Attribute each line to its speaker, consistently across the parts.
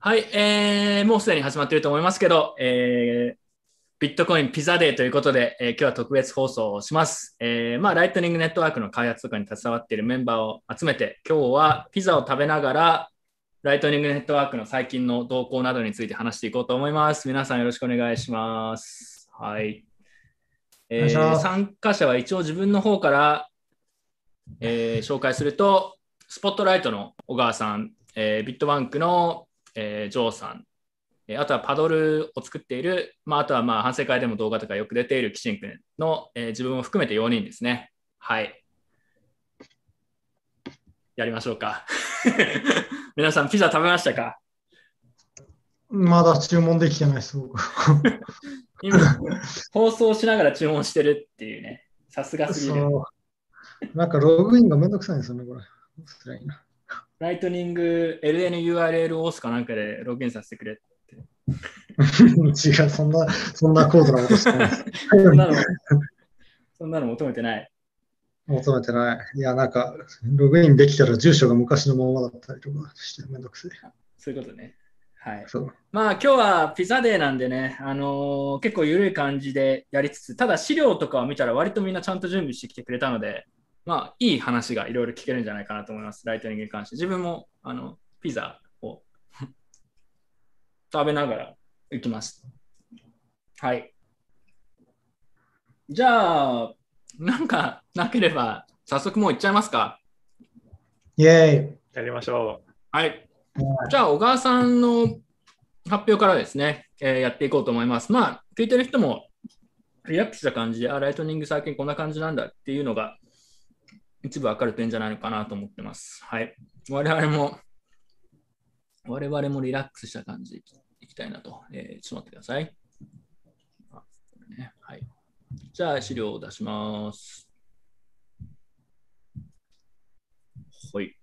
Speaker 1: はい、えー、もうすでに始まっていると思いますけど、えー、ビットコインピザデーということで、えー、今日は特別放送をします。えー、まあ、ライトニングネットワークの開発とかに携わっているメンバーを集めて、今日はピザを食べながら、ライトニングネットワークの最近の動向などについて話していこうと思います。皆さんよろしくお願いします。はい。えー、参加者は一応自分の方から、えー、紹介すると、スポットライトの小川さん、えー、ビットバンクのえー、ジョーさん、えー、あとはパドルを作っている、まあ、あとはまあ反省会でも動画とかよく出ているキシン君の、えー、自分を含めて4人ですね。はい。やりましょうか。皆さん、ピザ食べましたか？
Speaker 2: まだ注文できてないです、
Speaker 1: 今、放送しながら注文してるっていうね、さすがすぎる。
Speaker 2: なんかログインがめんどくさいんですよね、これ。辛いな。
Speaker 1: ライトニング LNURL を押すかなんかでログインさせてくれって。
Speaker 2: 違う、そんな、そんな高度なことしてない。
Speaker 1: そんなの、そんなの求めてない。
Speaker 2: 求めてない。いや、なんか、ログインできたら住所が昔のままだったりとかしてめんどくせえ。
Speaker 1: そういうことね。はい。まあ今日はピザデーなんでね、あのー、結構緩い感じでやりつつ、ただ資料とかを見たら割とみんなちゃんと準備してきてくれたので、まあ、いい話がいろいろ聞けるんじゃないかなと思います、ライトニングに関して。自分もあのピザを 食べながら行きます。はい。じゃあ、なんかなければ、早速もう行っちゃいますか。
Speaker 2: イェーイ。
Speaker 3: やりましょ
Speaker 1: う。はい。じゃあ、小川さんの発表からですね、えー、やっていこうと思います。まあ、聞いてる人もリラックスした感じで、あ、ライトニング最近こんな感じなんだっていうのが一部分かる点じゃないのかなと思ってます。はい。我々も、我々もリラックスした感じでいきたいなと。えー、ちょっと待ってください。はい。じゃあ、資料を出します。はい。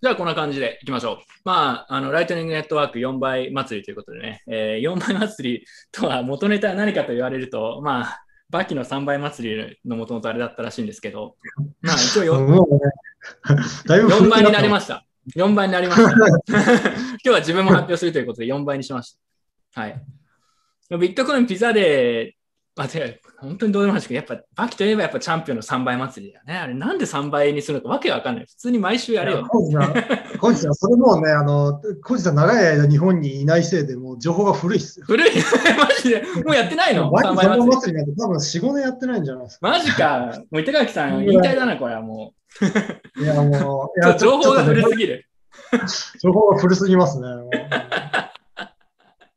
Speaker 1: じゃあ、こんな感じでいきましょう。まあ、あの、ライトニングネットワーク4倍祭りということでね、えー、4倍祭りとは元ネタは何かと言われると、まあ、バキの3倍祭りのもともとあれだったらしいんですけど、まあ一応 4, 4倍になりました。4倍になりました。今日は自分も発表するということで4倍にしました。はい。ビットコインピザでまあ、本当にどうでもいいですけど、やっぱバキといえばやっぱチャンピオンの3倍祭りだよね。あれなんで3倍にするのかわけわかんない。普通に毎週やれよ。
Speaker 2: コジさん、それもうね、あの、コジさん長い間日本にいないせいで、もう情報が古いっすよ。
Speaker 1: 古いマジでもうやってないの
Speaker 2: ?3 倍祭り。祭りなんて多分4、5年やってないんじゃないですか。
Speaker 1: マジか。もう板垣さん、引退だな、これはも
Speaker 2: う。いや、もう、
Speaker 1: いや 情報が古すぎる。
Speaker 2: 情報が古すぎますね。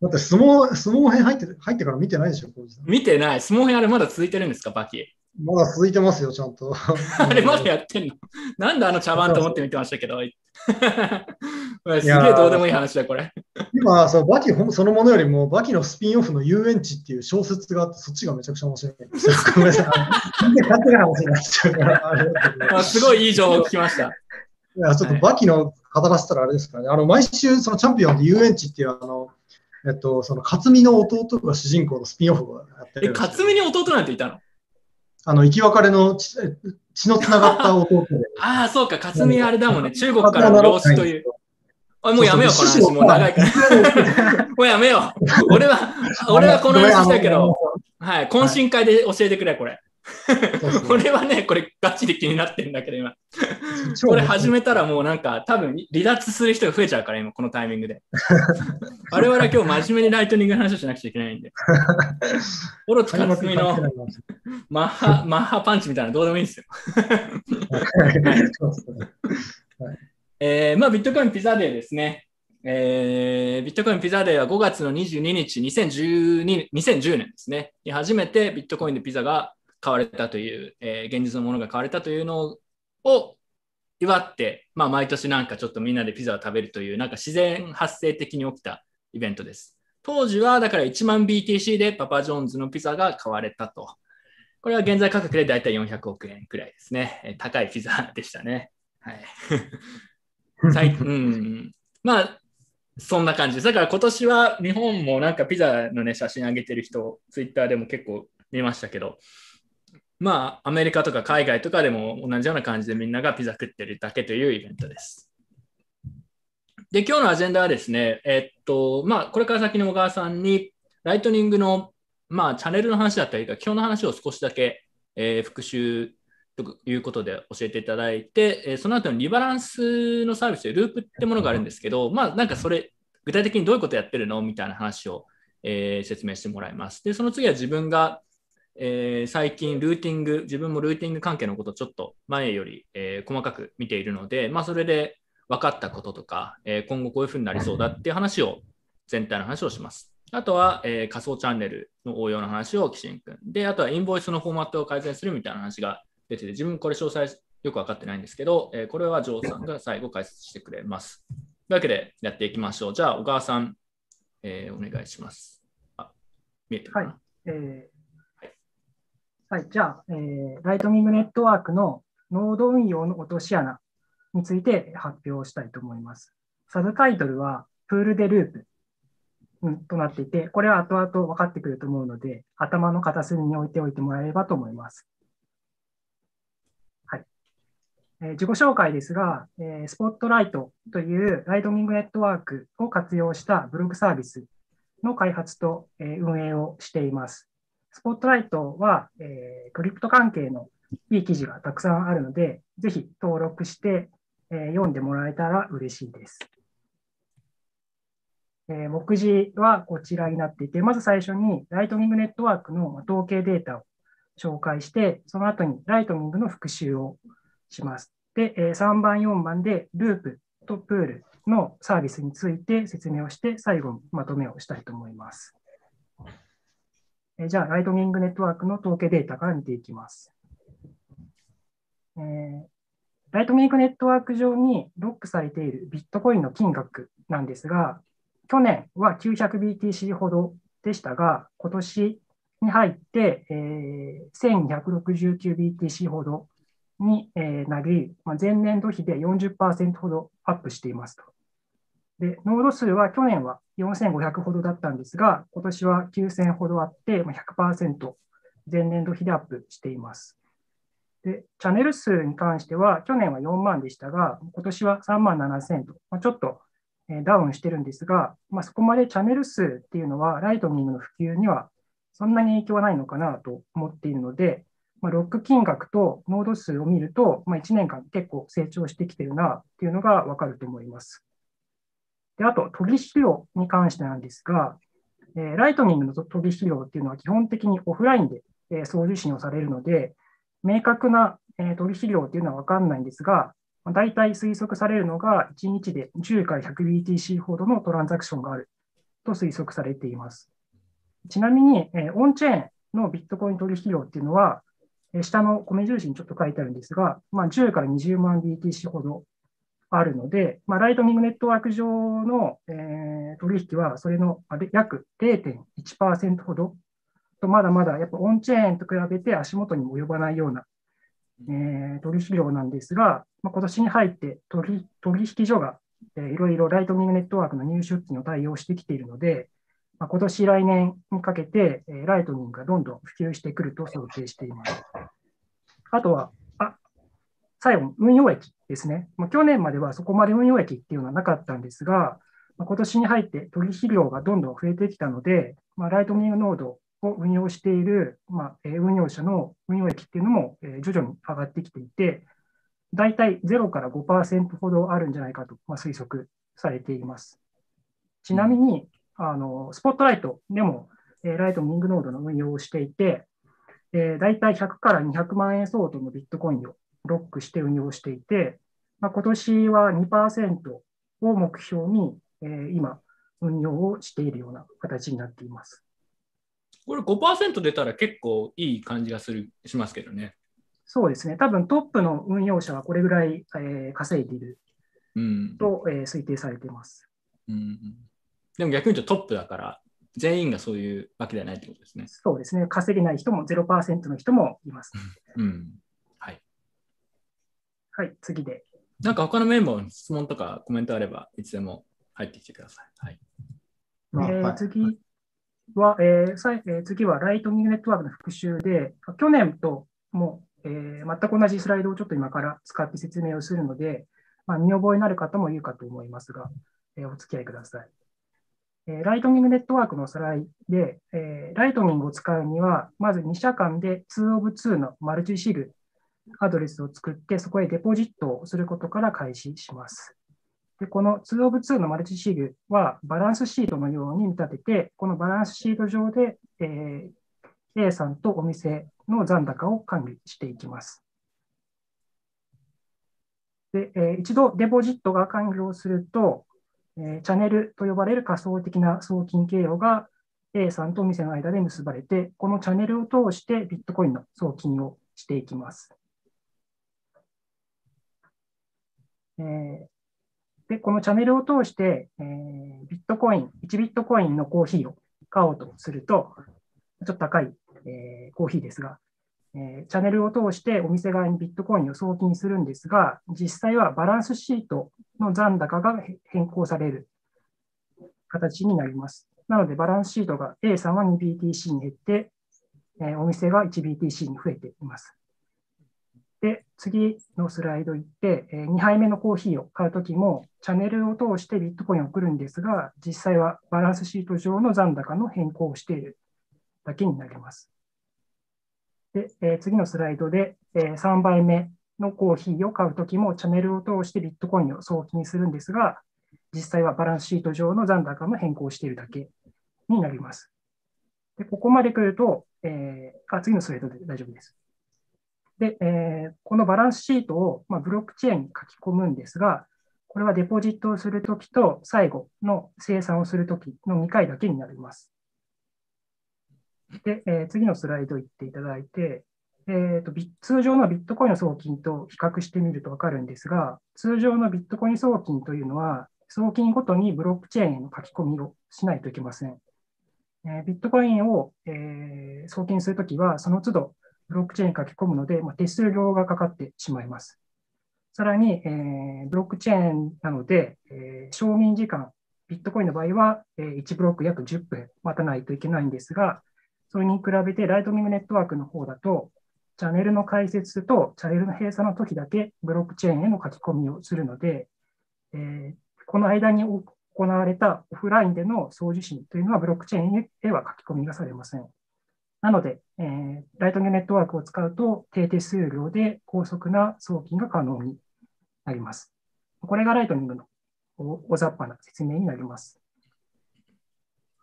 Speaker 2: だって相撲、相撲編入って入ってから見てないでしょ、
Speaker 1: 見てない。相撲編あれまだ続いてるんですか、バキ。
Speaker 2: まだ続いてますよ、ちゃんと。
Speaker 1: あれまだやってんの？なんであの茶番と思って見てましたけど。すげえどうでもいい話だ、これ。
Speaker 2: 今、そうバキそのものよりも、バキのスピンオフの遊園地っていう小説があって、そっちがめちゃくちゃ面白い。ごめんなさい。勝手な話になっちゃうから。
Speaker 1: あすごいいい情報聞きました。い
Speaker 2: や、ちょっとバキの語らせたらあれですからね。あの、毎週、そのチャンピオンで遊園地っていう、あの、えっと、その勝美の弟が主人公のスピンオフをやってる。
Speaker 1: え、勝美に弟なんていたの？
Speaker 2: あの、生き別れの血血のつながった弟で。
Speaker 1: ああ、そうか、勝美あれだもんね。中国からの養子という。あもうやめよう、この話。もう長いから。もうやめよう。俺は、俺はこの話したけど、はい、懇親会で教えてくれ、これ。俺はね、これガチで気になってるんだけど、今。これ始めたらもうなんか、多分離脱する人が増えちゃうから、今、このタイミングで。我々は今日真面目にライトニングの話をしなくちゃいけないんで。オロチカツミの マッハ、マッハパンチみたいなどうでもいいんですよ。えー、まあ、ビットコインピザデーですね。えー、ビットコインピザデーは5月の22日、2012 2010年ですね。初めてビットコインでピザが買われたという、えー、現実のものが買われたというのを祝って、まあ、毎年なんかちょっとみんなでピザを食べるという、なんか自然発生的に起きたイベントです。当時はだから1万 BTC でパパジョーンズのピザが買われたと。これは現在価格でだいたい400億円くらいですね。え高いピザでしたね。はい。うん、まあ、そんな感じです。だから今年は日本もなんかピザのね、写真上げてる人、ツイッターでも結構見ましたけど、まあ、アメリカとか海外とかでも同じような感じでみんながピザ食ってるだけというイベントです。で、今日のアジェンダはですね、えっと、まあ、これから先の小川さんに、ライトニングの、まあ、チャンネルの話だったりとか、今日の話を少しだけ、えー、復習ということで教えていただいて、えー、その後にリバランスのサービスでループってものがあるんですけど、まあ、なんかそれ、具体的にどういうことやってるのみたいな話を、えー、説明してもらいます。で、その次は自分が、えー、最近ルーティング、自分もルーティング関係のことちょっと前より、えー、細かく見ているので、まあ、それで分かったこととか、えー、今後こういうふうになりそうだっていう話を、全体の話をします。あとは、え、仮想チャンネルの応用の話を岸くん。で、あとはインボイスのフォーマットを改善するみたいな話が出てて、自分これ詳細よく分かってないんですけど、え、これはジョーさんが最後解説してくれます。というわけでやっていきましょう。じゃあ、小川さん、え、お願いします。あ、見えてるかな、はいえ、
Speaker 3: はい、じゃあ、えー、ライトニングネットワークのノード運用の落とし穴について発表したいと思います。サブタイトルは、プールでループ、うん、となっていて、これは後々分かってくると思うので、頭の片隅に置いておいてもらえればと思います。はいえー、自己紹介ですが、えー、スポットライトというライトニングネットワークを活用したブログサービスの開発と、え、運営をしています。スポットライトは、えー、クリプト関係のいい記事がたくさんあるので、ぜひ登録して、えー、読んでもらえたら嬉しいです。えー、目次はこちらになっていて、まず最初にライトニングネットワークの統計データを紹介して、その後にライトニングの復習をします。で、えー、3番、4番でループとプールのサービスについて説明をして、最後にまとめをしたいと思います。え、じゃあ、ライトニングネットワークの統計データから見ていきます。えー、ライトニングネットワーク上にロックされているビットコインの金額なんですが、去年は 900BTC ほどでしたが、今年に入って、えー、1269BTC ほどに、え、なり、ま、前年度比で40%ほどアップしていますと。で、ノード数は去年は4500ほどだったんですが、今年は9000ほどあって、100%前年度比でアップしています。で、チャンネル数に関しては、去年は4万でしたが、今年は3万7000と、まあ、ちょっとダウンしてるんですが、まあ、そこまでチャンネル数っていうのは、ライトニングの普及にはそんなに影響はないのかなと思っているので、まあ、ロック金額とノード数を見ると、まあ、1年間結構成長してきてるなっていうのがわかると思います。であと、取引量に関してなんですが、えー、ライトニングの取引量っていうのは基本的にオフラインで、えー、送受信をされるので、明確な、えー、取引量っていうのはわかんないんですが、まあ大体推測されるのが1日で10から 100BTC ほどのトランザクションがあると推測されています。ちなみに、えオンチェーンのビットコイン取引量っていうのは、下の米印にちょっと書いてあるんですが、まあ、10から20万 BTC ほどあるので、まあ、ライトニングネットワーク上の、えー、取引はそれの約0.1%ほどと、まだまだやっぱオンチェーンと比べて足元にも及ばないようなえー、取引量なんですが、まあ、今年に入って取引所が、えー、いろいろライトニングネットワークの入出金を対応してきているので、まあ、今年来年にかけて、えー、ライトニングがどんどん普及してくると想定しています。あとは、最後、運用益ですね。まあ、去年まではそこまで運用益っていうのはなかったんですが、まあ、今年に入って取引量がどんどん増えてきたので、まあ、ライトニングノードを運用している、まあ、運用者の運用益っていうのも徐々に上がってきていて、大体0から5%ほどあるんじゃないかと、まあ、推測されています。ちなみに、あのスポットライトでも、えライトニングノードの運用をしていて、えー、大体100から200万円相当のビットコインをロックして運用していて、まあ、今年は2%を目標に、えー、今、運用をしているような形になっています。
Speaker 1: これ5%出たら結構いい感じがするしますけどね。
Speaker 3: そうですね。多分トップの運用者はこれぐらい、えー、稼いでいると、うん、えー、推定されています、
Speaker 1: うん。でも逆に言うとトップだから、全員がそういうわけではないということですね。
Speaker 3: そうですね。稼げない人も0%の人もいます。
Speaker 1: うん。はい。
Speaker 3: はい、次で。
Speaker 1: なんか他のメンバーの質問とかコメントあれば、いつでも入ってきてください。はい。
Speaker 3: えー、次は、えーえー、次はライトニングネットワークの復習で、去年とも、えー、全く同じスライドをちょっと今から使って説明をするので、まあ、見覚えになる方もいるかと思いますが、えお付き合いください。えライトニングネットワークのおさらいで、えライトニングを使うには、まず2社間で2 of 2のマルチシグアドレスを作って、そこへデポジットをすることから開始します。でこの2 of 2のマルチシグはバランスシートのように見立てて、このバランスシート上で、えー、A さんとお店の残高を管理していきます。でえー、一度デポジットが完了すると、えー、チャネルと呼ばれる仮想的な送金経路が A さんとお店の間で結ばれて、このチャネルを通してビットコインの送金をしていきます。え、で、このチャンネルを通して、え、ビットコイン、1ビットコインのコーヒーを買おうとすると、ちょっと高い、え、コーヒーですが、え、チャンネルを通してお店側にビットコインを送金するんですが、実際はバランスシートの残高が変更される形になります。なので、バランスシートが A さんは 2BTC に減って、え、お店が 1BTC に増えています。で、次のスライド行って、え2杯目のコーヒーを買うときも、チャンネルを通してビットコインを送るんですが、実際はバランスシート上の残高の変更をしているだけになります。で、え次のスライドで、え3杯目のコーヒーを買うときも、チャンネルを通してビットコインを送金するんですが、実際はバランスシート上の残高の変更をしているだけになります。でここまで来ると、えー、あ次のスライドで大丈夫です。で、えー、このバランスシートを、まあ、ブロックチェーンに書き込むんですが、これはデポジットをするときと最後の生産をするときの2回だけになります。で、えー、次のスライド行っていただいて、えーと、通常のビットコインの送金と比較してみると分かるんですが、通常のビットコイン送金というのは、送金ごとにブロックチェーンへの書き込みをしないといけません。えー、ビットコインを、えー、送金するときは、その都度ブロックチェーンに書き込むので、まあ、手数料がかかってしまいます。さらに、えー、ブロックチェーンなので、えー、承認時間、ビットコインの場合は、えー、1ブロック約10分待たないといけないんですが、それに比べてライトニングネットワークの方だと、チャンネルの開設とチャンネルの閉鎖の時だけブロックチェーンへの書き込みをするので、えー、この間に行われたオフラインでの送受信というのはブロックチェーンへは書き込みがされません。なので、えー、ライトニングネットワークを使うと、低手数料で高速な送金が可能になります。これがライトニングの大雑把な説明になります。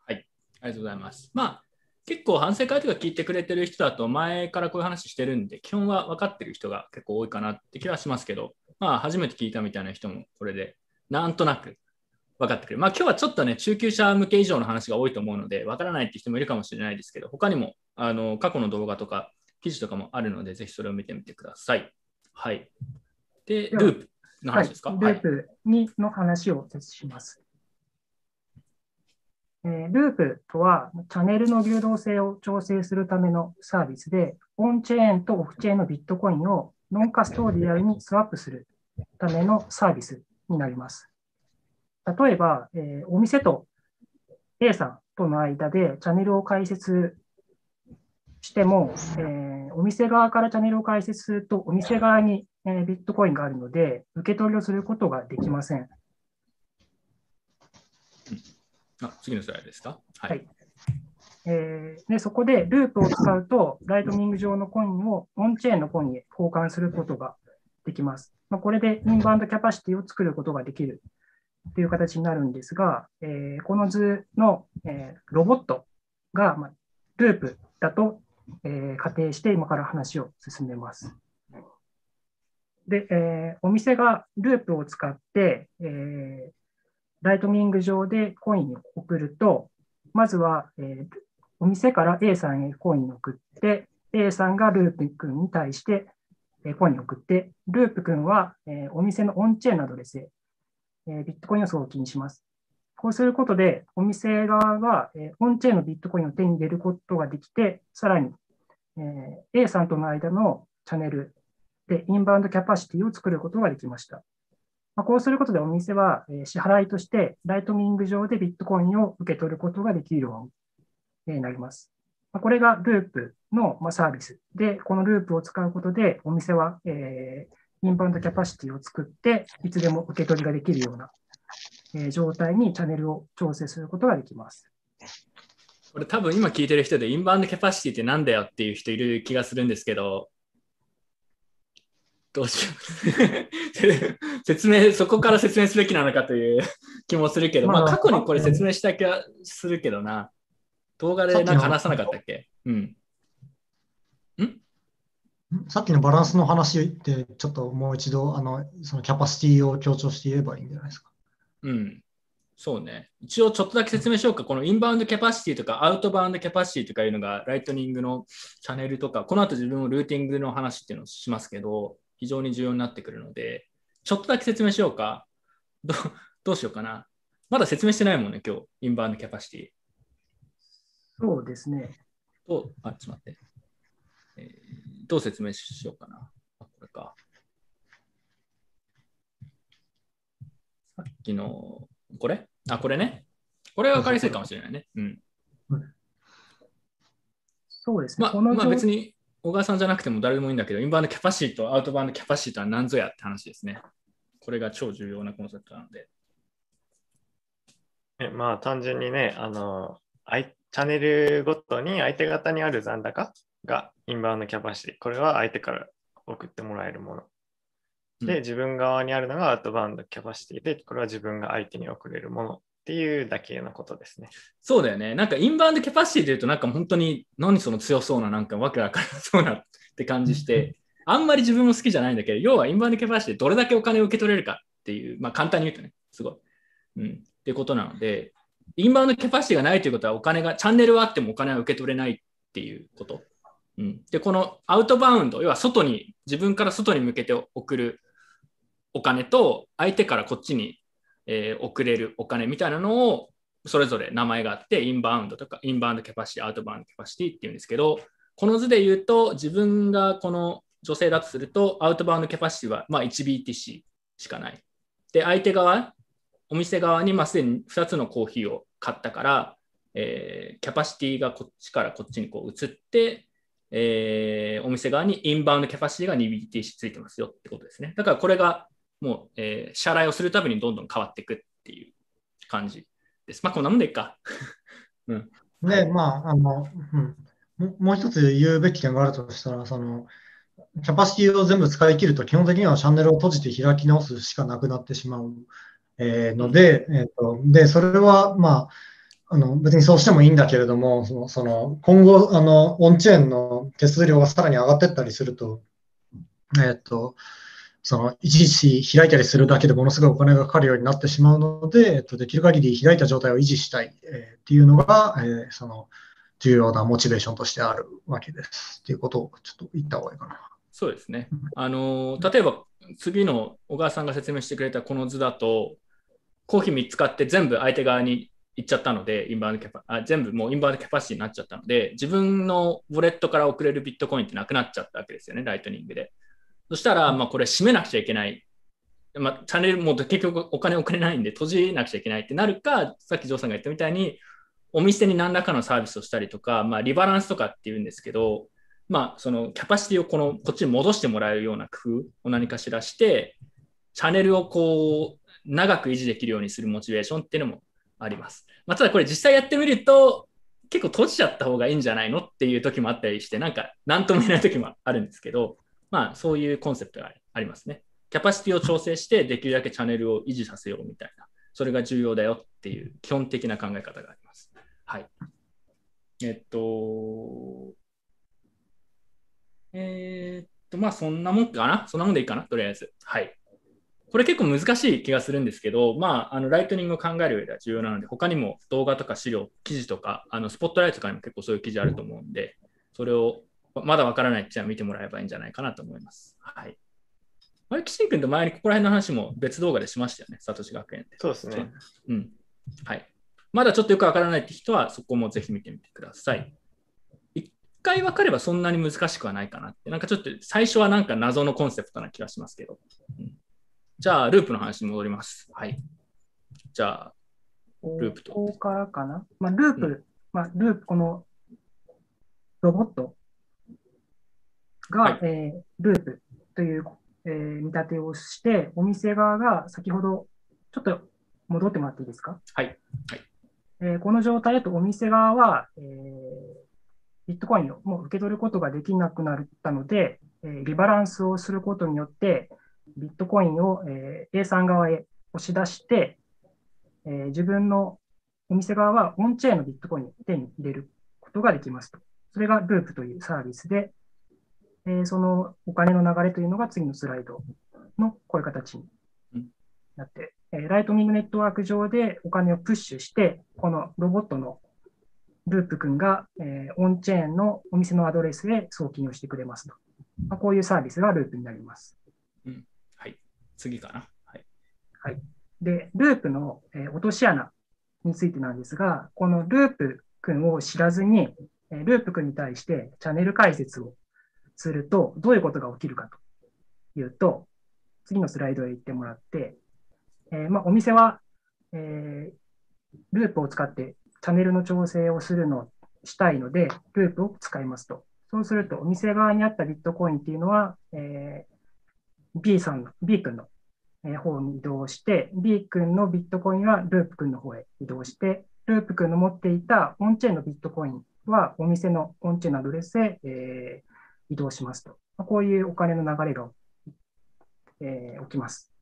Speaker 1: はい、ありがとうございます。まあ、結構反省会とか聞いてくれてる人だと、前からこういう話してるんで、基本は分かってる人が結構多いかなって気はしますけど、まあ、初めて聞いたみたいな人もこれで、なんとなく分かってくる。まあ今日はちょっとね、中級者向け以上の話が多いと思うので、分からないって人もいるかもしれないですけど、他にもあの過去の動画とか記事とかもあるので、ぜひそれを見てみてください。はい。で、ループの話ですか、
Speaker 3: はい、ループにの話をします。えー、ループとは、チャンネルの流動性を調整するためのサービスで、オンチェーンとオフチェーンのビットコインをノンカストーディアルにスワップするためのサービスになります。例えば、えー、お店と A さんとの間でチャンネルを開設しても、えー、お店側からチャンネルを開設すると、お店側に、えー、ビットコインがあるので、受け取りをすることができません。
Speaker 1: あ次のスライドですか？
Speaker 3: はい、はい、えー、でそこでループを使うと、ライトニング上のコインをオンチェーンのコインへ交換することができます。まあ、これでインバウンドキャパシティを作ることができるという形になるんですが、えー、この図の、えー、ロボットが、まあ、ループだと、えー、仮定して今から話を進めます。で、えー、お店がループを使って、えー、ライトニング上でコインを送ると、まずは、えー、お店から A さんへコインを送って、A さんがループ君に対してコインを送って、ループ君は、えー、お店のオンチェーンアドレスへえビットコインを送金します。こうすることで、お店側が、えオンチェーンのビットコインを手に入れることができて、さらに、え A さんとの間のチャンネルでインバウンドキャパシティを作ることができました。まこうすることでお店は、え支払いとしてライトニング上でビットコインを受け取ることができるようになります。まこれがループのサービスで、このループを使うことでお店は、えインバウンドキャパシティを作って、いつでも受け取りができるようなえー状態にチャンネルを調整することができます。
Speaker 1: これ多分今聞いてる人でインバウンドキャパシティってなんだよっていう人いる気がするんですけど、どうしよう。説明、そこから説明すべきなのかという 気もするけど、まあ
Speaker 3: まあ
Speaker 1: 過去にこれ説明した気がするけどな。動画でなんか話さなかったっけ？うん？
Speaker 2: さっきのバランスの話って、ちょっともう一度、あの、そのキャパシティを強調して言えばいいんじゃないですか。
Speaker 1: うん。そうね。一応ちょっとだけ説明しようか。このインバウンドキャパシティとかアウトバウンドキャパシティとかいうのがライトニングのチャンネルとか、この後自分もルーティングの話っていうのをしますけど、非常に重要になってくるので、ちょっとだけ説明しようか。どうどうしようかな。まだ説明してないもんね、今日。インバウンドキャパシティ。
Speaker 3: そうですね。
Speaker 1: と、あ、ちょっと待って。えーどう説明しようかな。あ、これか。さっきの、これ？あ、これね。これは分かりやすいかもしれないね。うん。
Speaker 3: そうですね。
Speaker 1: まあ、まあ、別に小川さんじゃなくても誰でもいいんだけど、インバウンドキャパシティとアウトバウンドキャパシティとは何ぞやって話ですね。これが超重要なコンセプトなので。
Speaker 4: えまあ単純にね、あの、あいチャンネルごとに相手方にある残高がインバウンドキャパシティ。これは相手から送ってもらえるもの。で、
Speaker 1: うん
Speaker 4: 自分側にあるのがアウトバウンドキャパシティで、これは自分が相手に送れるものっていうだけのことですね。
Speaker 1: そうだよね。なんかインバウンドキャパシティでいうと、なんか本当に何その強そうな、なんかわけわからなそうなって感じして、あんまり自分も好きじゃないんだけど、要はインバウンドキャパシティでどれだけお金を受け取れるかっていう、まあ簡単に言うとね、すごい。うん。っていうことなので、インバウンドキャパシティがないということは、お金が、チャンネルはあってもお金は受け取れないっていうこと。うん。で、このアウトバウンド、要は外に、自分から外に向けて送るお金と、相手からこっちに、えー送れるお金みたいなのを、それぞれ名前があって、インバウンドとか、インバウンドキャパシティ、アウトバウンドキャパシティっていうんですけど、この図で言うと、自分がこの女性だとすると、アウトバウンドキャパシティはま 1BTC しかない。で、相手側、お店側にまあすでに2つのコーヒーを買ったから、えーキャパシティがこっちからこっちにこう移って、えーお店側にインバウンドキャパシティが 2BTC ついてますよってことですね。だからこれがもう、えー支払いをするたびにどんどん変わっていくっていう感じです。まあこんなもんでいいか。
Speaker 2: で、まあ、あの、うん、ももう一つ言うべき点があるとしたら、その、キャパシティを全部使い切ると、基本的にはチャンネルを閉じて開き直すしかなくなってしまう、えーので、えーと、で、それは、まあ、あの別にそうしてもいいんだけれども、そのその今後あの、オンチェーンの手数料がさらに上がっていったりすると、えっと、その一時開いたりするだけでものすごいお金がかかるようになってしまうので、えっと、できる限り開いた状態を維持したい、えーっていうのが、えーその重要なモチベーションとしてあるわけです。っていうことをちょっと言った方がいいかな。
Speaker 1: そうですね。あのー例えば次の小川さんが説明してくれたこの図だと、コーヒー3つ買って全部相手側に行っちゃったので、インバウンドキャパあ全部もうインバウンドキャパシティになっちゃったので、自分のウォレットから送れるビットコインってなくなっちゃったわけですよね、ライトニングで。そしたら、まあ、これ閉めなくちゃいけない。まあ、チャンネルも結局お金送れないんで閉じなくちゃいけないってなるか、さっきジョーさんが言ったみたいに、お店に何らかのサービスをしたりとか、まあ、リバランスとかっていうんですけど、まあ、そのキャパシティをこのこっちに戻してもらえるような工夫を何かしらして、チャンネルをこう長く維持できるようにするモチベーションっていうのもあります。まあ、ただこれ実際やってみると、結構閉じちゃった方がいいんじゃないのっていう時もあったりして、なんか何とも言えない時もあるんですけど、まあそういうコンセプトがありますね。キャパシティを調整して、できるだけチャンネルを維持させようみたいな、それが重要だよっていう基本的な考え方があります。はい。えっと、えーっと、まあそんなもんかな？そんなもんでいいかな？とりあえず。はい。これ結構難しい気がするんですけど、まあ、あのライトニングを考える上では重要なので、他にも動画とか資料、記事とか、あのスポットライトとかにも結構そういう記事あると思うんで、それをまだわからないっていうのは見てもらえばいいんじゃないかなと思います。はい。あれ、岸井君と前にここら辺の話も別動画でしましたよね、サトシ学園で。
Speaker 4: そうですね。
Speaker 1: うん。はい。まだちょっとよくわからないって人は、そこもぜひ見てみてください。一回分かればそんなに難しくはないかなって。なんかちょっと最初はなんか謎のコンセプトな気がしますけど。うんじゃあ、ループの話に戻ります。はい。じゃあ、ループと
Speaker 3: ここからかな？まあ、ループ、
Speaker 1: う
Speaker 3: まあ、ループ、このロボット？が、
Speaker 1: はい
Speaker 3: えーループという、えー見立てをして、お店側が先ほどちょっと戻ってもらっていいですか？
Speaker 1: はい。はい
Speaker 3: えーこの状態だとお店側は、えービットコインをもう受け取ることができなくなったので、えーリバランスをすることによって、ビットコインを、えー A さん側へ押し出して、えー自分のお店側はオンチェーンのビットコインを手に入れることができますと。それがループというサービスで、えーそのお金の流れというのが次のスライドのこういう形になって、えーライトニングネットワーク上でお金をプッシュして、このロボットのループ君が、えーオンチェーンのお店のアドレスへ送金をしてくれますと。まあ、こういうサービスがループになります。
Speaker 1: 次かな。はい。
Speaker 3: で、ループの、えー落とし穴についてなんですが、このループ君を知らずに、えーループ君に対してチャンネル解説をすると、どういうことが起きるかというと、次のスライドへ行ってもらって、えーまあ、お店は、えーループを使ってチャンネルの調整をするのしたいので、ループを使いますと。そうすると、お店側にあったビットコインっていうのは、えー B さんの、B 君のえ方に移動して、B 君のビットコインはループ君の方へ移動して、ループ君の持っていたオンチェーンのビットコインはお店のオンチェーンのアドレスへ、え移動しますと。まこういうお金の流れが、え起きます。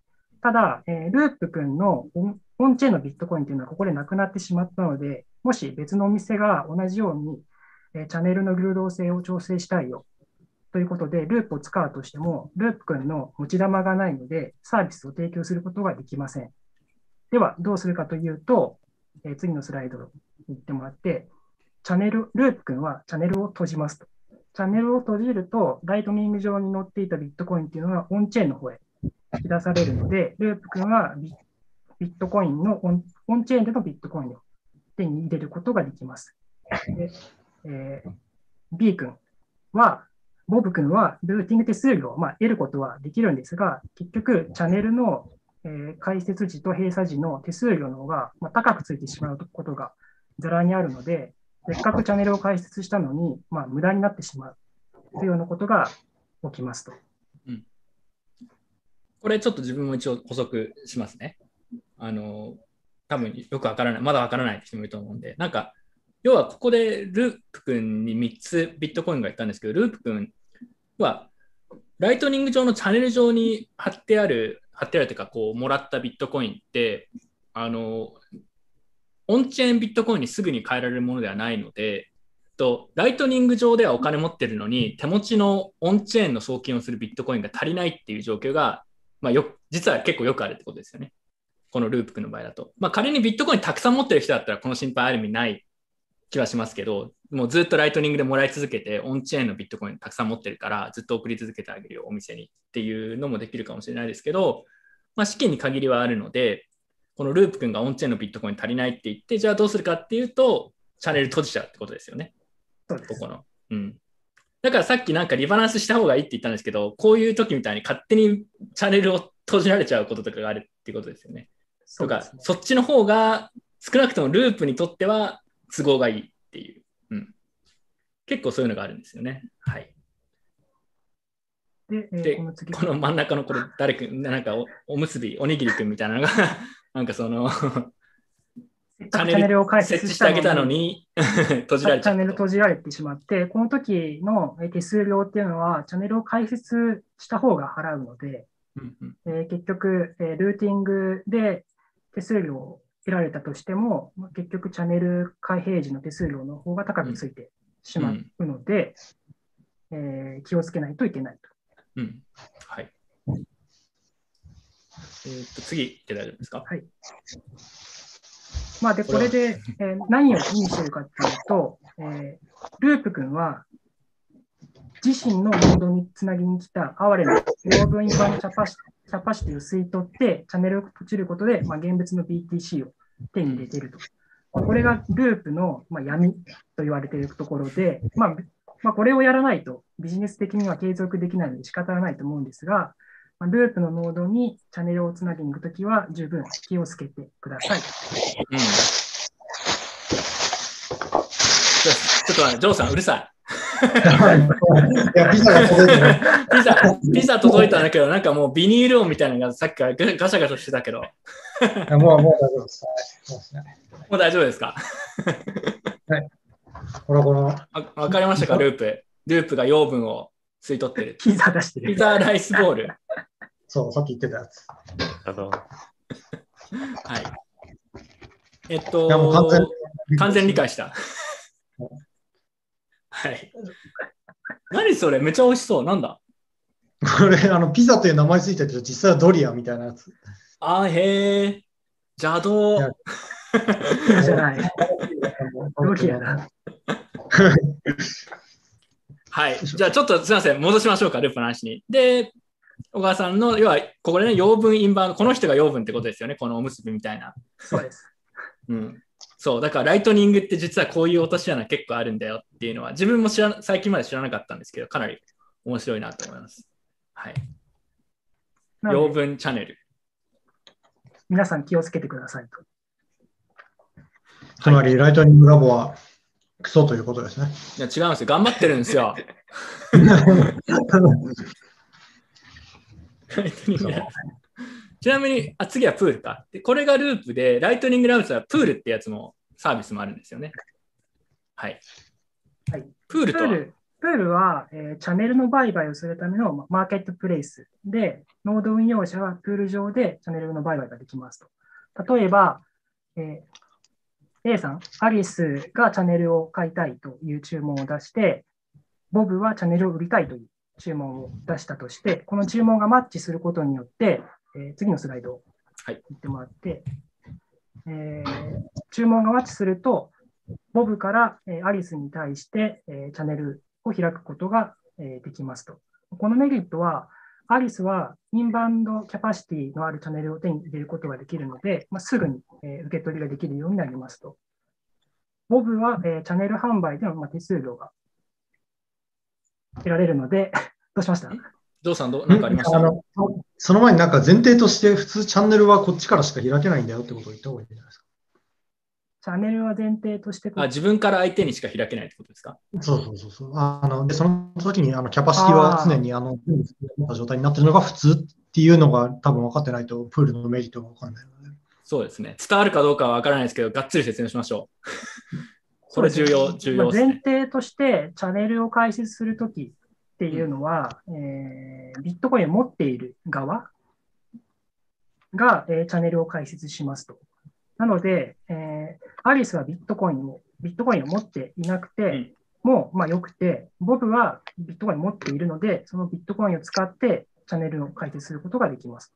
Speaker 3: ただ、えループ君のオンチェーンのビットコインというのはここでなくなってしまったので、もし別のお店が同じように、えチャンネルの流動性を調整したいよということで、ループを使うとしても、ループ君の持ち玉がないので、サービスを提供することができません。では、どうするかというと、えー次のスライドに行ってもらって、チャンネル、ループ君はチャンネルを閉じますと。チャンネルを閉じると、ライトニング上に載っていたビットコインっていうのはオンチェーンの方へ引き出されるので、ループ君はビビットコインのオン、オンチェーンでのビットコインを手に入れることができます。でえー B 君は、ボブ君はルーティング手数料を、まあ、得ることはできるんですが、結局、チャンネルの、えー開設時と閉鎖時の手数料の方が、まあ、高くついてしまうことがざらにあるので、せっかくチャンネルを開設したのに、まあ、無駄になってしまうというようなことが起きますと。
Speaker 1: これちょっと自分も一応補足しますね。あの、多分よくわからない、まだわからない人もいると思うんで、なんか、要はここでループ君に3つビットコインがいったんですけど、ループ君は、ライトニング上のチャンネル上に貼ってある、貼ってあるというか、こう、もらったビットコインって、あの、オンチェーンビットコインにすぐに変えられるものではないので、とライトニング上ではお金持ってるのに、手持ちのオンチェーンの送金をするビットコインが足りないっていう状況が、まあ、よ実は結構よくあるってことですよね。このループ君の場合だと。まあ、仮にビットコインたくさん持ってる人だったら、この心配ある意味ない気はしますけど、もうずっとライトニングでもらい続けて、オンチェーンのビットコインたくさん持ってるから、ずっと送り続けてあげるよ、お店にっていうのもできるかもしれないですけど、まあ、資金に限りはあるので、このループ君がオンチェーンのビットコイン足りないって言って、じゃあどうするかっていうと、チャンネル閉じちゃうってことですよね。ここの。うん。だからさっきなんかリバランスした方がいいって言ったんですけど、こういう時みたいに勝手にチャンネルを閉じられちゃうこととかがあるってことですよね。とか
Speaker 3: そ
Speaker 1: っちの方が少なくともループにとっては都合がいいっていう。うん。結構そういうのがあるんですよね。はい。
Speaker 3: で、えー
Speaker 1: で
Speaker 3: この次
Speaker 1: この真ん中のこれ誰くん、なんかおおむすび、おにぎりくんみたいなのが、なんかその、
Speaker 3: チャンネルを開設して
Speaker 1: あげたのに閉じられ。
Speaker 3: チャンネル閉じられてしまって、この時のえー手数料っていうのは、チャンネルを開設した方が払うので、
Speaker 1: うんうん
Speaker 3: えー結局、えールーティングで手数料を得られたとしても、まあ結局、チャンネル開閉時の手数料の方が高くついてしまうので、えー気をつけないといけないと。
Speaker 1: うん。はい。えーっと、次行って大丈夫ですか？
Speaker 3: まあ、で、これで、えー何を意味しているかっていうと、えーループ君は、自身のノードにつなぎに来た哀れなロードインバーのキャパシキャパシティを吸い取って、チャンネルを閉じることで、まあ、現物の BTC を手に入れていると。まあこれがループの、まあ、闇と言われているところで、まあまあ、これをやらないとビジネス的には継続できないので仕方がないと思うんですが、まあループのノードにチャンネルをつなぎに行くときは十分気をつけてください。
Speaker 1: うん。ちょっと待って、ジョーさん、うるさい。
Speaker 2: いや、ピザが届いてね。
Speaker 1: ピザ、ピザ届いたんだけど、なんかもうビニール音みたいなのがさっきからガガシャガシャしてたけど、
Speaker 2: もう、もう大丈夫です。はいそうですね。
Speaker 1: もう大丈夫ですか？
Speaker 2: これはこの、
Speaker 1: わわかりましたか、ループ。ループが養分を吸い取ってる。
Speaker 3: ピザ出して
Speaker 1: ピ
Speaker 3: る。
Speaker 1: ザライスボール。
Speaker 2: そう、さっき言ってたやつ。
Speaker 4: あの
Speaker 1: はい。えっ
Speaker 2: いや、もう完全
Speaker 1: と、完全に理解した。はい。何それ？めっちゃ美味しそう。なんだ？
Speaker 2: これ、あの、ピザという名前ついてるけど、実際はドリアみたいなやつ。
Speaker 1: あーへえ。邪道
Speaker 3: じゃない。ドリアだ。
Speaker 1: はい。じゃあちょっとすみません。戻しましょうか、ループの話に。で、小川さんの、要は、ここでね、養分インバウンド、この人が養分ってことですよね。このおむすびみたいな。
Speaker 3: そうです。
Speaker 1: うん。そう。だから、ライトニングって実はこういう落とし穴結構あるんだよっていうのは、自分も知らな最近まで知らなかったんですけど、かなり面白いなと思います。はい。養分チャンネル。
Speaker 3: 皆さん気をつけてくださいと。
Speaker 2: つまり、ライトニングラボはクソということですね。
Speaker 1: いや、違うんですよ。頑張ってるんですよ。ちなみにあ、次はプールか。でこれがループで、ライトニングラブスはプールってやつもサービスもあるんですよね。はい。
Speaker 3: はい
Speaker 1: プールとは？
Speaker 3: プールは、えーチャンネルの売買をするためのまマーケットプレイスで、ノード運用者はプール上でチャンネルの売買ができますと。例えば、えー A さん、アリスがチャンネルを買いたいという注文を出して、ボブはチャンネルを売りたいという注文を出したとして、この注文がマッチすることによって、えー次のスライドを
Speaker 1: はい
Speaker 3: 言ってもらって、えー注文がマッチすると、ボブから、えーアリスに対して、えーチャンネルを開くことが、えーできますと。このメリットは、アリスはインバウンドキャパシティのあるチャンネルを手に入れることができるので、まあ、すぐに、えー受け取りができるようになりますと。ボブは、えーチャンネル販売での、まあ、手数料が得られるので、どうしました？
Speaker 1: ゾウさんどう、なんかありました？
Speaker 2: あのその前になんか前提として、普通チャンネルはこっちからしか開けないんだよってことを言った方がいいんじゃないですか？
Speaker 3: チャンネルは前提として、
Speaker 1: あ自分から相手にしか開けないってことですか？
Speaker 2: そうそうそうそう。あのでその時にあのキャパシティは常にあのた状態になってるのが普通っていうのが多分分かってないと、プールのメリットが分かんないので。
Speaker 1: そうですね。伝わるかどうかはわからないですけど、がっつり説明しましょう。これ重要、重要です
Speaker 3: まあ前
Speaker 1: ね。
Speaker 3: 提として、チャンネルを開設するときっていうのは、えービットコインを持っている側が、えーチャンネルを開設しますと。なので、えーアリスはビットコインを、ビットコインを持っていなくて、
Speaker 1: うん
Speaker 3: もうまあよくて、ボブはビットコインを持っているので、そのビットコインを使ってチャンネルを開設することができます。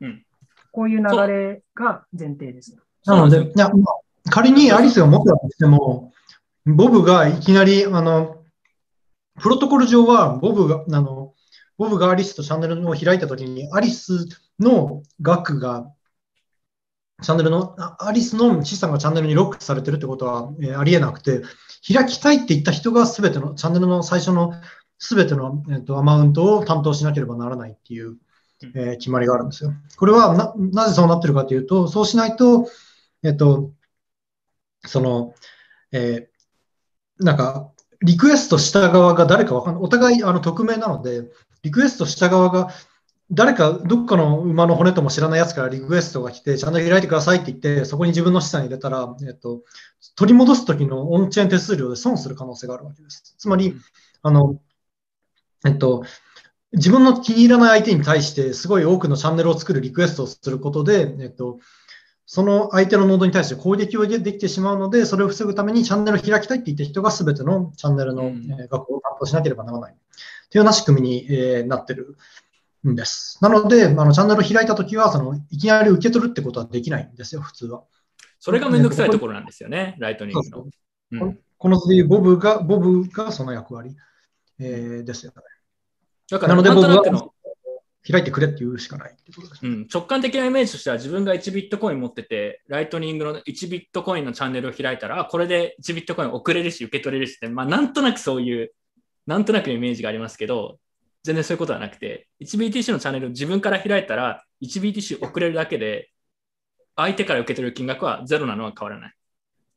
Speaker 1: うん
Speaker 3: こういう流れが前提です。
Speaker 2: なので、いやまあ仮にアリスが持ってたとしても、ボブがいきなり、あの、プロトコル上はボブが、あの、ボブがアリスとチャンネルを開いたときに、アリスの額が、チャンネルの、あアリスの資産がチャンネルにロックされてるってことは、えーありえなくて、開きたいって言った人がすべての、チャンネルの最初のすべての、えっとアマウントを担当しなければならないっていう、えー決まりがあるんですよ。これはななぜそうなってるかというと、そうしないと、えっと、その、えーなんか、リクエストした側が誰かわかんない。お互いあの匿名なので、リクエストした側が、誰かどっかの馬の骨とも知らないやつからリクエストが来て、ちゃんと開いてくださいって言って、そこに自分の資産入れたら、えっと、取り戻すときのオンチェーン手数料で損する可能性があるわけです。つまり、あの、えっと、自分の気に入らない相手に対して、すごい多くのチャンネルを作るリクエストをすることで、えっと、その相手のノードに対して攻撃をできてしまうので、それを防ぐためにチャンネルを開きたいって言った人が全てのチャンネルの、
Speaker 1: うん
Speaker 2: えー額を担当しなければならない。というような仕組みに、えーなってるんです。なので、あのチャンネルを開いたときはその、いきなり受け取るってことはできないんですよ、普通は。
Speaker 1: それがめんどくさいところなんですよね、ライトニングの。うん
Speaker 2: この図でいうボブが、ボブがその役割、えーですよね。
Speaker 1: だから、
Speaker 2: なので僕は
Speaker 1: となくの、
Speaker 2: 開いてくれって言うしかないってことです。
Speaker 1: うん、直感的なイメージとしては自分が1ビットコイン持ってて、ライトニングの1ビットコインのチャンネルを開いたら、あこれで1ビットコイン送れるし、受け取れるしって、まあ、なんとなくそういう、なんとなくのイメージがありますけど、全然そういうことはなくて、1BTC のチャンネルを自分から開いたら、1BTC 送れるだけで、相手から受け取る金額はゼロなのは変わらない。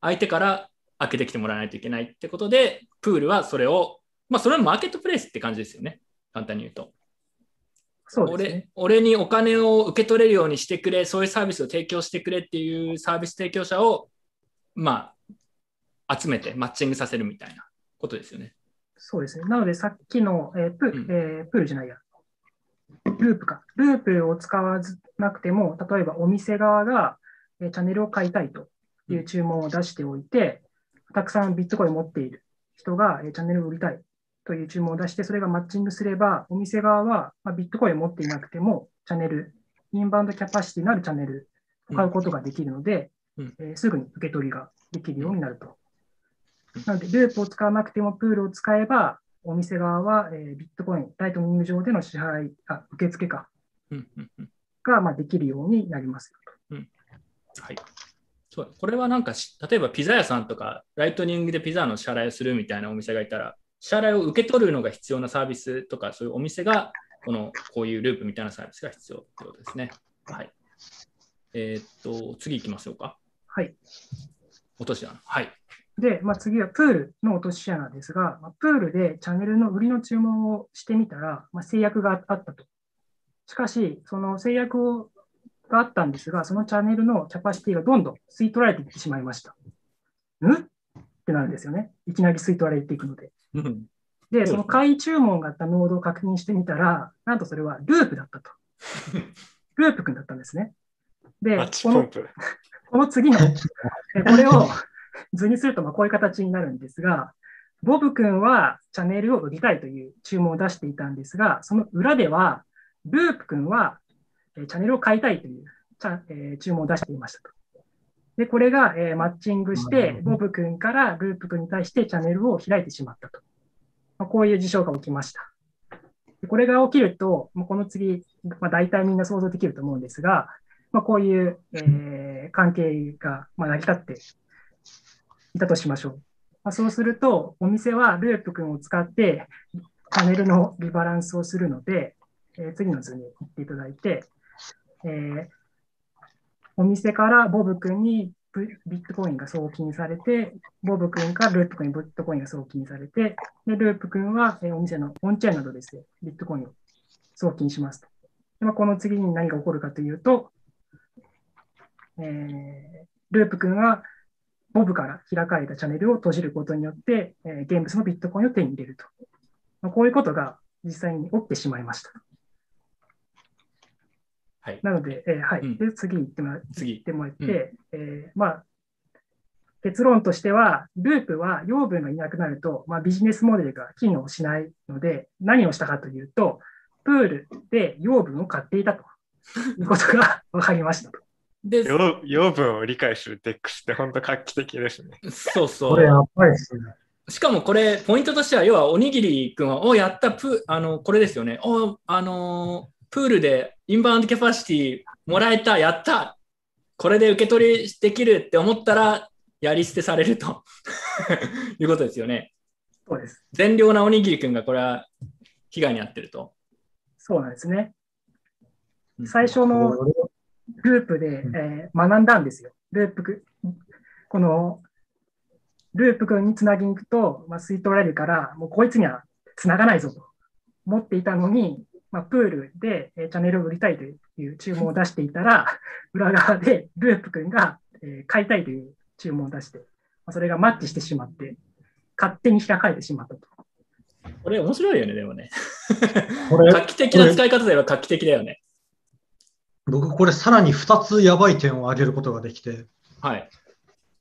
Speaker 1: 相手から開けてきてもらわないといけないってことで、プールはそれを、まあ、それはマーケットプレイスって感じですよね。簡単に言うと。
Speaker 3: そうですね。
Speaker 1: 俺俺にお金を受け取れるようにしてくれ、そういうサービスを提供してくれっていうサービス提供者を、まあ、集めてマッチングさせるみたいなことですよね。
Speaker 3: そうですね。なので、さっきの、えープ
Speaker 1: うん
Speaker 3: えープールじゃないや。ループか。ループを使わずなくても、例えばお店側が、えーチャンネルを買いたいという注文を出しておいて、たくさんビットコインを持っている人が、えーチャンネルを売りたいという注文を出して、それがマッチングすれば、お店側は、まあ、ビットコインを持っていなくても、チャンネル、インバウンドキャパシティのあるチャンネルを買うことができるので、
Speaker 1: うん
Speaker 3: えーすぐに受け取りができるようになると。
Speaker 1: うん
Speaker 3: なので、ループを使わなくてもプールを使えば、お店側は、えービットコイン、ライトニング上での支払い、あ受付か、
Speaker 1: うんうんうん
Speaker 3: が、まあ、できるようになりますよ
Speaker 1: はい、そうこれはなんかし、例えばピザ屋さんとか、ライトニングでピザの支払いをするみたいなお店がいたら、支払いを受け取るのが必要なサービスとか、そういうお店が、このこういうループみたいなサービスが必要ってことですね。はい。えーっと、次行きましょうか。
Speaker 3: はい。
Speaker 1: 落とし穴。はい。
Speaker 3: で、まあ、次はプールの落とし穴ですが、まあ、プールでチャンネルの売りの注文をしてみたら、まあ、制約があったと。しかし、その制約をがあったんですが、そのチャンネルのキャパシティがどんどん吸い取られていってしまいました。ん？ってなるんですよね。いきなり吸い取られていくので。
Speaker 1: うん
Speaker 3: で、その買い注文があったノードを確認してみたら、なんとそれはループだったと。ループ君だったんですね。でこの。この次の、えこれを 図にするとまあこういう形になるんですが、ボブ君はチャンネルを売りたいという注文を出していたんですが、その裏では、ループ君はえーチャンネルを買いたいというチャ、えー注文を出していましたと。で、これが、えーマッチングして、ボブ君からループ君に対してチャンネルを開いてしまったと。まあ、こういう事象が起きました。でこれが起きると、この次、まあ、大体みんな想像できると思うんですが、まあ、こういう、えー関係が、まあ、成り立っていたとしましょう。まあ、そうすると、お店はループ君を使ってチャンネルのリバランスをするので、えー次の図に行っていただいて、えーお店からボブ君にビットコインが送金されて、ボブ君からループ君にビットコインが送金されて、でループ君は、お店のオンチェーンなどですね、ビットコインを送金しますと。でまあ、この次に何が起こるかというと、えーループ君はボブから開かれたチャンネルを閉じることによって、えーゲーのビットコインを手に入れると。まあ、こういうことが実際に起きてしまいました。
Speaker 1: はい。
Speaker 3: なので、えーはい。
Speaker 1: うん
Speaker 3: で、次行ってもら
Speaker 1: 次
Speaker 3: 行ってもらって、
Speaker 1: うん
Speaker 3: えーまあ、結論としては、ループは養分がいなくなると、まあ、ビジネスモデルが機能しないので、何をしたかというと、プールで養分を買っていたということが 分かりましたと。
Speaker 1: で、
Speaker 4: 養養分を理解するテックスって本当画期的ですね。
Speaker 1: そうそ
Speaker 2: これや
Speaker 1: う。
Speaker 2: っぱりですね。
Speaker 1: しかもこれ、ポイントとしては、要はおにぎりくんは、おやった、プあの、これですよね。おあのープールでインバウンドキャパシティもらえた、やったこれで受け取りできるって思ったら、やり捨てされると いうことですよね。
Speaker 3: そうです。
Speaker 1: 善良なおにぎりくんがこれは被害に遭ってると。
Speaker 3: そうなんですね。
Speaker 1: うん
Speaker 3: 最初の
Speaker 2: これ
Speaker 3: ループで、
Speaker 2: うん
Speaker 3: えー学んだんですよ。ループく、この、ループ君につなぎに行くと、まあ、吸い取られるから、もうこいつにはつながないぞと思っていたのに、まあ、プールで、えーチャンネルを売りたいという注文を出していたら、裏側でループ君が、えー買いたいという注文を出して、まあ、それがマッチしてしまって、勝手に開かれてしまったと。
Speaker 1: これ面白いよね、でもね。
Speaker 2: これ
Speaker 1: 画期的な使い方では画期的だよね。
Speaker 2: 僕、これさらに2つやばい点を挙げることができて、
Speaker 1: はい。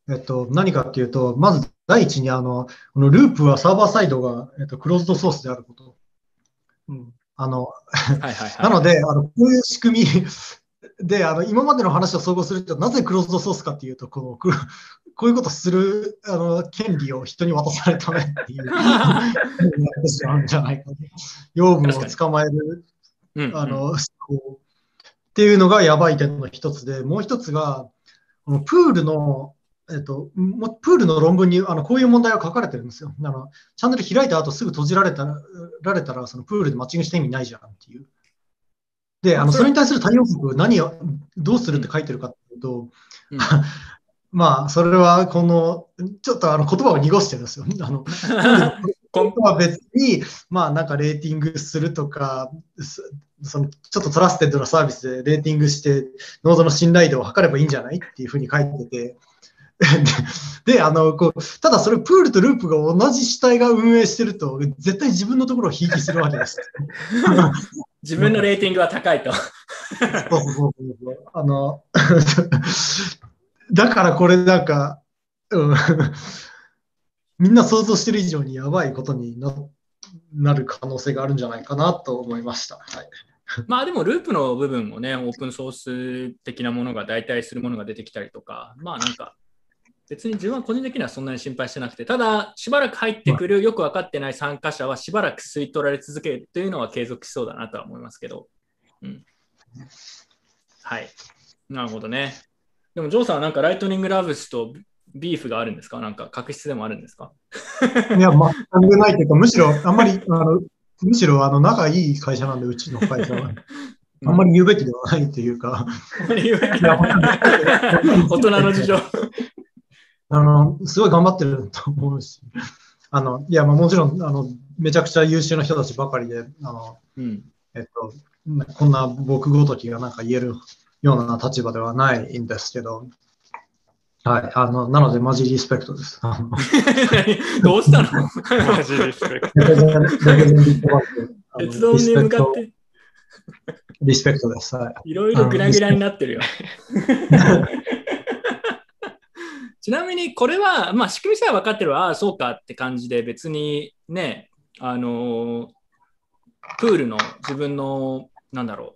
Speaker 2: えっと、何かっていうと、まず第一にあの、このループはサーバーサイドが、えっと、クローズドソースであること。
Speaker 3: うん、
Speaker 2: あの、
Speaker 1: はいはいはい。
Speaker 2: なので、あのこういう仕組みで、あの今までの話を総合すると、なぜクローズドソースかっていうと、このくこういうことするあの権利を人に渡されるためっていう、なってしまうんじゃないかと。養分を捕まえる
Speaker 1: うん
Speaker 2: あの、思考っていうのがやばい点の一つで、もう一つが、このプールの、えっと、もプールの論文にあのこういう問題が書かれてるんですよ。あのチャンネル開いた後すぐ閉じられたらられたら、そのプールでマッチングして意味ないじゃんっていう。で、あのそれに対する対応策、何を、どうするって書いてるかっていうと、
Speaker 1: うん
Speaker 2: まあ、それは、この、ちょっとあの言葉を濁してるんですよ。あの プールの本当は別に、まあなんかレーティングするとか、すそのちょっと trusted なサービスでレーティングして、ノードの信頼度を測ればいいんじゃないっていうふうに書いてて、で、であのこうただそれ、プールとループが同じ主体が運営してると、絶対自分のところをひいきするわけです。
Speaker 1: 自分のレーティングは高いと。
Speaker 2: そうそうそうそうあの だからこれなんか、うん、みんな想像してる以上にやばいことにななる可能性があるんじゃないかなと思いました。はい、
Speaker 1: まあでもループの部分もね、オープンソース的なものが代替するものが出てきたりとか、まあなんか別に自分は個人的にはそんなに心配してなくて、ただしばらく入ってくるよく分かってない参加者はしばらく吸い取られ続けるというのは継続しそうだなとは思いますけど。うん、はい。なるほどね。でもジョーさんはなんかライトニングラブスとビーフがあるんですか？なんか確執でもあるんですか？
Speaker 2: いや、全くないというか、むしろあんまり、あのむしろあの仲いい会社なんで、うちの会社は。あんまり言うべきではないというか、
Speaker 1: 大人の事情。
Speaker 2: あの、すごい頑張ってると思うし、あの、いや、まあもちろん、あの、めちゃくちゃ優秀な人たちばかりで、あの、
Speaker 1: うん、
Speaker 2: えっと、こんな僕ごときがなんか言えるような立場ではないんですけど、はい、あの、なのでマジリスペクトです。
Speaker 1: どうしたの？
Speaker 4: マジリスペクト。
Speaker 1: 鉄道に向かって。
Speaker 2: リスペクトです。はい
Speaker 1: ろいろグラグラになってるよ。ちなみにこれは、まあ、仕組みさえ分かってれば、ああ、そうかって感じで、別にね、あのー、プールの自分の、なんだろう、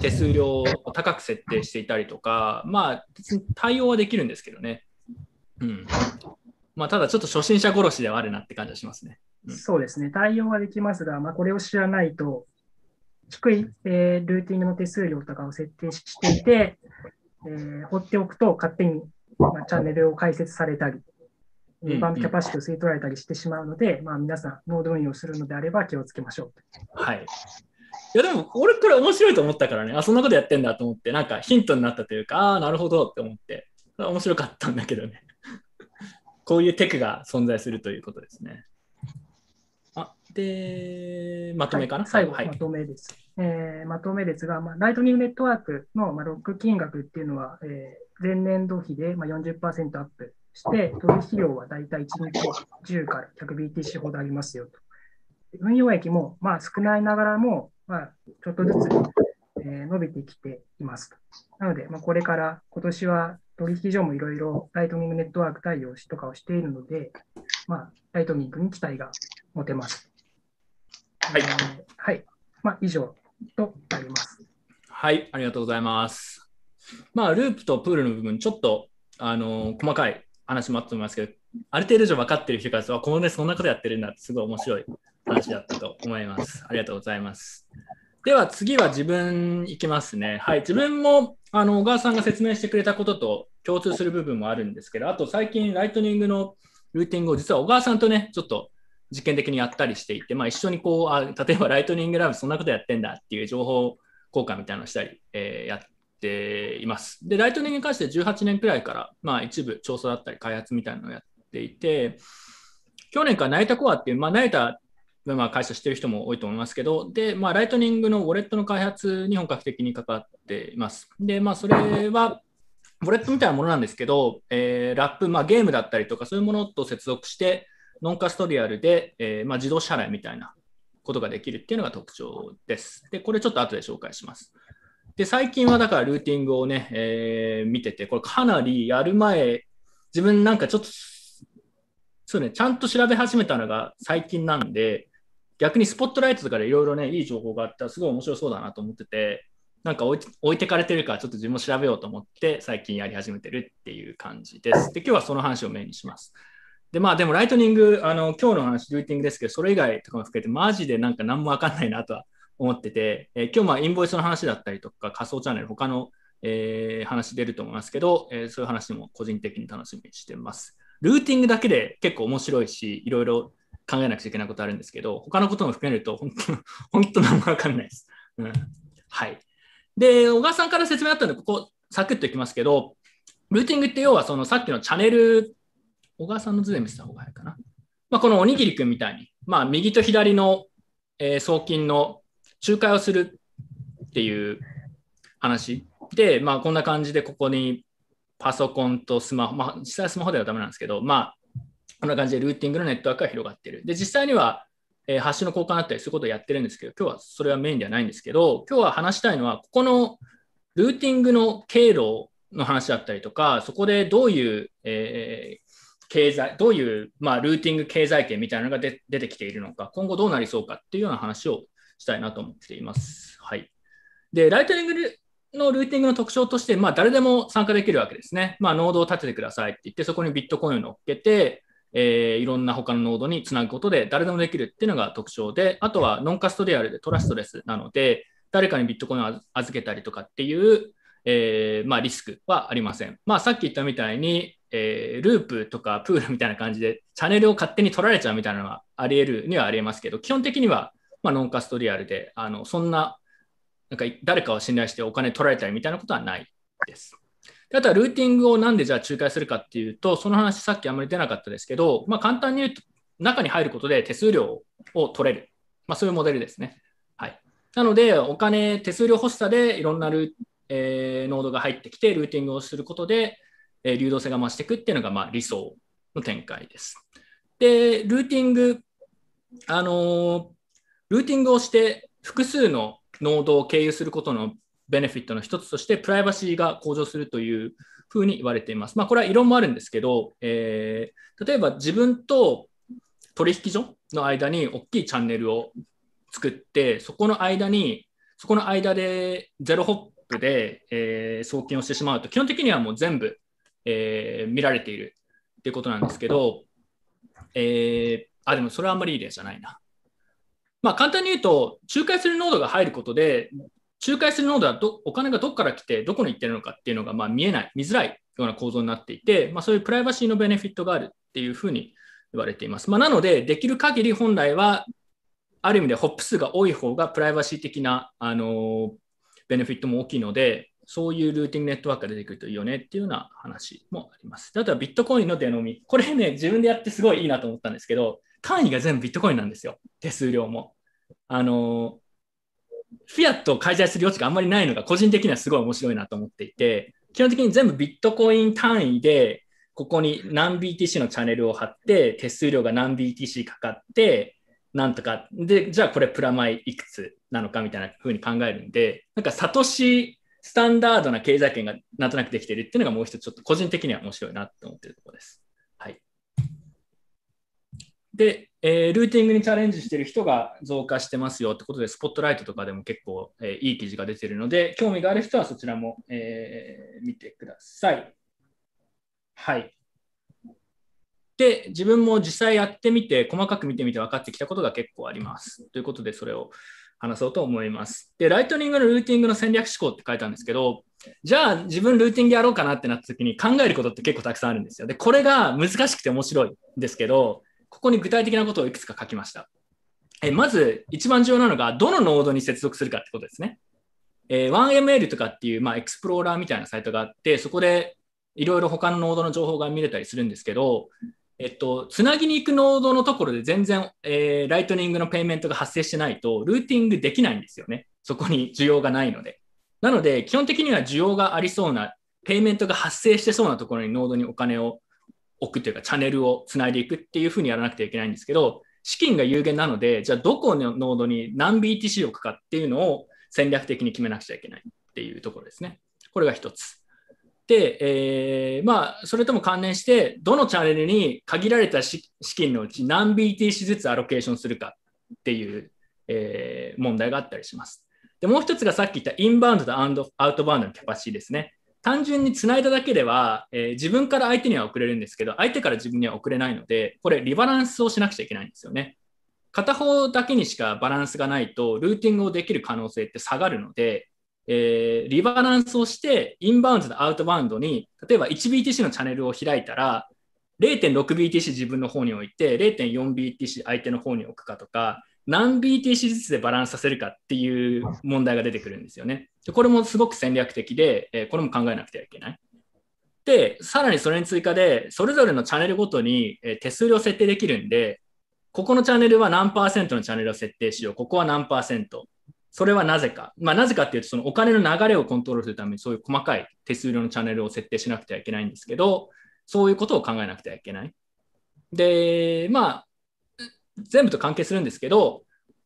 Speaker 1: 手数料を高く設定していたりとか、まあ、別に対応はできるんですけどね。うん。まあ、ただちょっと初心者殺しではあるなって感じがしますね。
Speaker 3: うん、そうですね。対応はできますが、まあ、これを知らないと、低い、えー、ルーティングの手数料とかを設定していて、えー、放っておくと勝手に、まあ、チャンネルを開設されたり、うん、バンプキャパシティを吸い取られたりしてしまうので、まあ、皆さん、ノード運用するのであれば気をつけましょう。
Speaker 1: はい。いやでも、俺これ面白いと思ったからね、あ、そんなことやってんだと思って、なんかヒントになったというか、ああ、なるほどって思って、面白かったんだけどね。こういうテクが存在するということですね。あ、で、まとめかな、
Speaker 3: はい、最後、まとめです。えー、まとめですが、まあ、ライトニングネットワークの、まあ、ロック金額っていうのは、えー、前年度比で、まあ、40%アップして、取引量はだいたい1日10から 100BTC ほどありますよと。運用益も、まあ、少ないながらも、まあ、ちょっとずつ、えー、伸びてきていますと。なので、まあ、これから今年は取引所もいろいろライトニングネットワーク対応しとかをしているので、まあ、ライトニングに期待が持てます。
Speaker 1: はい。
Speaker 3: えー、はい。まあ、以上となります。
Speaker 1: はい、ありがとうございます。まあ、ループとプールの部分、ちょっと、あの細かい話もあったと思いますけど、ある程度以上分かってる人からすると、このね、そんなことやってるんだって、すごい面白い話だったと思います。ありがとうございます。では次は自分いきますね。はい、自分もあの小川さんが説明してくれたことと共通する部分もあるんですけど、あと最近ライトニングのルーティングを実は小川さんとね、ちょっと実験的にやったりしていて、まあ、一緒にこうあ、例えばライトニングラブそんなことやってんだっていう情報交換みたいなのをしたり、えー、やっています。で、ライトニングに関して18年くらいから、まあ、一部調査だったり開発みたいなのをやっていて、去年からナイタコアっていう、まあ、ナイタまあ、会社してる人も多いと思いますけど、で、まあ、ライトニングのウォレットの開発に本格的に関わっています。で、まあ、それは、ウォレットみたいなものなんですけど、えー、ラップ、まあ、ゲームだったりとか、そういうものと接続して、ノンカストリアルで、えーまあ、自動支払いみたいなことができるっていうのが特徴です。で、これちょっと後で紹介します。で、最近はだからルーティングをね、えー、見てて、これかなりやる前、自分なんかちょっと、そうね、ちゃんと調べ始めたのが最近なんで、逆にスポットライトとかでいろいろね、いい情報があったらすごい面白そうだなと思ってて、なんか置いてかれてるからちょっと自分も調べようと思って最近やり始めてるっていう感じです。で、今日はその話をメインにします。で、まあでもライトニング、あの、今日の話、ルーティングですけど、それ以外とかも含めてマジでなんか何もわかんないなとは思ってて、えー、今日まあインボイスの話だったりとか仮想チャンネル、他の、えー、話出ると思いますけど、えー、そういう話も個人的に楽しみにしてます。ルーティングだけで結構面白いし、いろいろ考えなくちゃいけないことあるんですけど、他のことも含めると本当、本当何もわかんないです。うん。はい。で、小川さんから説明あったので、ここ、サクッといきますけど、ルーティングって要はそのさっきのチャンネル、小川さんの図で見せた方がいいかな。まあ、このおにぎりくんみたいに、まあ、右と左の、えー送金の仲介をするっていう話で、まあ、こんな感じでここにパソコンとスマホ、まあ、実際スマホではダメなんですけど、まあ、こんな感じでルーティングのネットワークが広がってる。で、実際には、えーハッシュの交換だったりすることをやってるんですけど、今日はそれはメインではないんですけど、今日は話したいのは、ここのルーティングの経路の話だったりとか、そこでどういう、えー経済、どういう、まあ、ルーティング経済圏みたいなのが出出てきているのか、今後どうなりそうかっていうような話をしたいなと思っています。はい。で、ライトニングのルーティングの特徴として、まあ、誰でも参加できるわけですね。まあ、ノードを立ててくださいって言って、そこにビットコインを乗っけて、えーいろんな他のノードにつなぐことで誰でもできるっていうのが特徴で、あとはノンカストリアルでトラストレスなので、誰かにビットコインを預けたりとかっていう、えーまあ、リスクはありません。まあ、さっき言ったみたいに、えーループとかプールみたいな感じで、チャンネルを勝手に取られちゃうみたいなのはあり得るにはあり得ますけど、基本的には、まあ、ノンカストリアルで、あのそんな、なんか誰かを信頼してお金取られたりみたいなことはないです。であとはルーティングをなんでじゃあ仲介するかっていうと、その話さっきあんまり出なかったですけど、まあ、簡単に言うと、中に入ることで手数料を取れる。まあ、そういうモデルですね。はい。なので、お金、手数料欲しさでいろんなル、えーノードが入ってきて、ルーティングをすることで、えー流動性が増していくっていうのがまあ理想の展開です。で、ルーティング、あのールーティングをして複数のノードを経由することのベネフィットの一つとして、プライバシーが向上するというふうに言われています。まあ、これは異論もあるんですけど、えー例えば自分と取引所の間に大きいチャンネルを作って、そこの間に、そこの間でゼロホップで、えー送金をしてしまうと、基本的にはもう全部、えー見られているっていうことなんですけど、えーあ、でもそれはあんまりいい例じゃないな。まあ、簡単に言うと、仲介するノードが入ることで、仲介するノードはどお金がどこから来て、どこに行ってるのかっていうのがまあ見えない、見づらいような構造になっていて、まあ、そういうプライバシーのベネフィットがあるっていうふうに言われています。まあ、なので、できる限り本来は、ある意味でホップ数が多い方がプライバシー的な、あのベネフィットも大きいので、そういうルーティングネットワークが出てくるといいよねっていうような話もあります。あとはビットコインの出飲み。これね、自分でやってすごいいいなと思ったんですけど、単位が全部ビットコインなんですよ。手数料も。あのフィアットを開催する余地があんまりないのが個人的にはすごい面白いなと思っていて、基本的に全部ビットコイン単位で、ここに何 BTC のチャンネルを貼って、手数料が何 BTC かかって、なんとか、で、じゃあこれプラマイいくつなのかみたいな風に考えるんで、なんかサトシスタンダードな経済圏がなんとなくできてるっていうのがもう一つちょっと個人的には面白いなと思ってるところです。で、えールーティングにチャレンジしている人が増加してますよってことで、スポットライトとかでも結構、えーいい記事が出てるので、興味がある人はそちらも、えー見てください。はい。で、自分も実際やってみて、細かく見てみて分かってきたことが結構あります。ということで、それを話そうと思います。で、ライトニングのルーティングの戦略思考って書いたんですけど、じゃあ自分ルーティングやろうかなってなった時に考えることって結構たくさんあるんですよ。で、これが難しくて面白いんですけど、ここに具体的なことをいくつか書きました。えまず、一番重要なのが、どのノードに接続するかってことですね。えー 1ML とかっていう、まあ、エクスプローラーみたいなサイトがあって、そこでいろいろ他のノードの情報が見れたりするんですけど、えっと、つなぎに行くノードのところで全然、えーライトニングのペイメントが発生してないと、ルーティングできないんですよね。そこに需要がないので。なので、基本的には需要がありそうな、ペイメントが発生してそうなところにノードにお金を置くというか、チャンネルをつないでいくっていうふうにやらなくてはいけないんですけど、資金が有限なので、じゃあどこのノードに何 BTC 置くかっていうのを戦略的に決めなくちゃいけないっていうところですね。これが一つ。で、えーまあ、それとも関連して、どのチャンネルに限られた資金のうち何 BTC ずつアロケーションするかっていう、えー問題があったりします。で、もう一つがさっき言ったインバウンドとアウトバウンドのキャパシティですね。単純につないだだけでは、えー自分から相手には送れるんですけど、相手から自分には送れないので、これリバランスをしなくちゃいけないんですよね。片方だけにしかバランスがないと、ルーティングをできる可能性って下がるので、えーリバランスをして、インバウンドとアウトバウンドに、例えば 1BTC のチャンネルを開いたら、0.6BTC 自分の方に置いて、0.4BTC 相手の方に置くかとか、何 BTC ずつでバランスさせるかっていう問題が出てくるんですよね。でこれもすごく戦略的で、えーこれも考えなくてはいけない。で、さらにそれに追加で、それぞれのチャンネルごとにえー手数料設定できるんで、ここのチャンネルは何パーセントのチャンネルを設定しよう、ここは何パーセント。それはなぜか。まあ、なぜかっていうと、そのお金の流れをコントロールするために、そういう細かい手数料のチャンネルを設定しなくてはいけないんですけど、そういうことを考えなくてはいけない。で、まあ、全部と関係するんですけど、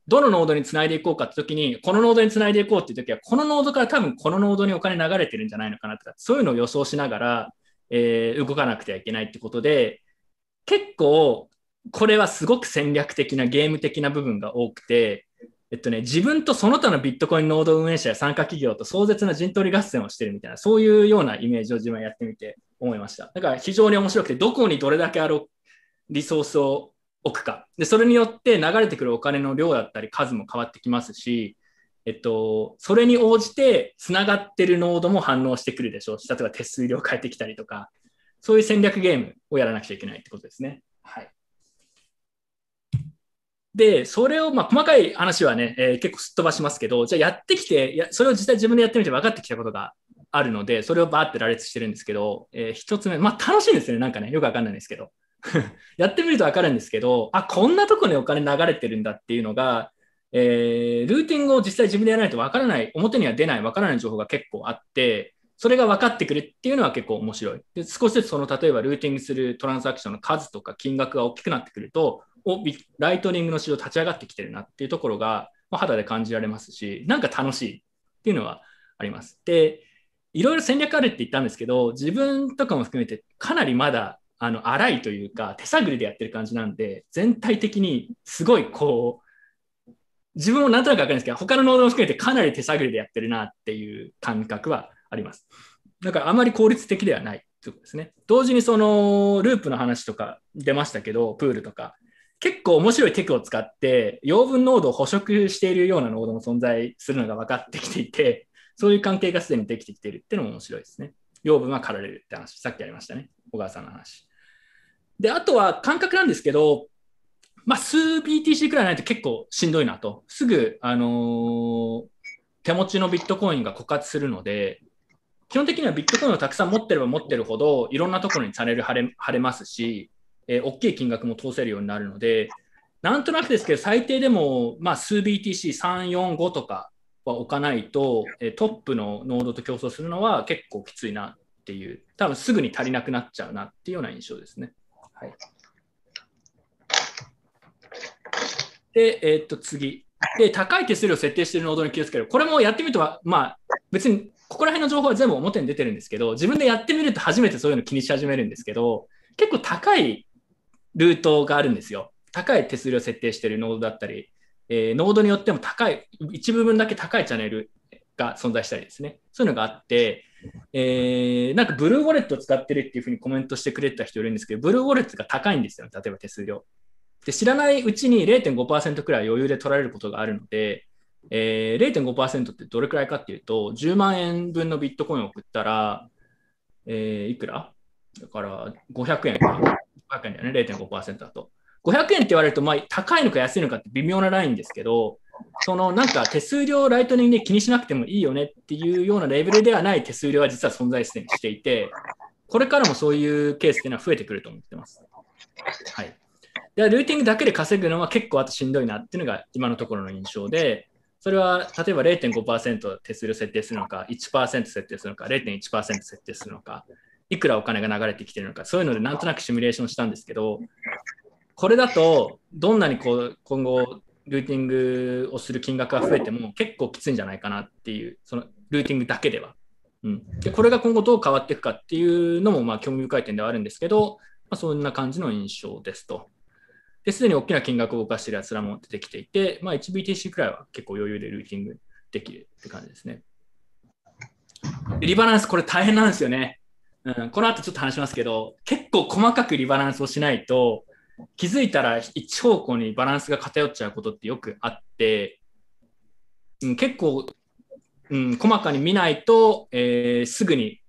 Speaker 1: どのノードにつないでいこうかって時に、このノードにつないでいこうっていう時は、このノードから多分このノードにお金流れてるんじゃないのかなとか、そういうのを予想しながら、えー動かなくてはいけないってことで、結構、これはすごく戦略的なゲーム的な部分が多くて、えっとね、自分とその他のビットコインノード運営者や参加企業と壮絶な陣取り合戦をしてるみたいな、そういうようなイメージを自分はやってみて思いました。だから非常に面白くて、どこにどれだけあるリソースを置くか。で、それによって流れてくるお金の量だったり数も変わってきますし、えっと、それに応じてつながってるノードも反応してくるでしょうし、例えば手数料変えてきたりとか、そういう戦略ゲームをやらなくちゃいけないってことですね。はい。で、それを、まあ、細かい話はね、えー結構すっ飛ばしますけど、じゃあやってきて、やそれを実際自分でやってみて分かってきたことがあるので、それをバーって羅列してるんですけど、えー一つ目、まあ楽しいんですよね、なんかね、よくわかんないんですけど。やってみると分かるんですけど、あ、こんなとこにお金流れてるんだっていうのが、えールーティングを実際自分でやらないと分からない、表には出ない、分からない情報が結構あって、それが分かってくるっていうのは結構面白い。で少しずつその例えばルーティングするトランザクションの数とか金額が大きくなってくると、おライトニングの市場立ち上がってきてるなっていうところが、まあ、肌で感じられますし、なんか楽しいっていうのはあります。で、いろいろ戦略あるって言ったんですけど、自分とかも含めてかなりまだあの荒いというか、手探りでやってる感じなんで、全体的にすごいこう、自分もなんとなくわかるんですけど、他のノードも含めてかなり手探りでやってるなっていう感覚はあります。だからあまり効率的ではないということですね。同時にそのループの話とか出ましたけど、プールとか、結構面白いテクを使って、養分ノードを捕食しているようなノードも存在するのが分かってきていて、そういう関係がすでにできてきているっていうのも面白いですね。養分は狩られるって話、さっきありましたね。小川さんの話。で、あとは感覚なんですけど、まあ、数 BTC くらいないと結構しんどいなと。すぐ、あのー手持ちのビットコインが枯渇するので、基本的にはビットコインをたくさん持ってれば持ってるほど、いろんなところにチャンネル貼れ貼れますし、えー大きい金額も通せるようになるので、なんとなくですけど、最低でも、まあ、数 BTC3、4、5とかは置かないと、えートップのノードと競争するのは結構きついなっていう、多分すぐに足りなくなっちゃうなっていうような印象ですね。はい、で、えーっと、次。で、高い手数料を設定しているノードに気をつける。これもやってみると、まあ、別に、ここら辺の情報は全部表に出てるんですけど、自分でやってみると初めてそういうの気にし始めるんですけど、結構高いルートがあるんですよ。高い手数料設定しているノードだったり、えーノードによっても高い、一部分だけ高いチャンネルが存在したりですね。そういうのがあって、えーなんかブルーウォレットを使ってるっていうふうにコメントしてくれた人いるんですけど、ブルーウォレットが高いんですよ、例えば手数料。で知らないうちに0.5%くらい余裕で取られることがあるので、えー、0.5%ってどれくらいかっていうと、10万円分のビットコインを送ったら、えーいくら？だから500円か。500円だよね、0.5%だと。500円って言われると、まあ、高いのか安いのかって微妙なラインですけど、そのなんか手数料ライトニングで気にしなくてもいいよねっていうようなレベルではない手数料は実は存在していて、これからもそういうケースっていうのは増えてくると思ってます。はい。で、ルーティングだけで稼ぐのは結構あとしんどいなっていうのが今のところの印象で、それは例えば0.5%手数料設定するのか、1%設定するのか、0.1%設定するのか、いくらお金が流れてきてるのか、そういうのでなんとなくシミュレーションしたんですけど、これだとどんなにこう今後ルーティングをする金額が増えても結構きついんじゃないかなっていう、そのルーティングだけでは。うん、でこれが今後どう変わっていくかっていうのもまあ興味深い点ではあるんですけど、まあ、そんな感じの印象ですと。で、すでに大きな金額を動かしているやつらも出てきていて、まあ、1BTC くらいは結構余裕でルーティングできるって感じですね。リバランス、これ大変なんですよね。うん、この後ちょっと話しますけど、結構細かくリバランスをしないと、気づいたら一方向にバランスが偏っちゃうことってよくあって、うん、結構、うん、細かに見ないと、えーすぐに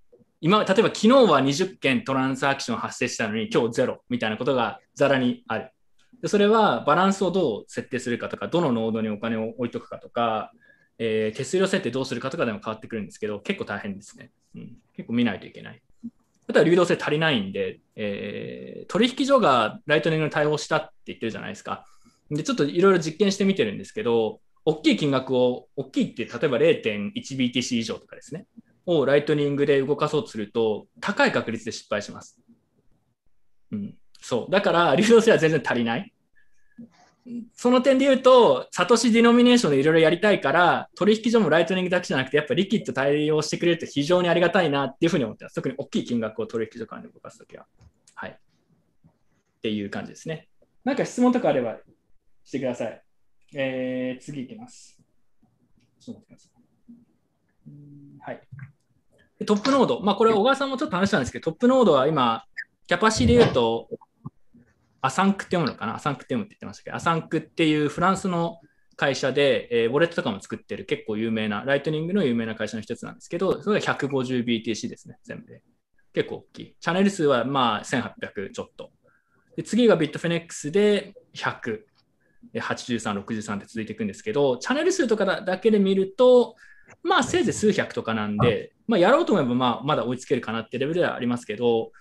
Speaker 1: 今、例えば昨日は20件トランザクション発生したのに今日ゼロみたいなことがざらにある。でそれはバランスをどう設定するかとか、どのノードにお金を置いとくかとか、えー手数料設定どうするかとかでも変わってくるんですけど、結構大変ですね。うん、結構見ないといけない。あとは流動性足りないんで、えー、取引所がライトニングに対応したって言ってるじゃないですか。で、ちょっといろいろ実験してみてるんですけど、大きい金額を、大きいって例えば 0.1BTC 以上とかですね、をライトニングで動かそうとすると、高い確率で失敗します。うん。そう。だから、流動性は全然足りない。その点で言うと、サトシディノミネーションでいろいろやりたいから、取引所もライトニングだけじゃなくて、やっぱりリキッド対応してくれると非常にありがたいなっていうふうに思ってます。特に大きい金額を取引所間で動かすときは。はい。っていう感じですね。なんか質問とかあればしてください。えー、次いきます。ちょっと待ってください。はい。トップノード。まあ、これ、小川さんもちょっと話したんですけど、トップノードは今、キャパシティで言うと、 ACINQ って読むのかな？ ACINQ って読むって言ってましたけど、 ACINQ っていうフランスの会社で、えー、ウォレットとかも作ってる結構有名な、ライトニングの有名な会社の一つなんですけど、それが 150BTC ですね、全部で。結構大きい。チャンネル数はまあ1800ちょっと。で次が Bitfinex で100。83、63って続いていくんですけど、チャンネル数とかだけで見ると、まあせいぜい数百とかなんで、まあ、やろうと思えばまあまだ追いつけるかなってレベルではありますけど、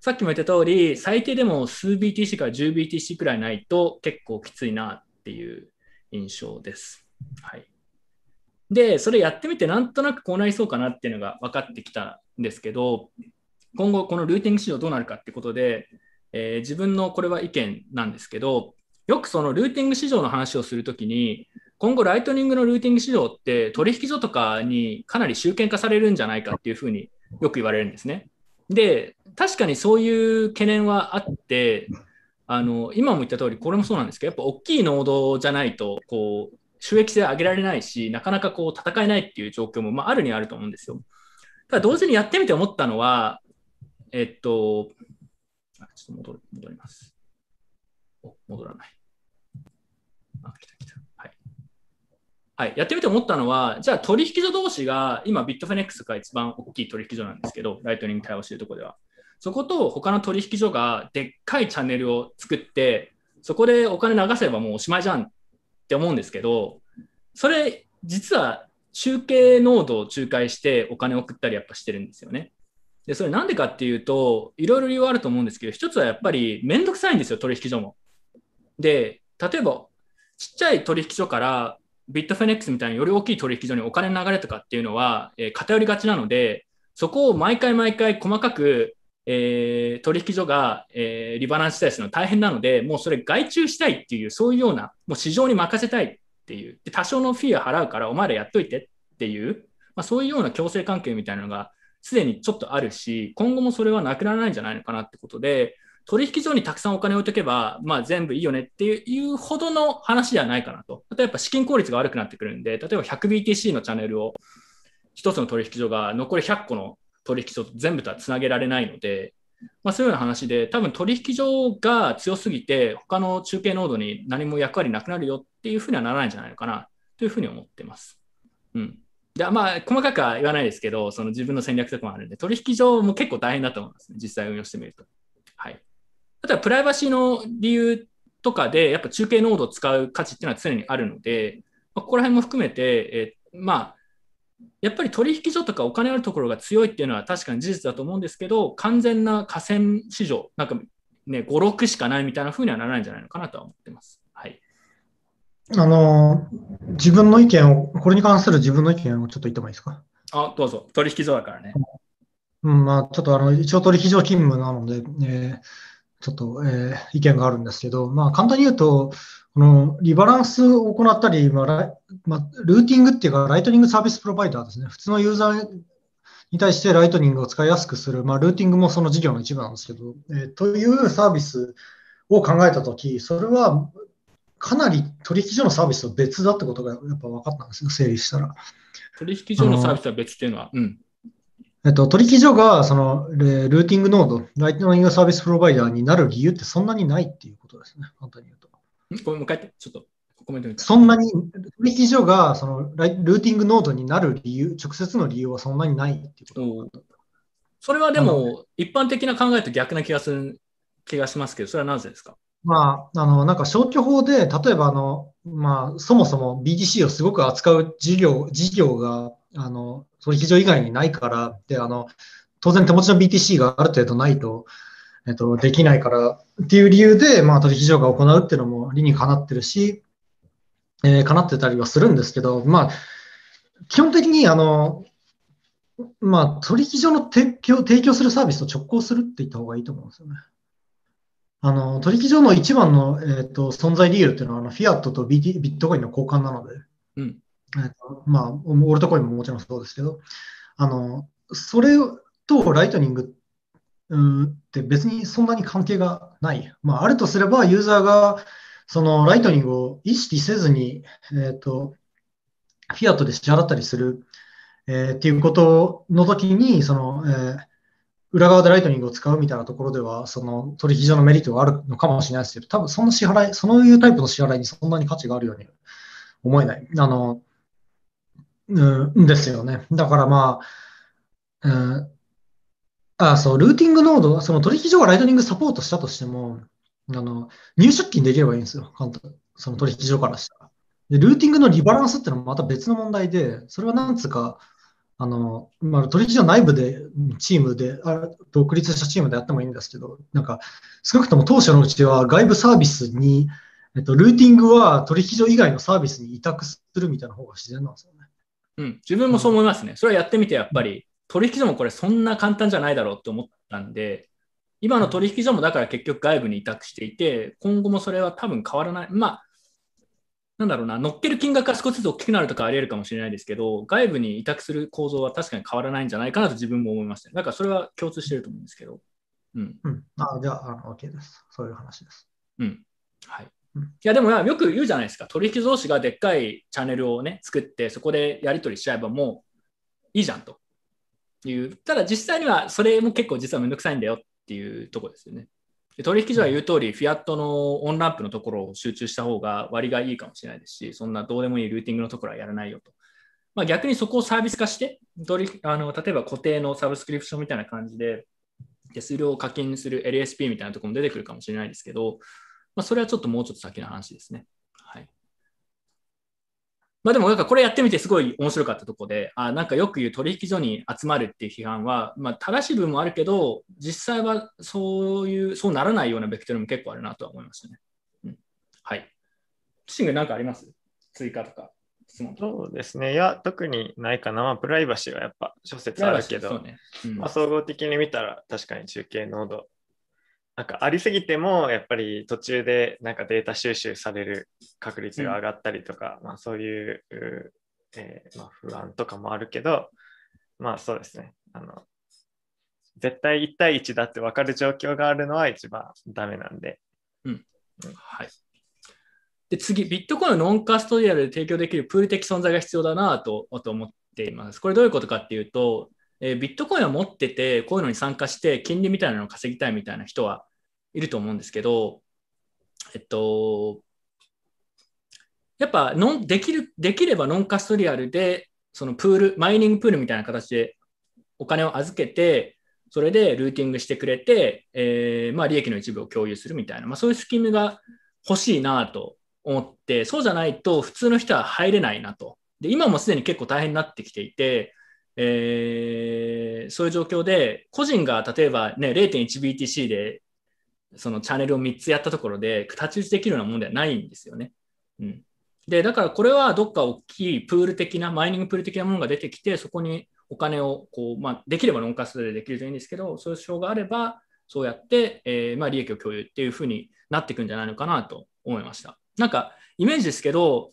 Speaker 1: さっきも言った通り、最低でも数 BTC から 10BTC くらいないと結構きついなっていう印象です。はい。で、それやってみてなんとなくこうなりそうかなっていうのが分かってきたんですけど、今後このルーティング市場どうなるかってことで、えー、自分のこれは意見なんですけど、よくそのルーティング市場の話をするときに、今後ライトニングのルーティング市場って取引所とかにかなり集権化されるんじゃないかっていうふうによく言われるんですね。で、確かにそういう懸念はあって、あの今も言った通り、これもそうなんですけど、やっぱ大きいノードじゃないと、こう、収益性上げられないし、なかなかこう戦えないっていう状況も、まあ、あるにはあると思うんですよ。ただ同時にやってみて思ったのは、えっと、ちょっと戻戻ります。お、戻らない。あ、来た。はい、やってみて思ったのは、じゃあ取引所同士が、今、 Bitfinex が一番大きい取引所なんですけど、ライトニング対応しているところでは。そこと他の取引所がでっかいチャンネルを作って、そこでお金流せばもうおしまいじゃんって思うんですけど、それ、実は中継ノードを仲介してお金を送ったりやっぱしてるんですよね。で、それなんでかっていうと、いろいろ理由あると思うんですけど、一つはやっぱりめんどくさいんですよ、取引所も。で、例えば、ちっちゃい取引所からビットフェネックスみたいにより大きい取引所にお金の流れとかっていうのは、えー、偏りがちなので、そこを毎回毎回細かく、えー、取引所が、えー、リバランスしたりするの大変なので、もうそれ外注したいっていう、そういうような、もう市場に任せたいっていう、で多少のフィーは払うからお前らやっといてっていう、まあ、そういうような強制関係みたいなのがすでにちょっとあるし、今後もそれはなくならないんじゃないのかなってことで、取引所にたくさんお金を置いとけば、まあ、全部いいよねっていうほどの話ではないかなと。例えば資金効率が悪くなってくるんで、例えば 100BTC のチャンネルを1つの取引所が残り100個の取引所全部とはつなげられないので、まあ、そういうような話で、多分取引所が強すぎて、他の中継ノードに何も役割なくなるよっていうふうにはならないんじゃないのかなというふうに思ってます。うん。でまあ、細かくは言わないですけど、その自分の戦略とかもあるんで、取引所も結構大変だと思いますね、実際運用してみると。はい。あとはプライバシーの理由とかで、やっぱ中継ノードを使う価値っていうのは常にあるので、まあ、ここら辺も含めて、えー、まあ、やっぱり取引所とかお金あるところが強いっていうのは確かに事実だと思うんですけど、完全な河川市場、なんかね、5、6しかないみたいなふうにはならないんじゃないのかなとは思ってます。はい。
Speaker 2: あの、自分の意見を、これに関する自分の意見をちょっと言ってもいいですか？
Speaker 1: あ、どうぞ。取引所だからね。
Speaker 2: うん、まあ、ちょっとあの、一応取引所勤務なので、えー、ちょっと、えー、意見があるんですけど、まあ、簡単に言うと、このリバランスを行ったり、まあまあ、ルーティングっていうか、ライトニングサービスプロバイダーですね。普通のユーザーに対してライトニングを使いやすくする、まあ、ルーティングもその事業の一部なんですけど、えー、というサービスを考えたとき、それはかなり取引所のサービスと別だってことがやっぱ分かったんですよ、整理したら。
Speaker 1: 取引所のサービスは別っていうのは、うん。
Speaker 2: えっと、取引所がそのルーティングノード、ライトニングサービスプロバイダーになる理由ってそんなにないっていうことですね、簡単に言うと。
Speaker 1: これもう一回ちょっとコメント
Speaker 2: そんなに、取引所がそのルーティングノードになる理由、直接の理由はそんなにないっていうこと。
Speaker 1: それはでも、一般的な考えと逆な気がする気がしますけど、それはなぜですか？
Speaker 2: まあ、あの、なんか消去法で、例えばあの、まあ、そもそも BTC をすごく扱う事業、事業が、あの、取引所以外にないから、で、あの、当然手持ちの BTC がある程度ないと、えっと、できないからっていう理由で、まあ、取引所が行うっていうのも理にかなってるし、えー、かなってたりはするんですけど、まあ、基本的に、あの、まあ、取引所の提供提供するサービスと直行するって言った方がいいと思うんですよね。あの、取引所の一番の、えーと、存在理由っていうのは、あのフィアットと、BT、ビットコインの交換なので、
Speaker 1: うん
Speaker 2: えーとまあ、オルトコインももちろんそうですけど、あの、それとライトニングって別にそんなに関係がない。まあ、あるとすれば、ユーザーがそのライトニングを意識せずに、えーと、フィアットで支払ったりする、えー、っていうことの時に、その、えー、裏側でライトニングを使うみたいなところでは、その取引所のメリットがあるのかもしれないですけど、多分その支払い、そういうタイプの支払いにそんなに価値があるように思えない。あの、うんですよね。だからまあ、うん、あ、そう、ルーティングノード、その取引所がライトニングサポートしたとしても、あの、入出金できればいいんですよ。簡単。その取引所からしたら。で、ルーティングのリバランスっていうのもまた別の問題で、それはなんつうか、あの、まあ、取引所内部で、チームで、あ独立したチームでやってもいいんですけど、なんか、少なくとも当初のうちは外部サービスに、えっと、ルーティングは取引所以外のサービスに委託するみたいな方が自然なんですよね。
Speaker 1: うん、自分もそう思いますね。それはやってみて、やっぱり、取引所もこれそんな簡単じゃないだろうと思ったんで、今の取引所もだから結局外部に委託していて、今後もそれは多分変わらない。まあ、なんだろうな、乗っける金額が少しずつ大きくなるとかあり得るかもしれないですけど、外部に委託する構造は確かに変わらないんじゃないかなと自分も思いました。だからそれは共通してると思うんですけど。
Speaker 2: うん。うん、あじゃあ、あの OK です。そういう話です。
Speaker 1: うん。はい。いやでもよく言うじゃないですか、取引同士がでっかいチャンネルをね、作って、そこでやり取りしちゃえばもういいじゃんと。いう、ただ実際にはそれも結構実はめんどくさいんだよっていうところですよね。で取引所は言う通り、フィアットのオンランプのところを集中した方が割がいいかもしれないですし、そんなどうでもいいルーティングのところはやらないよと。まあ、逆にそこをサービス化して取りあの、例えば固定のサブスクリプションみたいな感じで、手数料を課金する LSP みたいなところも出てくるかもしれないですけど、まあ、それはちょっともうちょっと先の話ですね。はい。まあでもなんかこれやってみてすごい面白かったところで、あなんかよく言う取引所に集まるっていう批判は、まあ、正しい部分もあるけど、実際はそういう、そうならないようなベクトルも結構あるなとは思いましたね。うん、はい。シング何かあります？追加とか質問
Speaker 4: そうですね。いや、特にないかな。まあ、プライバシーはやっぱ諸説あるけど、ねうん、まあ、総合的に見たら確かに中継ノードなんかありすぎてもやっぱり途中でなんかデータ収集される確率が上がったりとか、うん、まあ、そういう、えー、まあ、不安とかもあるけどまあそうですね。あの絶対1対1だって分かる状況があるのは一番ダメなんで。
Speaker 1: うん、うん、はい。で次、ビットコインをノンカストリアルで提供できるプール的存在が必要だなと思っています。これどういうことかっていうと、えー、ビットコインを持ってて、こういうのに参加して、金利みたいなのを稼ぎたいみたいな人はいると思うんですけど、えっと、やっぱノンできる、できればノンカストリアルで、そのプール、マイニングプールみたいな形でお金を預けて、それでルーティングしてくれて、えー、まあ利益の一部を共有するみたいな、まあ、そういうスキームが欲しいなと思って、そうじゃないと普通の人は入れないなと。で今もすでに結構大変になってきていて、えー、そういう状況で、個人が例えば、ね、0.1BTC でそのチャンネルを3つやったところで、太刀打ちできるようなものではないんですよね。うん、で、だからこれはどっか大きいプール的な、マイニングプール的なものが出てきて、そこにお金をこう、まあ、できればノンカスでできるといいんですけど、そういう手法があれば、そうやって、えー、まあ、利益を共有っていうふうになっていくんじゃないのかなと思いました。なんか、イメージですけど、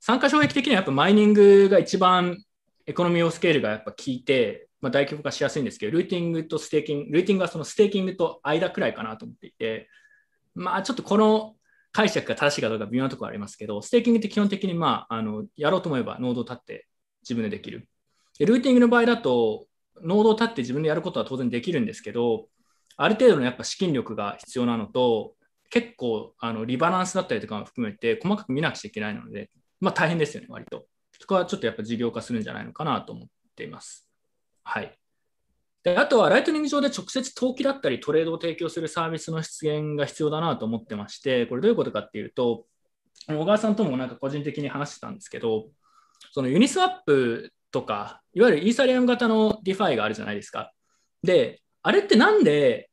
Speaker 1: 参加障壁的にはやっぱマイニングが一番 economy of scale がやっぱ効いて、まあ、大規模化しやすいんですけど、ルーティングとステーキング、ルーティングはそのステーキングと間くらいかなと思っていて、まあちょっとこの解釈が正しいかどうか微妙なところありますけど、ステーキングって基本的にまああのやろうと思えばノードを立って自分でできる。でルーティングの場合だと、ノードを立って自分でやることは当然できるんですけど、ある程度のやっぱ資金力が必要なのと、結構あのリバランスだったりとかも含めて細かく見なくちゃいけないので、まあ大変ですよね、割と。そこはちょっとやっぱ事業化するんじゃないのかなと思っています。はい。であとは、ライトニング上で直接投機だったりトレードを提供するサービスの出現が必要だなと思ってまして、これどういうことかっていうと、小川さんともなんか個人的に話してたんですけど、そのユニスワップとか、いわゆるイーサリアム型の DeFi があるじゃないですか。で、あれってなんで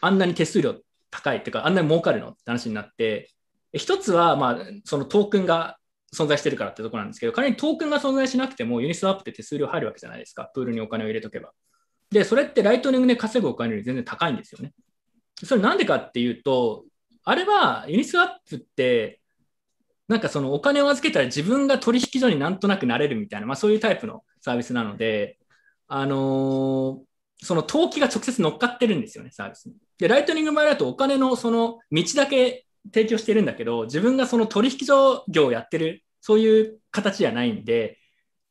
Speaker 1: あんなに手数料高いっていうか、あんなに儲かるのって話になって、一つは、まあ、そのトークンが存在してるからってとこなんですけど、仮にトークンが存在しなくてもユニスワップって手数料入るわけじゃないですか。プールにお金を入れとけば。で、それってライトニングで稼ぐお金より全然高いんですよね。それなんでかっていうと、あれはユニスワップって、なんかそのお金を預けたら自分が取引所になんとなくなれるみたいな、まあそういうタイプのサービスなので、あのー、その投機が直接乗っかってるんですよね、サービスに。で、ライトニングの場合だとお金のその道だけ提供してるんだけど、自分がその取引所業をやってる、そういう形じゃないんで、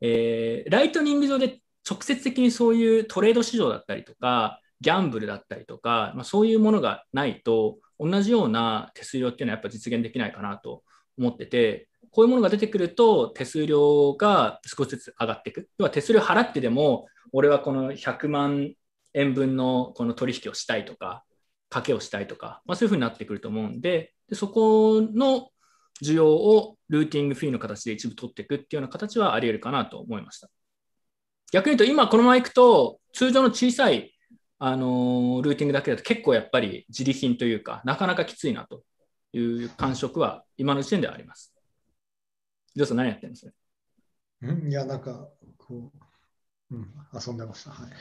Speaker 1: えー、ライトニング上で直接的にそういうトレード市場だったりとか、ギャンブルだったりとか、まあ、そういうものがないと、同じような手数料っていうのはやっぱ実現できないかなと思ってて、こういうものが出てくると手数料が少しずつ上がっていく。要は手数料払ってでも、俺はこの100万円分のこの取引をしたいとか、賭けをしたいとか、まあ、そういうふうになってくると思うんで、でそこの需要をルーティングフィーの形で一部取っていくっていうような形はあり得るかなと思いました。逆に言うと、今このままいくと、通常の小さい、あのー、ルーティングだけだと結構やっぱり自利品というか、なかなかきついなという感触は今の時点ではあります。ジョーさん何やってるんですか
Speaker 2: いや、なんか、こう、うん、遊んでました。はい。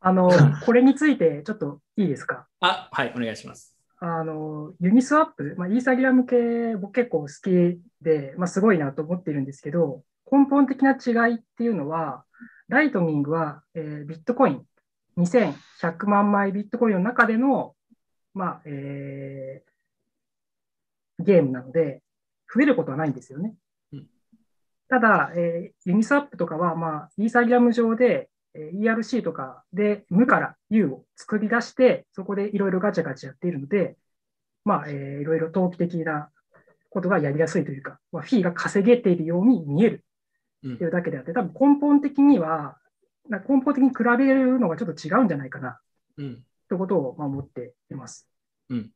Speaker 3: あの、これについてちょっといいですか？
Speaker 1: あ、はい、お願いします。
Speaker 3: あの、ユニスワップ、まあ、イーサリアム系、僕結構好きで、まあ、すごいなと思ってるんですけど、根本的な違いっていうのは、ライトニングは、えー、ビットコイン、2100万枚ビットコインの中での、まあ、えー、ゲームなので、増えることはないんですよね。ただ、えー、ユニスワップとかは、まあ、イーサリアム上で、ERC とかで無から U を作り出して、そこでいろいろガチャガチャやっているので、まあ、えー、いろいろ投機的なことがやりやすいというか、まあ、フィーが稼げているように見えるというだけであって、多分根本的には、根本的に比べるのがちょっと違うんじゃないかな、うん、ということを思っています。
Speaker 1: うん、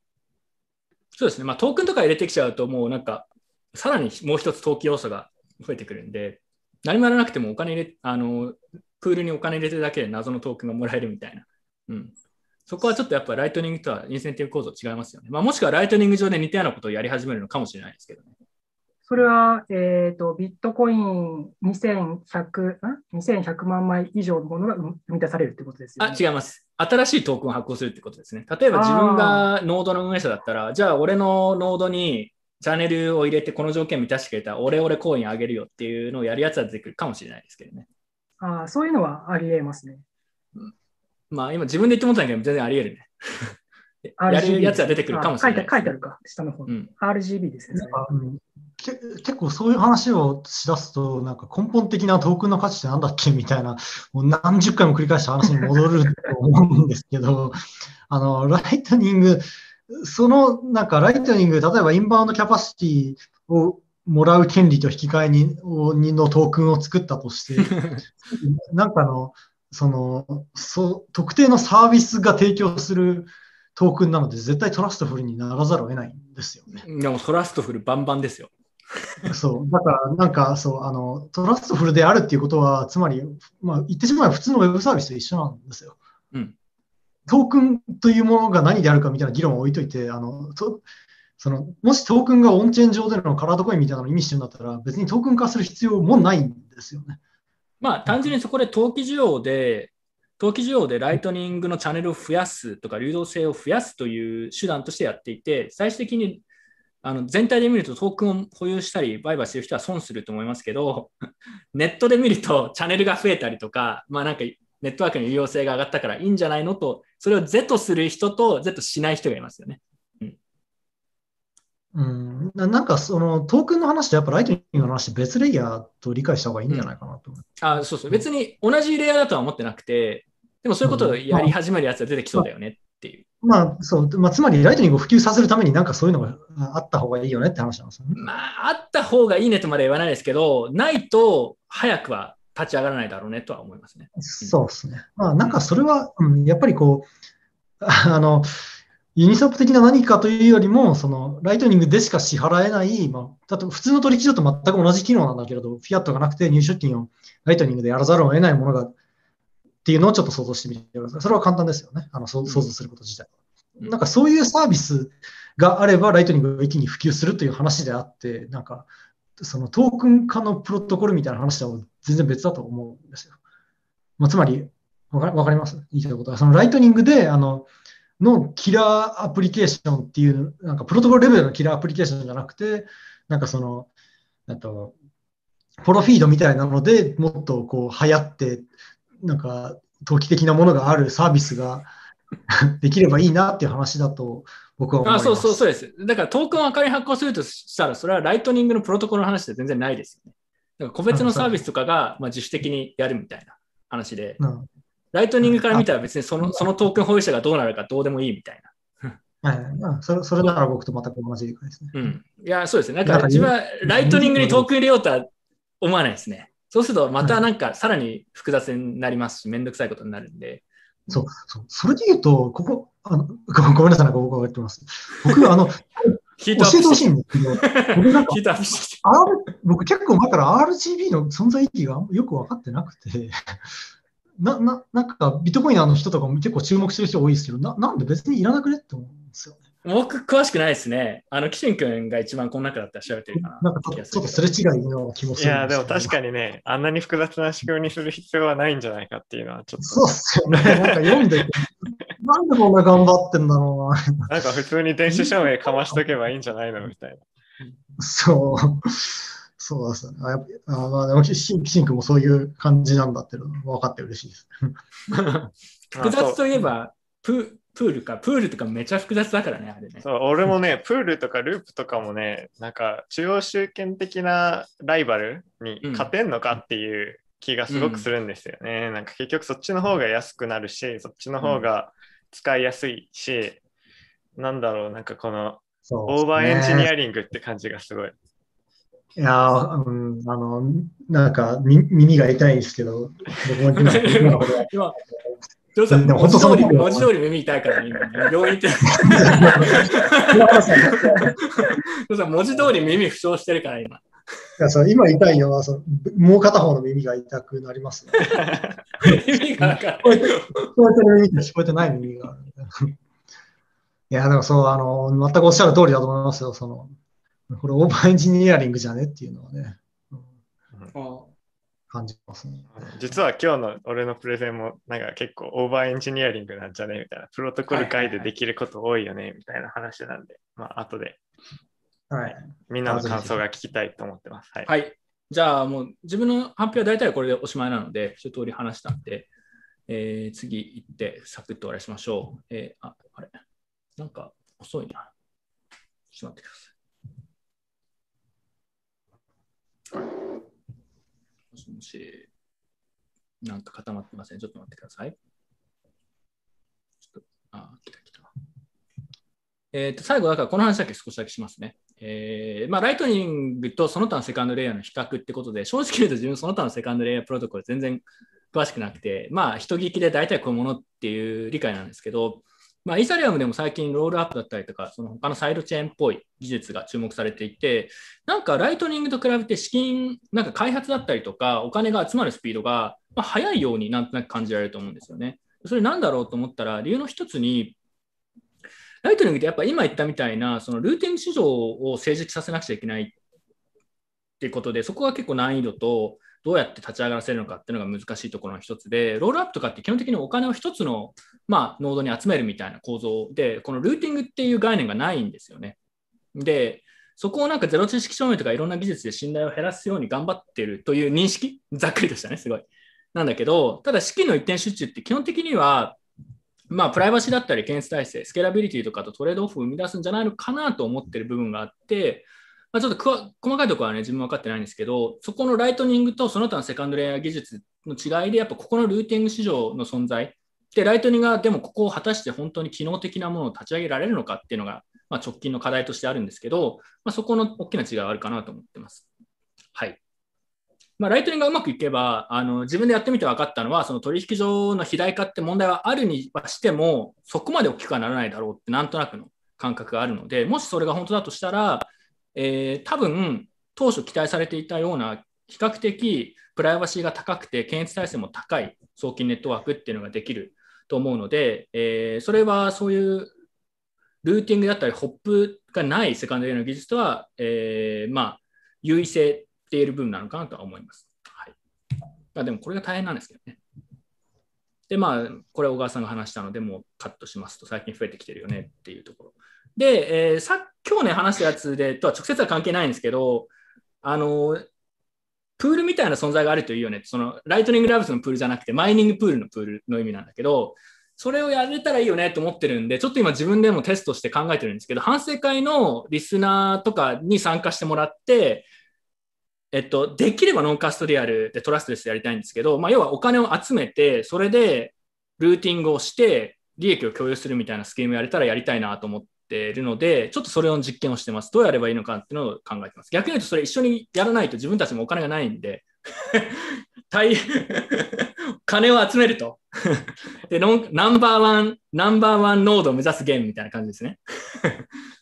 Speaker 1: そうですね、まあ、トークンとか入れてきちゃうと、もうなんか、さらにもう一つ投機要素が増えてくるんで、何もやらなくてもお金入れ、あの、プールにお金入れてるだけで謎のトークンがもらえるみたいな。うん。そこはちょっとやっぱライトニングとはインセンティブ構造違いますよね。まあ、もしくはライトニング上で似たようなことをやり始めるのかもしれないですけどね。
Speaker 3: それは、えっ、ー、と、ビットコイン2100、2100万枚以上のものが生み出されるってことですよ
Speaker 1: ね。あ、違います。新しいトークンを発行するってことですね。例えば自分がノードの運営者だったら、じゃあ俺のノードにチャンネルを入れてこの条件満たしてくれたら、俺俺コインあげるよっていうのをやるやつは出てくるかもしれないですけどね。
Speaker 3: ああ、そういうのはありえますね。
Speaker 1: まあ今自分で言ってもったんだけど、全然ありえるね。やるやつは出てくるかもしれない、
Speaker 3: ね、書いてあるか、下の方。うん、RGB ですね。
Speaker 2: 結構そういう話をしだすと、なんか根本的なトークンの価値ってなんだっけみたいな、もう何十回も繰り返した話に戻ると思うんですけど、あの、ライトニング、その、なんかライトニング、例えば inbound capacity をもらう権利と引き換えにのトークンを作ったとして、なんかの、その、そ特定のサービスが提供するトークンなので、絶対 trustful にならざるを得ないんですよね。
Speaker 1: でも trustful バンバンですよ。
Speaker 2: そう。だから、なんか、そう、あの、 trustful であるっていうことは、つまり、まあ、言ってしまえば普通のウェブサービスと一緒なんですよ。うん。トークンというものが何であるかみたいな議論を置いといて、あの、とそのもしトークンが on-chain 上での colored coin みたいなのを意味してるんだったら、別にトークン化する必要もないんですよね。
Speaker 1: まあ、単純にそこで投機需要で、投機需要でライトニングのチャンネルを増やすとか、流動性を増やすという手段としてやっていて、最終的にあの全体で見るとトークンを保有したり、売買してる人は損すると思いますけど、ネットで見るとチャンネルが増えたりとか、まあなんかネットワークの有用性が上がったからいいんじゃないのと、それを Z する人と Z しない人がいますよね。
Speaker 2: うん、なんかそのトークンの話とやっぱライトニングの話別レイヤーと理解した方がいいんじゃないかなと思う。
Speaker 1: うん、あそうそう。別に同じレイヤーだとは思ってなくて、でもそういうことをやり始めるやつは出てきそうだよねっていう。
Speaker 2: まあ、そう。まあ、つまりライトニングを普及させるためになんかそういうのがあった方がいいよねって話なんですよね。
Speaker 1: まあ、あった方がいいねとまで言わないですけど、ないと早くは立ち上がらないだろうねとは思いますね。
Speaker 2: そうですね。まあ、なんかそれは、うん、やっぱりこう、あの、 Uniswap 的な何かというよりも、そのライトニングでしか支払えない、まあ、普通の取引所と全く同じ機能なんだけれど、フィアットがなくて入出金をライトニングでやらざるを得ないものがっていうのをちょっと想像してみてください。それは簡単ですよね。あの想像すること自体。なんかそういうサービスがあれば、ライトニングが一気に普及するという話であって、なんか、そのトークン化のプロトコルみたいな話とは全然別だと思うんですよ。まあ、つまり、わかかります？言いたいことは。そのライトニングで、あの、の killer application っていう、なんかプロトコルレベルの killer application じゃなくて、なんかその、あと、プロフィードみたいなのでもっとこう流行って、なんか、投機的なものがあるサービスが できればいいなっていう話だと僕は思います。
Speaker 1: あそうそうそうです。だからトークンを仮に発行するとしたら、それはライトニングのプロトコルの話で全然ないですよね。だから個別のサービスとかがまあ自主的にやるみたいな話で、うん、ライトニングから見たら別にそのそのトークン保有者がどうなるかどうでもいいみたいな。
Speaker 2: はい、それそれなら僕と全く同じ理解ですね。
Speaker 1: うん。いや、そうですね。なんか自分はライトニングにトークン入れようとは思わないですね。そうするとまたなんかさらに複雑になりますし、めんどくさいことになるんで。
Speaker 2: そう、そう。それで言うと、ここ、あのごめんなさい、ここが言ってます。僕、あの、教えてほしいんですけど、僕なんか、僕結構前から RGB の存在意義がよく分かってなくて、な、な、なんかビットコインの人とかも結構注目してる人多いですけど、ななんで別にいらなくねって思うんですよね。
Speaker 1: 僕、詳しくないですね。あの、キシン君が一番この中だったら調べてるかな。
Speaker 2: なんかちょっとすれ違いのような気もす
Speaker 4: るいや、でも確かにね、あんなに複雑な仕組みにする必要はないんじゃないかっていうのはちょっと。
Speaker 2: そうっすよね。なんか読んで、なんでこんな頑張ってんだろう
Speaker 4: な。なんか普通に電子証明かましとけばいいんじゃないのみたいな。
Speaker 2: そう。そうですね。あやっぱあまあ、でも、シンシン君もそういう感じなんだっていうの分かって嬉しいです。
Speaker 1: 複雑といえば、ププールか、プールとかめちゃ複雑だからね、あれね。
Speaker 4: そう、俺もね、プールとかループとかもね、なんか中央集権的なライバルに勝てんのかっていう気がすごくするんですよね。うん、なんか結局そっちの方が安くなるし、そっちの方が使いやすいし、うん、なんだろう、なんかこのオーバーエンジニアリングって感じがすごい。
Speaker 2: いやうん、あの、なんか耳が痛いですけど、僕も今
Speaker 1: 今ジョーさん、文字通り、文字通り耳痛いから、今、病院って。ジョーさん、文字通り耳負傷してるから、今。い
Speaker 2: やそう今痛いのはそもう片方の耳が痛くなります、ね。
Speaker 1: 耳が聞
Speaker 2: こえてる耳と聞こえてない耳がある。いや、でもそう、あの、全くおっしゃる通りだと思いますよ。その、これ over-engineering じゃねっていうのはね。うん、感じますね。
Speaker 4: 実は今日の俺のプレゼンもなんか結構 over-engineering なんじゃねみたいな、プロトコル外でできること多いよねみたいな話なんで、まあ後で、はい、みんなの感想が聞きたいと思ってます。
Speaker 1: はい。はい、じゃあもう自分の発表は大体これでおしまいなので、一通り話したんで、えー、次行ってサクッと終わらしましょう。えー、あ、あれ？なんか遅いな。ちょっと待ってください。もしもし。なんか固まってません？ちょっと待ってください。ちょっと、あ、来た来た。えっ、ー、と、最後、だからこの話だけ少しだけしますね。えー、まあ、ライトニングとその他のセカンドレイヤーの比較ってことで、正直言うと自分その他のセカンドレイヤープロトコル全然詳しくなくて、まあ、人聞きで大体こういうものっていう理解なんですけど、まあ、イーサリアムでも最近 rollup だったりとか、その他のサイドチェーンっぽい技術が注目されていて、なんかライトニングと比べて資金、なんか開発だったりとか、お金が集まるスピードが、ま速いようになんとなく感じられると思うんですよね。それなんだろうと思ったら、理由の一つに、ライトニングってやっぱ今言ったみたいな、そのルーティング市場を成熟させなくちゃいけないっていうことで、そこが結構難易度と、どうやって立ち上がらせるのかっていうのが難しいところの一つで、 rollup とかって基本的にお金を一つの、まあ、ノードに集めるみたいな構造で、このルーティングっていう概念がないんですよね。で、そこをなんかゼロ知識証明とかいろんな技術で信頼を減らすように頑張ってるという認識、ざっくりとしたね、すごい。なんだけど、ただ資金の一点集中って基本的には、まあ、プライバシーだったり検出体制、スケラビリティとかとトレードオフを生み出すんじゃないのかなと思ってる部分があって、まあ、ちょっと細かいところはね、自分分かってないんですけど、そこのライトニングとその他のセカンドレイヤー技術の違いで、やっぱここのルーティング市場の存在、で、ライトニングがでもここを果たして本当に機能的なものを立ち上げられるのかっていうのが、まあ、直近の課題としてあるんですけど、まあ、そこの大きな違いはあるかなと思ってます。はい。まあ、ライトニングがうまくいけば、あの自分でやってみて分かったのは、その取引所の肥大化って問題はあるにはしても、そこまで大きくはならないだろうってなんとなくの感覚があるので、もしそれが本当だとしたら、えー、多分当初期待されていたような比較的プライバシーが高くて検閲体制も高い送金ネットワークっていうのができると思うので、えー、それはそういうルーティングだったりホップがないセカンダリーの技術とは、えー、まあ優位性って言える部分なのかなとは思います。はいま、でもこれが大変なんですけどね。で、まあ、これは小川さんが話したので、もうカットしますと、最近増えてきてるよねっていうところ。で、えー、さ今日ね、話したやつでとは直接は関係ないんですけど、あの、プールみたいな存在があるといいよね。その、ライトニングラブスのプールじゃなくて、マイニングプールのプールの意味なんだけど、それをやれたらいいよねと思ってるんで、ちょっと今自分でもテストして考えてるんですけど、反省会のリスナーとかに参加してもらって、えっと、できればノンカストリアルでトラストレスやりたいんですけど、まあ、要はお金を集めて、それでルーティングをして、利益を共有するみたいなスキームやれたらやりたいなと思ってているので、ちょっとそれを実験をしてます。どうやればいいのかっていうのを考えてます。逆に言うと、それ一緒にやらないと自分たちもお金がないんで 大 金を集めると でナンバーワン、ナンバーワンノードを目指すゲームみたいな感じですね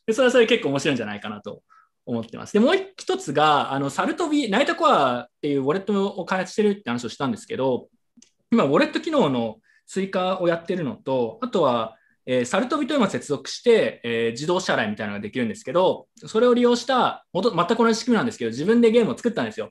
Speaker 1: で。それはそれ結構面白いんじゃないかなと思ってます。で、もう一つが、あのサルトビ、ナイトコアっていうウォレットを開発してるって話をしたんですけど、今、ウォレット機能の追加をやってるのと、あとは、えー、サルトビというのを接続して、えー、自動支払いみたいなのができるんですけど、それを利用した、全く同じ仕組みなんですけど、自分でゲームを作ったんですよ。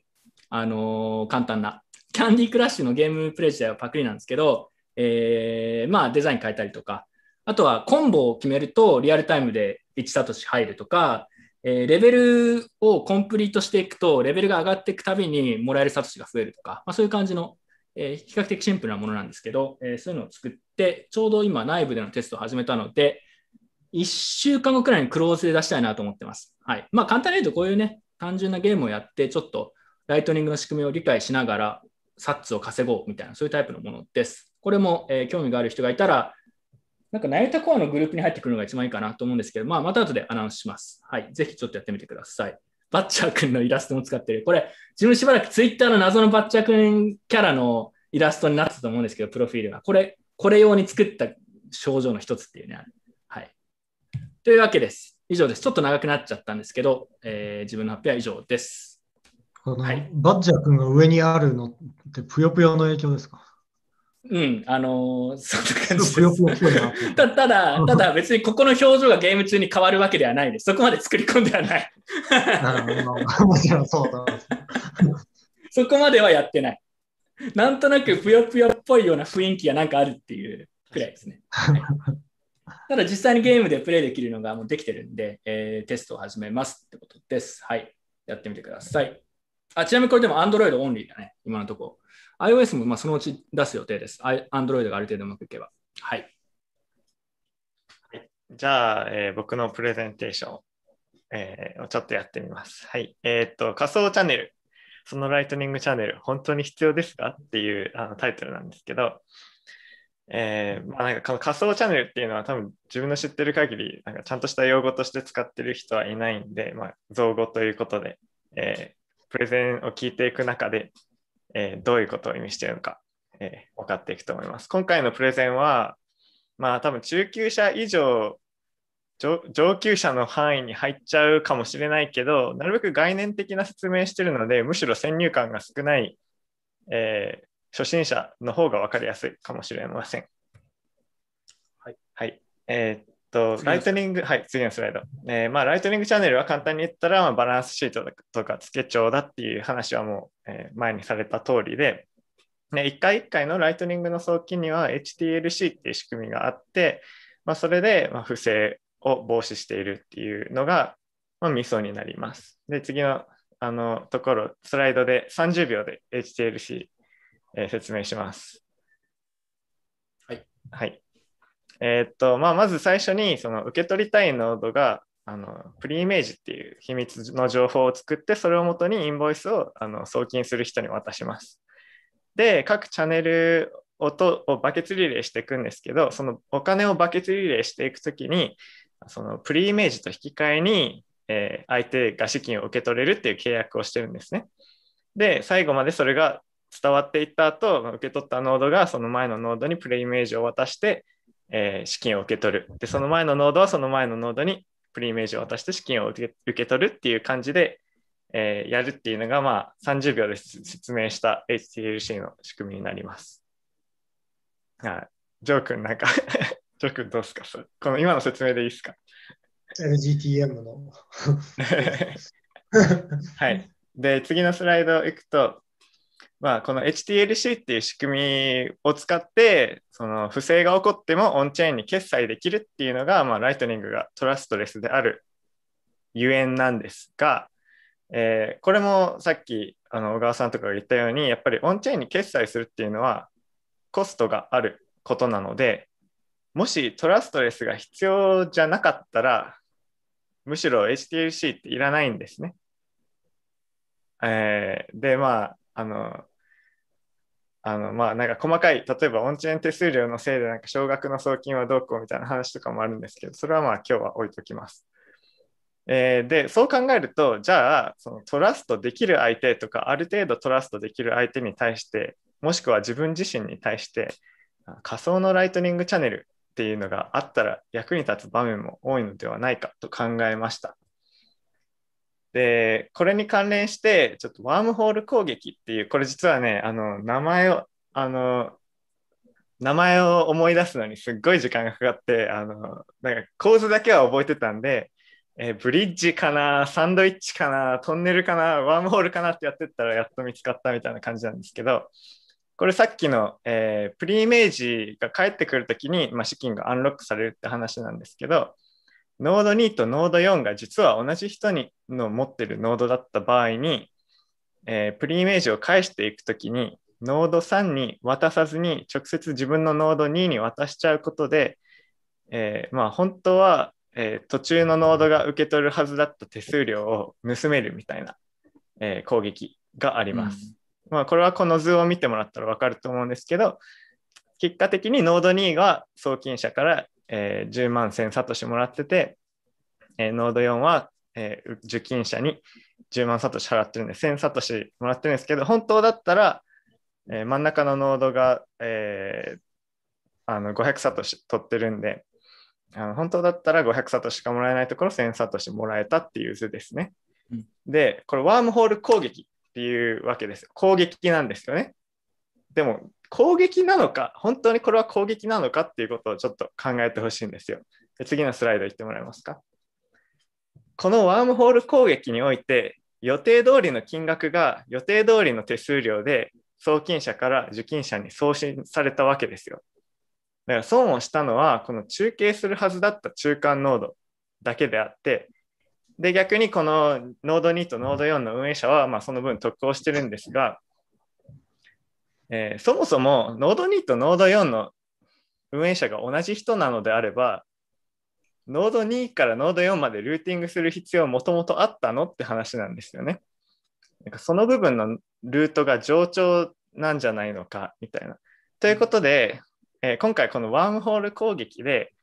Speaker 1: あのー、簡単な。キャンディークラッシュのゲームプレイ自体はパクリなんですけど、えー、まあデザイン変えたりとか、あとはコンボを決めるとリアルタイムで1サトシ入るとか、えー、レベルをコンプリートしていくと、レベルが上がっていくたびにもらえるサトシが増えるとか、まあ、そういう感じの、えー、比較的シンプルなものなんですけど、えー、そういうのを作って、ちょうど今内部でのテストを始めたので、1週間後くらいにクローズで出したいなと思ってます。はい。まあ簡単に言うとこういうね、単純なゲームをやって、ちょっとライトニングの仕組みを理解しながら、サッツを稼ごうみたいな、そういうタイプのものです。これも、えー、興味がある人がいたら、なんか、ナイタコアのグループに入ってくるのが一番いいかなと思うんですけど、まあ、また後でアナウンスします。はい。ぜひちょっとやってみてください。バッチャー君のイラストも使ってる。これ、自分しばらくツイッターの謎のバッチャー君キャラのイラストになってたと思うんですけど、プロフィールが。これ、これ用に作った症状の一つっていうね。はい。というわけです。以上です。ちょっと長くなっちゃったんですけど、えー、自分の発表は以上です。
Speaker 2: はい、バッジャー君が上にあるのってぷよぷよの影響ですか？
Speaker 1: うん、あのー、そんな感じです。たただ、ただ別にここの表情がゲーム中に変わるわけではないです。そこまで作り込んではない。もちろんそうだ。そこまではやってない。なんとなくぷよぷよっぽいような雰囲気がなんかあるっていうくらいですね。はい、ただ実際にゲームでプレイできるのがもうできてるんで、えー、テストを始めますってことです。はい。やってみてください。あちなみにこれでも Android オンリーだね、今のところ。iOS もまあそのうち出す予定です。Android がある程度うまくいけば。はい。
Speaker 4: はい、じゃあ、えー、僕のプレゼンテーション、えー、をちょっとやってみます。はい。えー、っと、仮想チャンネル。そのライトニングチャンネル、本当に必要ですか？っていうあのタイトルなんですけど、えー、まあ、なんか仮想チャンネルっていうのは多分自分の知ってる限りなんかちゃんとした用語として使ってる人はいないんで、まあ、造語ということで、えプレゼンを聞いていく中で、えー、どういうことを意味しているのか、えー、分かっていくと思います。今回のプレゼンは、まあ多分中級者以上上級者の範囲に入っちゃうかもしれないけど、なるべく概念的な説明してるので、むしろ先入観が少ない、えー、初心者の方が分かりやすいかもしれません。はい。はい、えー、と、ライトニング、はい、次のスライド。えー、まあ、ライトニングチャンネルは簡単に言ったら、まあ、バランスシートとか付け帳だっていう話はもう、えー、前にされた通りで、ね、1回1回のライトニングの送金には HTLC っていう仕組みがあって、まあ、それで、ま不正を防止しているっていうのが、まあ、ミソになります。で、次のあのところ、スライドで30秒で HTLC、えー、説明します。
Speaker 1: はい。
Speaker 4: はいえー、っと、まあ、まず最初にその受け取りたいノードがあのプリイメージっていう秘密の情報を作ってそれをもとにインボイスをあの送金する人に渡します。で各チャンネルをとをバケツリレーしていくんですけどそのお金をバケツリレーしていくときにそのプリイメージと引き換えに、えー、相手が資金を受け取れるっていう契約をしてるんですね。で最後までそれが伝わっていった後受け取ったノードがその前のノードにプレイメージを渡してえー、資金を受け取る。で、その前のノードはその前のノードにプリイメージを渡して資金を受け取るっていう感じで、えー、やるっていうのが、まあ、30秒で説明した HTLC の仕組みになります。はい。ジョー君、なんか ジョー君どうですか？この今の説明でいいですか
Speaker 2: ?LGTM の
Speaker 4: はい。で、次のスライド行くと、まあ、この HTLC っていう仕組みを使って、その不正が起こってもオンチェーンに決済できるっていうのが、まあ、ライトニングがトラストレスであるゆえんなんですが、えー、これもさっきあの小川さんとかが言ったようにやっぱりオンチェーンに決済するっていうのはコストがあることなのでもしトラストレスが必要じゃなかったらむしろ HTLC っていらないんですね。えー、でまああのあのまあなんか細かい例えばオンチェーン手数料のせいでなんか少額の送金はどうこうみたいな話とかもあるんですけどそれはまあ今日は置いときます。えー、でそう考えるとじゃあそのトラストできる相手とかある程度トラストできる相手に対してもしくは自分自身に対して仮想のライトニングチャンネルっていうのがあったら役に立つ場面も多いのではないかと考えました。でこれに関連してちょっとワームホール攻撃っていうこれ実はねあの名前をあの名前を思い出すのにすっごい時間がかかってあのなんか構図だけは覚えてたんでえー、ブリッジかな、サンドイッチかな、トンネルかな、ワームホールかなってやってったらやっと見つかったみたいな感じなんですけど、これさっきの、えー、 preimage が返ってくるときに、まあ、資金がアンロックされるって話なんですけど、ノード2とノード4が実は同じ人にの持ってるノードだった場合に、えー、 preimage を返していくときに、ノード3に渡さずに直接自分のノード2に渡しちゃうことで、えー、まあ本当はえー、途中のノードが受け取るはずだった手数料を盗めるみたいな、えー、攻撃があります。うん、まあ、これはこの図を見てもらったら分かると思うんですけど、結果的にノード2が送金者から、えー、10万1000サトシもらってて、えー、ノード4は、えー、受金者に10万サトシ払ってるんで1000サトシもらってるんですけど、本当だったら、えー、真ん中のノードが、えー、あの500サトシ取ってるんで、あの本当だったら500サトシしかもらえないところ1000サトシもらえたっていう図ですね。うん、で、これワームホール攻撃っていうわけですよ。攻撃なんですよね。でも攻撃なのか、本当にこれは攻撃なのかっていうことをちょっと考えてほしいんですよ。で次のスライド行ってもらえますか。このワームホール攻撃において予定通りの金額が予定通りの手数料で送金者から受金者に送信されたわけですよ。だから損をしたのは、この中継するはずだった中間ノードだけであって、で、逆にこのノード2とノード4の運営者は、まあ、その分得をしてるんですが、えー、そもそもノード2とノード4の運営者が同じ人なのであれば、ノード2からノード4までルーティングする必要もともとあったのって話なんですよね。なんかその部分のルートが冗長なんじゃないのかみたいな。ということで、えー、今回このワームホール攻撃で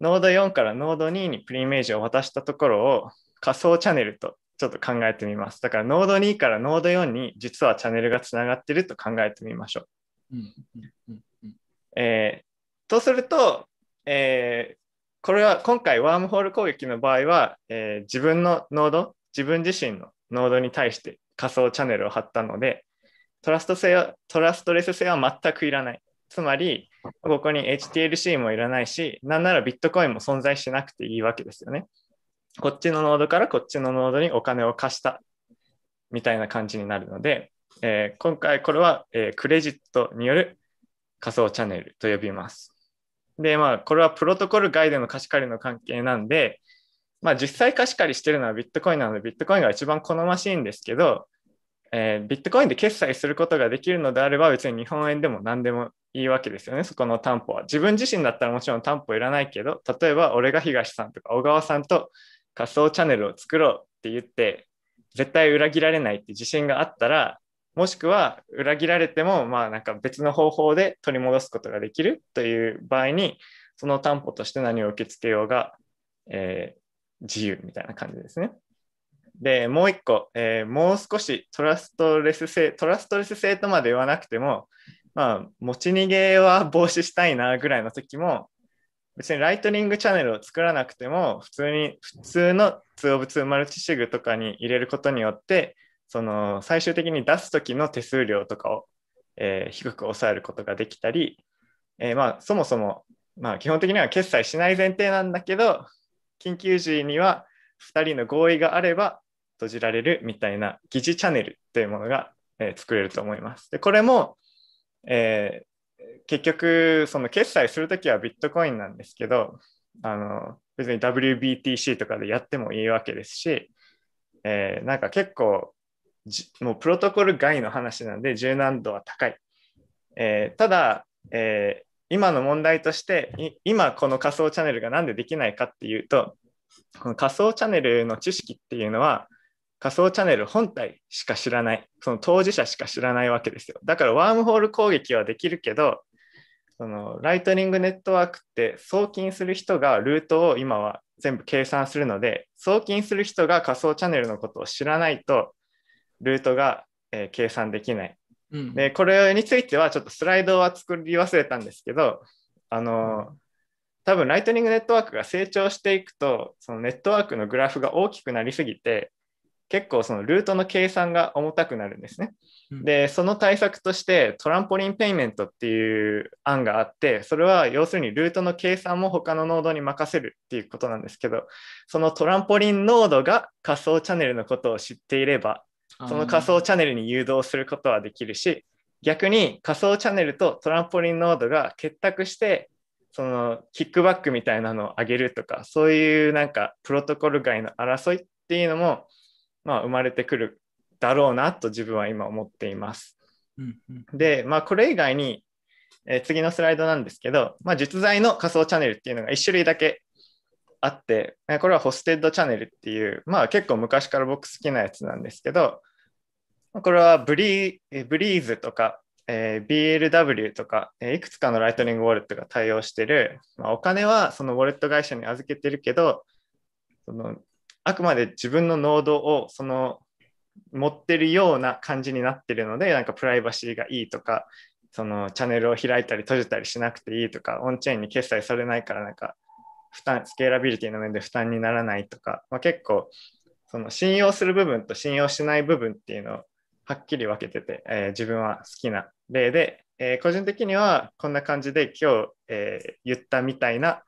Speaker 4: ノード4からノード2に preimage を渡したところを仮想チャンネルとちょっと考えてみます。だからノード2からノード4に実はチャンネルがつながってると考えてみましょう。えとすると、えー、これは今回ワームホール攻撃の場合は、えー、自分のノード、自分自身のノードに対して仮想チャンネルを貼ったので、トラスト性はトラストレス性は全くいらない。つまり、ここに HTLC もいらないし、なんならビットコインも存在しなくていいわけですよね。こっちのノードからこっちのノードにお金を貸したみたいな感じになるので、えー、今回これは、えー、クレジットによる仮想チャンネルと呼びます。で、まあ、これはプロトコル外での貸し借りの関係なんで、まあ、実際貸し借りしてるのはビットコインなので、ビットコインが一番好ましいんですけど、えー、ビットコインで決済することができるのであれば、別に日本円でも何でもいいわけですよね、そこの担保は。自分自身だったらもちろん担保いらないけど、例えば俺が東さんとか小川さんと仮想チャンネルを作ろうって言って、絶対裏切られないって自信があったら、もしくは裏切られても、まあなんか別の方法で取り戻すことができるという場合に、その担保として何を受け付けようが、えー、自由みたいな感じですね。で、もう一個、えー、もう少しトラストレス性、トラストレス性とまで言わなくても、まあ、持ち逃げは防止したいなぐらいの時も、別にライトニングチャンネルを作らなくても、普通に、普通の 2of2 マルチシグとかに入れることによって、その最終的に出す時の手数料とかを、えー、低く抑えることができたり、えー、まあそもそも、まあ、基本的には決済しない前提なんだけど緊急時には2人の合意があれば閉じられるみたいな疑似チャンネルというものが、えー、作れると思います。でこれも、えー、結局その決済するときはビットコインなんですけどあの別に WBTC とかでやってもいいわけですし、えー、なんか結構もうプロトコル外の話なんで柔軟度は高い。えー、ただ、えー、今の問題として今この仮想チャンネルが何でできないかっていうとこの仮想チャンネルの知識っていうのは仮想チャンネル本体しか知らない。その当事者しか知らないわけですよ。だからワームホール攻撃はできるけどそのライトニングネットワークって送金する人がルートを今は全部計算するので送金する人が仮想チャンネルのことを知らないとルートが、えー、計算できない。うん、でこれについてはちょっとスライドは作り忘れたんですけどあの、うん、多分ライトニングネットワークが成長していくとそのネットワークのグラフが大きくなりすぎて結構そのルートの計算が重たくなるんですね。うん、でその対策としてトランポリンペイメントっていう案があってそれは要するにルートの計算も他のノードに任せるっていうことなんですけどそのトランポリンノードが仮想チャンネルのことを知っていればその仮想チャンネルに誘導することはできるし逆に仮想チャンネルとトランポリンノードが結託してそのキックバックみたいなのを上げるとかそういうなんかプロトコル外の争いっていうのも、まあ、生まれてくるだろうなと自分は今思っています。うんうん、で、まあ、これ以外に、えー、次のスライドなんですけど、まあ、実在の仮想チャンネルっていうのが1種類だけあって、これは hosted channel っていう、まあ結構昔から僕好きなやつなんですけど、これはブリ Breez とか、えー、BLW とか、えー、いくつかのライトニングウォレットが対応してる、まあ、お金はそのウォレット会社に預けてるけど、そのあくまで自分のノードをその持ってるような感じになってるので、なんかプライバシーがいいとか、そのチャンネルを開いたり閉じたりしなくていいとか、 on-chain に決済されないからなんか負担、スケーラビリティの面で負担にならないとか、まあ、結構その信用する部分と信用しない部分っていうのをはっきり分けてて、えー、自分は好きな例で、えー、個人的にはこんな感じで今日、えー、言ったみたいな、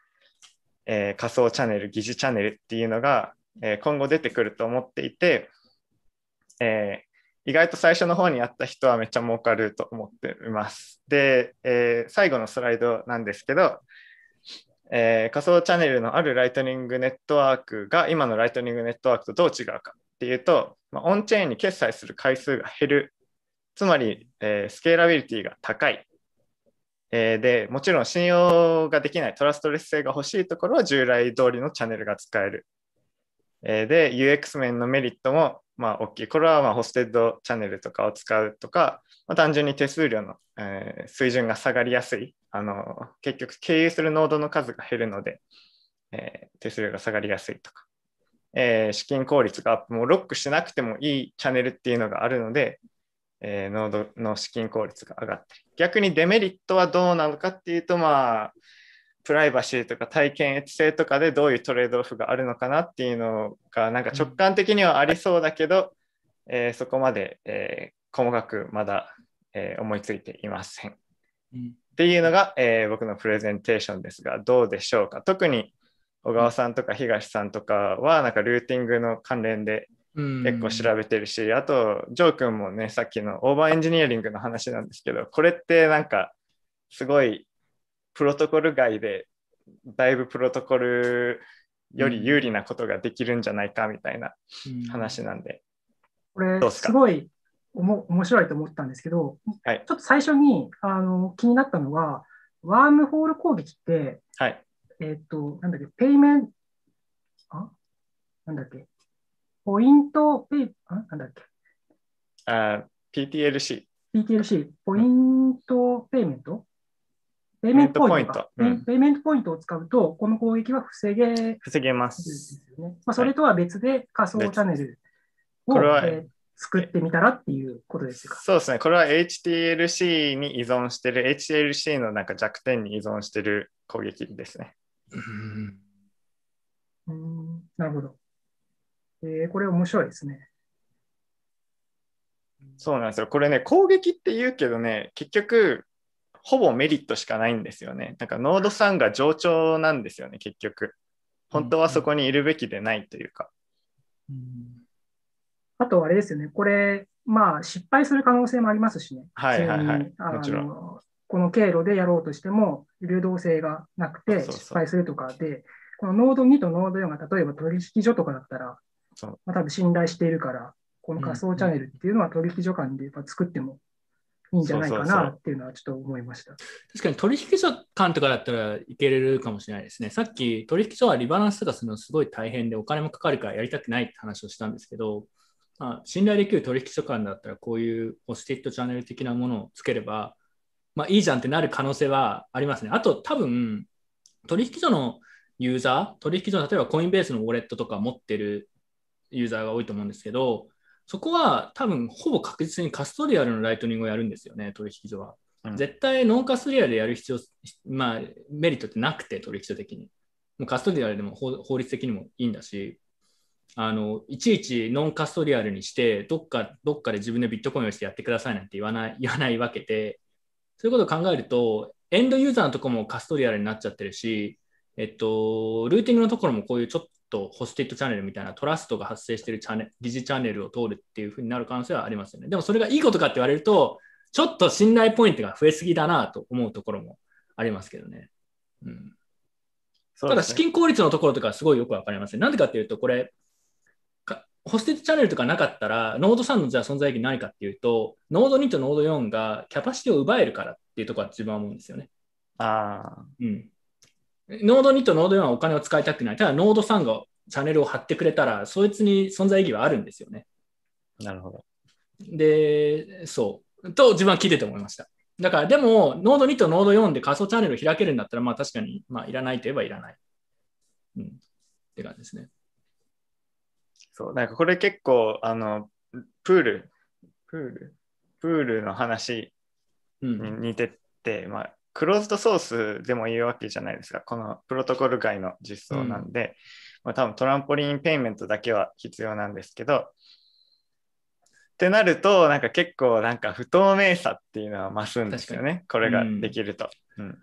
Speaker 4: え仮想チャンネル、疑似チャンネルっていうのが、え今後出てくると思っていて、え意外と最初の方にやった人はめっちゃ儲かると思っています。で、え最後のスライドなんですけど、え、仮想チャンネルのあるライトニングネットワークが今のライトニングネットワークとどう違うかっていうと、まあ、オンチェーンに決済する回数が減る。つまり、え、スケーラビリティが高い。え、で、もちろん信用ができないトラストレス性が欲しいところは従来通りのチャンネルが使える。えー、で、UX 面のメリットもまあ大きい。これはまあホステッドチャンネルとかを使うとか、まあ、単純に手数料の、えー、水準が下がりやすい。あの結局経由するノードの数が減るので、えー、手数料が下がりやすいとか。えー、資金効率がアップ、もうロックしなくてもいいチャンネルっていうのがあるので、えー、ノードの資金効率が上がったり。逆にデメリットはどうなのかっていうと、まあ、プライバシーとか体験越性とかでどういうトレードオフがあるのかなっていうのが、なんか直感的にはありそうだけど、うん、えー、そこまで、えー、細かくまだ、えー、思いついていません。うん、っていうのが、えー、僕のプレゼンテーションですが、どうでしょうか？特に小川さんとか東さんとかはなんかルーティングの関連で結構調べてるし、あとジョー君もねさっきのオーバーエンジニアリングの話なんですけどこれってなんかすごいプロトコル外でだいぶプロトコルより有利なことができるんじゃないかみたいな話なんで。
Speaker 3: これすごいおも面白いと思ったんですけど、はい、ちょっと最初にあの気になったのはワームホール攻撃って、
Speaker 4: はい、
Speaker 3: えっ、と、なんだっけ、ペイメン、あ？なんだっけ、ポイントペイ、あ？なんだっけ？
Speaker 4: あ、PTLC。
Speaker 3: PTLC、 point payment？ payment point ペイメントポイントを使うと、この攻撃は防げ
Speaker 4: 防げます。
Speaker 3: ねまあ、それとは別で仮想チャンネルを、これは、えー、作ってみたらっていうことですか？
Speaker 4: そうですね。これは HTLC に依存してる、HTLC のなんか弱点に依存してる攻撃ですね。
Speaker 3: うん、なるほど。えー、これ面白いですね。
Speaker 4: そうなんですよ。これね、攻撃って言うけどね、結局、ほぼメリットしかないんですよね。なんかノード3が上長なんですよね、結局。本当はそこにいるべきでないというか。
Speaker 3: うん、あと、あれですよね、これ、まあ、失敗する可能性もありますしね。
Speaker 4: はいはいはい。もちろ
Speaker 3: ん。この経路でやろうとしても、流動性がなくて失敗するとかで、このノード2とノード4が例えば取引所とかだったら、まあ、多分信頼しているから、この仮想チャンネルっていうのは取引所間でやっぱ作ってもいいんじゃないかなっていうのはちょっと思いました。
Speaker 1: 確かに取引所間とかだったらいけれるかもしれないですね。さっき取引所はリバランスとかするのすごい大変でお金もかかるからやりたくないって話をしたんですけど、まあ、信頼できる取引所間だったらこういうホスティットチャンネル的なものをつければ、まあ、いいじゃんってなる可能性はありますね。あと多分取引所のユーザー、取引所、例えばコインベースのウォレットとか持ってるユーザーが多いと思うんですけど、そこは多分ほぼ確実にカストリアルのライトニングをやるんですよね、取引所は。うん、絶対ノンカストリアルでやる必要、まあ、メリットってなくて、取引所的に。もうカストリアルでも法律的にもいいんだし、あのいちいちノンカストリアルにして、どっかどっかで自分でビットコインをしてやってくださいなんて言わない言わないわけで、そういうことを考えると、エンドユーザーのところもカストリアルになっちゃってるし、えっと、ルーティングのところもこういうちょっとホスティットチャンネルみたいなトラストが発生しているチャンネル、疑似チャンネルを通るっていうふうになる可能性はありますよね。でもそれがいいことかって言われると、ちょっと信頼ポイントが増えすぎだなと思うところもありますけどね。うん、ただ資金効率のところとかすごいよくわかりません。なんでかっていうと、これ、 hosted channel とかなかったら、ノード3のじゃあ存在意義何かっていうと、ノード2とノード4がキャパシティを奪えるからっていうところは自分は思うんですよね。
Speaker 4: ああ。
Speaker 1: うん。ノード2とノード4はお金を使いたくない。ただ、ノード3がチャンネルを貼ってくれたら、そいつに存在意義はあるんですよね。
Speaker 4: なるほど。
Speaker 1: で、そう。と自分は聞いてて思いました。だから、でも、ノード2とノード4で仮想チャンネルを開けるんだったら、まあ確かに、まあいらないといえばいらない。うん。って感じですね。
Speaker 4: そう、なんかこれ結構、あの、プール、プール、プールの話に似てて、うん、まあ、クローズドソースでもいいわけじゃないですか。このプロトコル外の実装なんで、うん、まあ、多分トランポリンペイメントだけは必要なんですけど、ってなると、なんか結構なんか不透明さっていうのは増すんですよね。これができると。うん、うん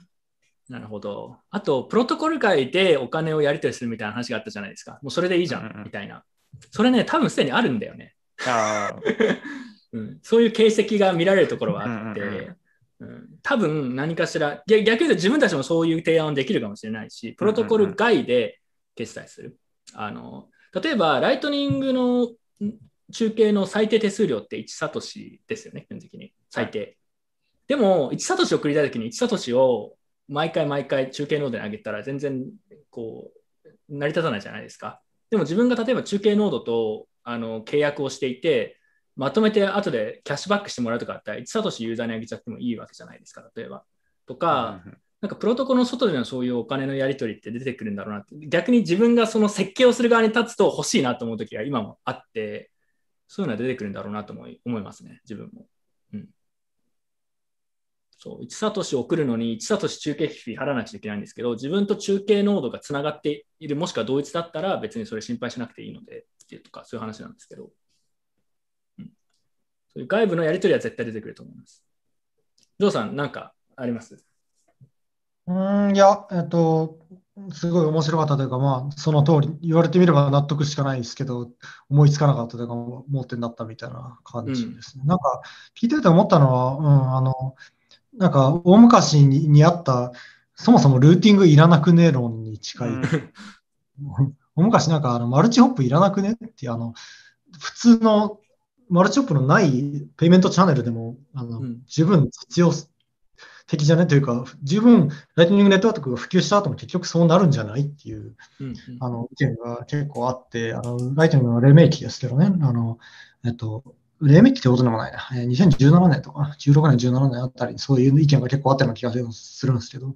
Speaker 1: なるほど。あと、プロトコル外でお金をやり取りするみたいな話があったじゃないですか。もうそれでいいじゃん、みたいな。それね、多分すでにあるんだよね。
Speaker 4: あ
Speaker 1: うん、そういう形跡が見られるところはあって、うん、多分何かしら、逆に言うと自分たちもそういう提案できるかもしれないし、プロトコル外で決済する。あの例えば、ライトニングの中継の最低手数料って1サトシですよね、基本的に。最低。でも、1サトシを送りたいときに1サトシを毎回毎回中継ノードに上げたら全然こう成り立たないじゃないですか。でも自分が例えば中継ノードとあの契約をしていて、まとめて後でキャッシュバックしてもらうとかあったら、1サトシユーザーにあげちゃってもいいわけじゃないですか、例えば。とか、なんかプロトコルの外でのそういうお金のやり取りって出てくるんだろうなって、逆に自分がその設計をする側に立つと欲しいなと思うときが今もあって、そういうのは出てくるんだろうなと思いますね、自分も。そう、1サトシ送るのに1サトシ中継費払わなきゃいけないんですけど、自分と中継ノードがつながっている、もしくは同一だったら別にそれ心配しなくていいので、っていうとか、そういう話なんですけど。そういう外部のやり取りは絶対出てくると思います。ジョーさん、何かあります？
Speaker 2: うん、いや、えっと、すごい面白かったというか、まあ、その通り、言われてみれば納得しかないですけど、思いつかなかったというか、盲点だったみたいな感じですね。うん、なんか、聞いてて思ったのは、うん、あの、なんか、大昔ににあった、そもそもルーティングいらなくね論に近い。うん、大昔なんか、あの、マルチホップいらなくねっていう、あの、普通のマルチオップのないペイメントチャンネルでも、あの、うん、十分必要的じゃね？というか、十分ライトニングネットワークが普及した後も結局そうなるんじゃないっていう、うんうん、あの意見が結構あって、あのライトニングの黎明期ですけどね、あのえっと、黎明期ってことでもないな、2017年とか、16年、17年あたりにそういう意見が結構あったような気がするんですけど、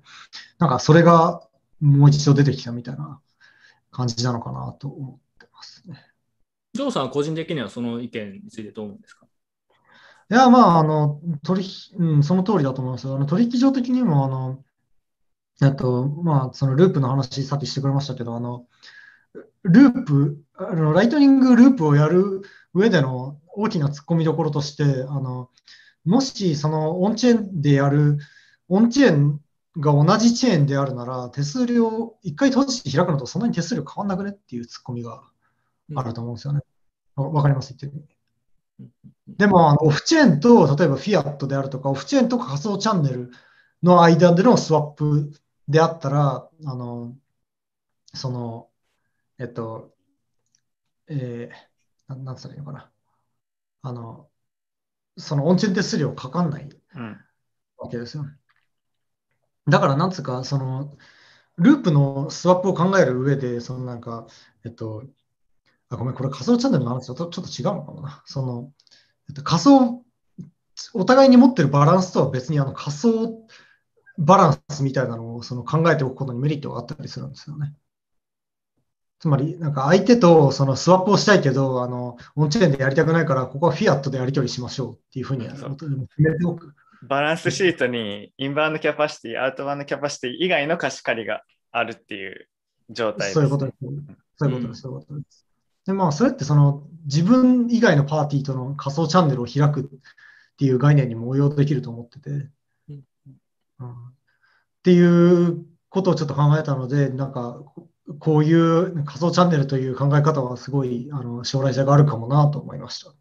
Speaker 2: なんかそれがもう一度出てきたみたいな感じなのかなと思ってますね。
Speaker 1: ジョーさんは個人的にはその意見についてどう思うんですか？
Speaker 2: いや、まあ、あの、取引、うん、その通りだと思います。あの取引所的にも、あの、あと、まあ、そのループの話、さっきしてくれましたけど、あの、ループ、あのライトニングループをやる上での大きな突っ込みどころとして、あのもしそのオンチェーンでやる、オンチェーンが同じチェーンであるなら、手数料、一回閉じて開くのとそんなに手数料変わんなくねっていう突っ込みがあると思うんですよね。わ、うん、かります言ってるでも、あのオフチェーンと、例えばフィアットであるとか、オフチェーンとか仮想チャンネルの間でのスワップであったら、あの、その、えっと、えー、ななんつったらいいのかな。あの、そのオンチェーン手数料かかんないわけですよ。だから、なんつうか、その、ループのスワップを考える上で、そのなんか、えっと、あ、ごめん、これ仮想チャンネルの話とちょっと違うのかもな。その、えっと、仮想、お互いに持ってるバランスとは別にあの仮想バランスみたいなのをその考えておくことにメリットがあったりするんですよね。つまり、なんか相手とそのスワップをしたいけど、あの、オンチェーンでやりたくないから、ここはフィアットでやり取りしましょうっていうふうに決めておく。
Speaker 4: バランスシートにインバウンドキャパシティ、アウトバウンドキャパシティ以外の貸し借りがあるっていう状態です、
Speaker 2: そういうことです。そういうことです。そういうことです。で、まあ、それってその自分以外のパーティーとの仮想チャンネルを開くっていう概念にも応用できると思ってて、うん、っていうことをちょっと考えたので、なんか、こういう仮想チャンネルという考え方はすごいあの将来性があるかもなと思いました。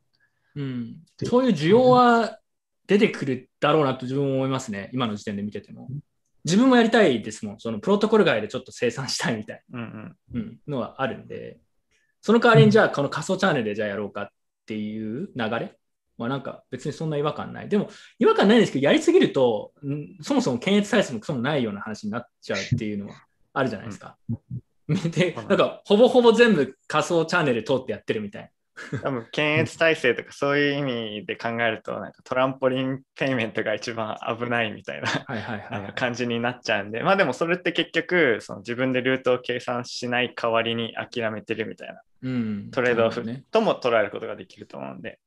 Speaker 1: うん、そういう需要は出てくるだろうなと自分も思いますね、今の時点で見てても。自分もやりたいですもん、そのプロトコル外でちょっと生産したいみたいな、うん。うん、のはあるんで、その代わりにじゃあこの仮想チャンネルでじゃあやろうかっていう流れ？はなんか別にそんな違和感ない。でも違和感ないんですけど、やりすぎると、そもそも検閲体制もクソもないような話になっちゃうっていうのはあるじゃないですか。で、なんか、ほぼほぼ全部仮想チャンネル通ってやってるみたい
Speaker 4: な。多分検閲体制とかそういう意味で考えるとなんかトランポリンペイメントが一番危ないみたいな。感じになっちゃうんで。まあでもそれって結局その自分でルートを計算しない代わりに諦めてるみたいな、うん、トレードオフとも捉えることができると思うんで。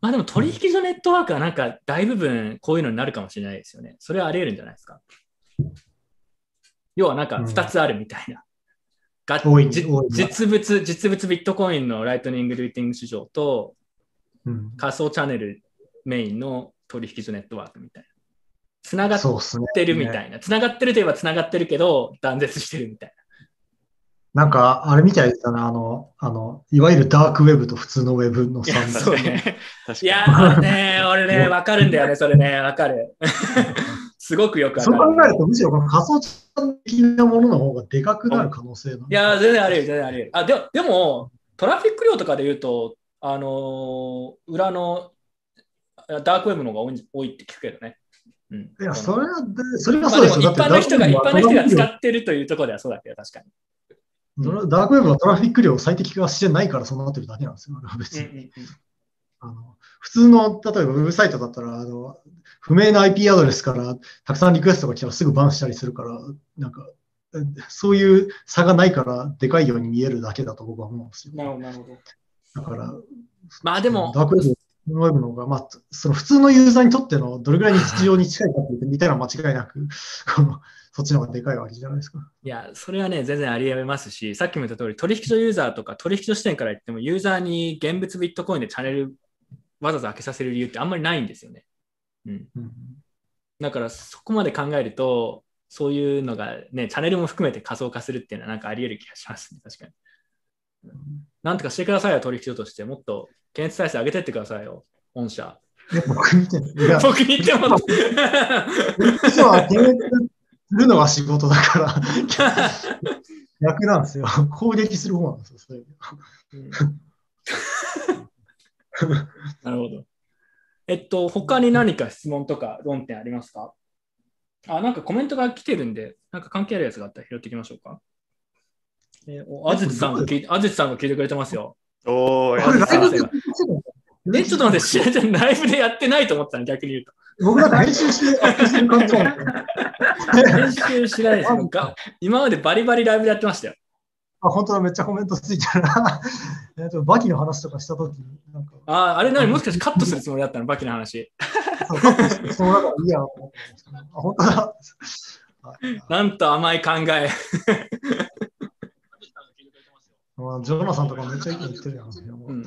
Speaker 1: まあでも取引所ネットワークはなんか大部分こういうのになるかもしれないですよね。それはあり得るんじゃないですか。要はなんか2つあるみたいな。が実物、実物ビットコインのライトニングルーティング市場と、うん、仮想チャンネルメインの取引所ネットワークみたいな。つながってるみたいな。つな、ね、がってるといえばつながってるけど、断絶してるみたい
Speaker 2: な。なんか、あれみたいですね。あの、あの、いわゆるダークウェブと普通のウェブの差
Speaker 1: みたいな。いや、ね、俺ね、わかるんだよね、それね、わかる。すごくよく
Speaker 2: そう考えると、むしろこの仮想的なものの方がでかくなる可能性い
Speaker 1: や、全然あり得る、全然あり得る。あででも、トラフィック量とかで言うと、あのー、裏のダークウェブの方が多いって聞くけどね。
Speaker 2: うん、いや、それは、それ
Speaker 1: はそうですよ、まあ、一般の人が、一般の人が使ってるというところではそうだけど、確かに。
Speaker 2: ダークウェブはトラフィック量を最適化してないからそうなってるだけなんですよ、別に。あの普通の、例えばウェブサイトだったら、あの不明な IP アドレスからたくさんリクエストが来たらすぐバンしたりするから、なんか、そういう差がないからでかいように見えるだけだと僕は思うんですよ。
Speaker 1: なるほど、なるほ
Speaker 2: ど。だから、
Speaker 1: まあでも、
Speaker 2: ダークウェブウェブの方が、まあ、その普通のユーザーにとってのどれぐらい日常に近いかって見たら間違いなく、このそっちの方がでかいわけじゃないですか。
Speaker 1: いや、それはね、全然あり得ますし、さっきも言った通り、取引所ユーザーとか取引所視点から言っても、ユーザーに現物ビットコインでチャンネルわざわざ開けさせる理由ってあんまりないんですよね。うん。うん、だからそこまで考えると、そういうのがね、チャンネルも含めて仮想化するっていうのはなんかあり得る気がしますね、確かに。なんとかしてくださいよ、取引所として。もっと検閲体制上げてってくださいよ、御社。
Speaker 2: 僕に言って
Speaker 1: 僕に言っても。
Speaker 2: 実は検閲するのが仕事だから 逆なんですよ。攻撃する方なんですよ、そういう。
Speaker 1: なるほど。えっと、他に何か質問とか論点ありますか？あ、なんかコメントが来てるんで、なんか関係あるやつがあったら拾っていきましょうか。えー、あずちさんが聞いあずちさんが聞いてくれてますよ。
Speaker 4: おー、
Speaker 1: あず先生が。え、ちょっと待って、知らてライブでやってないと思ったの、逆に言うと。
Speaker 2: 僕ら編集してアップしてる感じ
Speaker 1: 編集しないですよ。今までバリバリライブでやってましたよ。
Speaker 2: あ、本当だ、めっちゃコメントついてるな。えっと、バキの話とかしたとき
Speaker 1: なんか。あ、あれ何？もしかしてカットするつもりだったの？バキの話。
Speaker 2: そう、カットして、そうだからいいやと思ってあ、本当だ。
Speaker 1: なんと甘い考え。
Speaker 2: ジョナサンとかめっちゃいい言ってるやん。うん、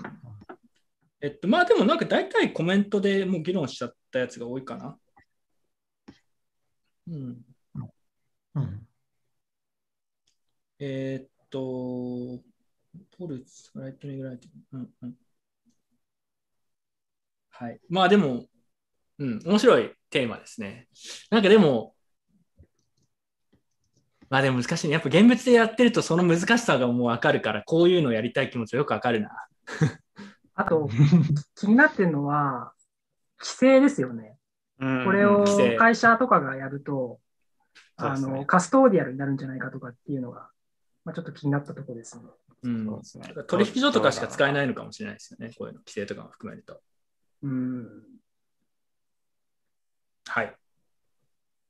Speaker 1: えっと、まあでもなんか大体コメントでもう議論しちゃったやつが多いかな。うん。うん、えー、っと、ポルツ、ライトニングライト。うんうん。はい。まあでも、うん、面白いテーマですね。なんかでも、まあでも難しいね。やっぱ現物でやってるとその難しさがもうわかるから、こういうのやりたい気持ちよくわかるな。
Speaker 3: あと、気になってるのは、規制ですよね。これを会社とかがやると、あの、ね、カストーディアルになるんじゃないかとかっていうのが、まあ、ちょっと気になったところですね。
Speaker 1: うん、ね、取引所とかしか使えないのかもしれないですよね。こういうの規制とかも含めると。うん。はい。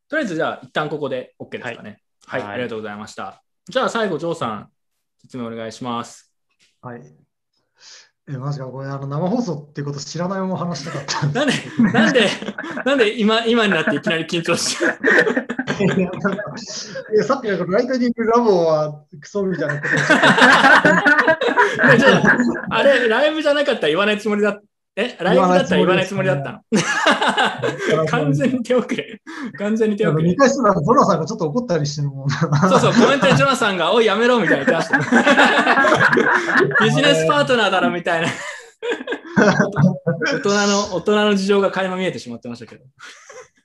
Speaker 1: とりあえずじゃあ一旦ここで OK ですかね。はい、はい、ありがとうございました。じゃあ最後、ジョーさん、説明お願いします。
Speaker 2: はい。え、マジか、これ、あの生放送っていうこと知らないまま話したかった。
Speaker 1: なんで、なんで、なんで今今になっていきなり緊張してる
Speaker 2: いやさっきのライトニングラボはクソみたいなこと
Speaker 1: あれ、ライブじゃなかったら言わないつもりだった。え、ライブだったら言わないつもりだったの？完全に手遅れ。完全に手遅れ。
Speaker 2: 見返したら、ジョナさんがちょっと怒ったりしてるもん。そ
Speaker 1: うそう、コメントでジョナさんが、おい、やめろみたいな言ってました。ビジネスパートナーだろみたいな。大人の、大人の事情が垣間見えてしまってましたけど。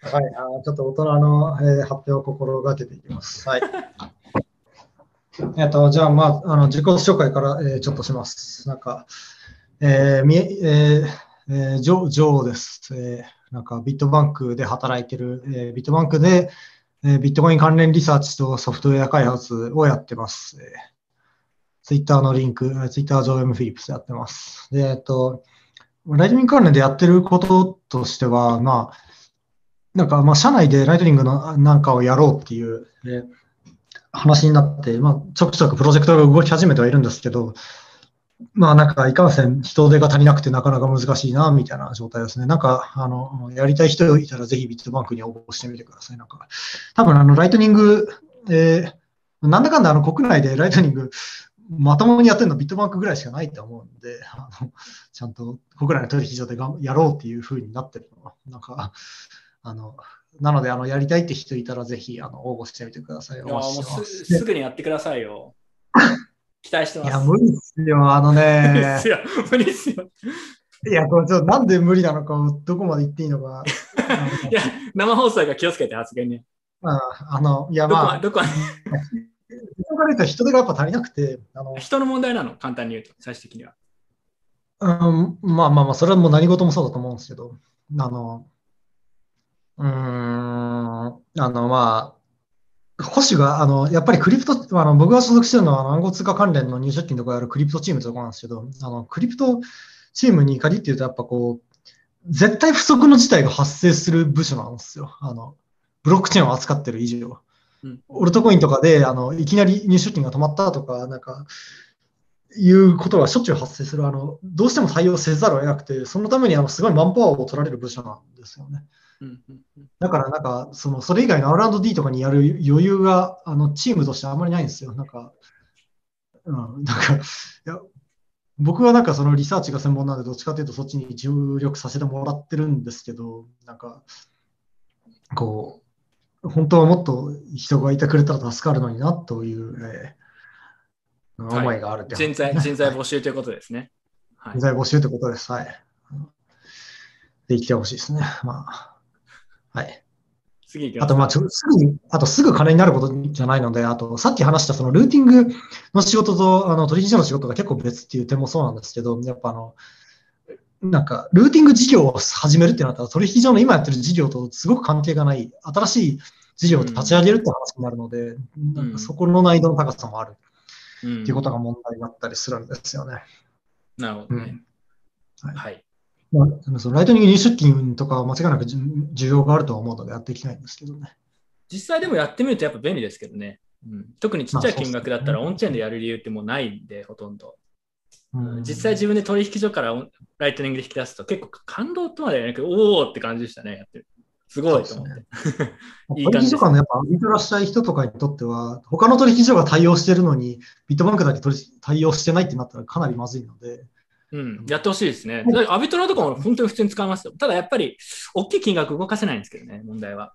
Speaker 2: はい、あちょっと大人の、えー、発表を心がけていきます。はい。えっと、じゃあ、まあ、あの自己紹介から、えー、ちょっとします。なんか、えーみえーえー、ジョジョーです、えー。なんかビットバンクで働いてる、えー、ビットバンクで、えー、ビットコイン関連リサーチとソフトウェア開発をやってます。えー、ツイッターのリンク、ツイッター上 M フィリップスやってます。で、えっと、ライトニング関連でやってることとしては、まあ、なんか、まあ、社内でライトニングのなんかをやろうっていう、えー、話になって、まあ、ちょくちょくプロジェクトが動き始めてはいるんですけど、まあなんかいかんせん人手が足りなくてなかなか難しいなみたいな状態ですね。なんかあのやりたい人いたらぜひビットバンクに応募してみてください。なんか多分あのライトニング、えー、なんだかんだあの国内でライトニング まともにやってるのビットバンクぐらいしかないと思うんで、あのちゃんと国内の取引所でがやろうっていうふうになってるのは、なんかあのなのであのやりたいって人いたらぜひあの応募してみてください。いやもう
Speaker 1: すぐにやってくださいよ。期待してます。い
Speaker 2: や、無理っすよ、あのね。
Speaker 1: 無理っすよ、無理っすよ。
Speaker 2: いや、これちょっとなんで無理なのか、どこまで言っていいのか。
Speaker 1: いや、生放送が気をつけて発言ね。
Speaker 2: ああの、いや、まあ、
Speaker 1: どこ
Speaker 2: 人から言うと人手がやっぱ足りなくて。あの
Speaker 1: 人の問題なの、簡単に言うと、最終的には。
Speaker 2: うん、まあまあまあ、それはもう何事もそうだと思うんですけど、あの、うん、あの、まあ、保守が、あの、やっぱりクリプト、あの僕が所属してるのは暗号通貨関連の入出金とかやるクリプトチームとかなんですけど、あの、クリプトチームに限って言うと、やっぱこう、絶対不足の事態が発生する部署なんですよ。あの、ブロックチェーンを扱ってる以上。うん、オルトコインとかで、あの、いきなり入出金が止まったとか、なんか、いうことがしょっちゅう発生する。あの、どうしても対応せざるを得なくて、そのためにあのすごいマンパワーを取られる部署なんですよね。だからなんか、その、それ以外の R&D とかにやる余裕が、あの、チームとしてあんまりないんですよ。なんか、うん、なんか、いや、僕はなんかそのリサーチが専門なんで、どっちかというとそっちに注力させてもらってるんですけど、なんか、こう、本当はもっと人がいてくれたら助かるのになという、えー、思いがあるって、
Speaker 1: はい、人材、人材募集ということですね。
Speaker 2: はい、人材募集ということです。はい。できてほしいですね。まあ。はい。次あと、まあ、すぐに、あとすぐ金になることじゃないので、あと、さっき話したそのルーティングの仕事と、あの、取引所の仕事が結構別っていう点もそうなんですけど、やっぱあの、なんか、ルーティング事業を始めるってなったら、取引所の今やってる事業とすごく関係がない、新しい事業を立ち上げるって話になるので、うん、なん。かそこの難易度の高さもある。っていうことが問題だったりするんですよね。
Speaker 1: なるほどね。うん、はい、はい
Speaker 2: まあ、そのライトニング入出金とか間違いなく需要があるとは思うのでやっていきたいんですけどね。
Speaker 1: 実際でもやってみるとやっぱ便利ですけどね。うん、特にちっちゃい金額だったらオンチェーンでやる理由ってもうないんで、ほとんど。うん、実際自分で取引所からライトニングで引き出すと結構感動とまではなくおおって感じでしたね、やってる。すごいと思って。
Speaker 2: いい取引所間のやっぱアビトラしたい人とかにとっては、他の取引所が対応してるのに、ビットバンクだけ対応してないってなったらかなりまずいので。
Speaker 1: うん、やってほしいですね。アビトラとかも本当に普通に使いますよ。ただやっぱり、大きい金額動かせないんですけどね、問題は。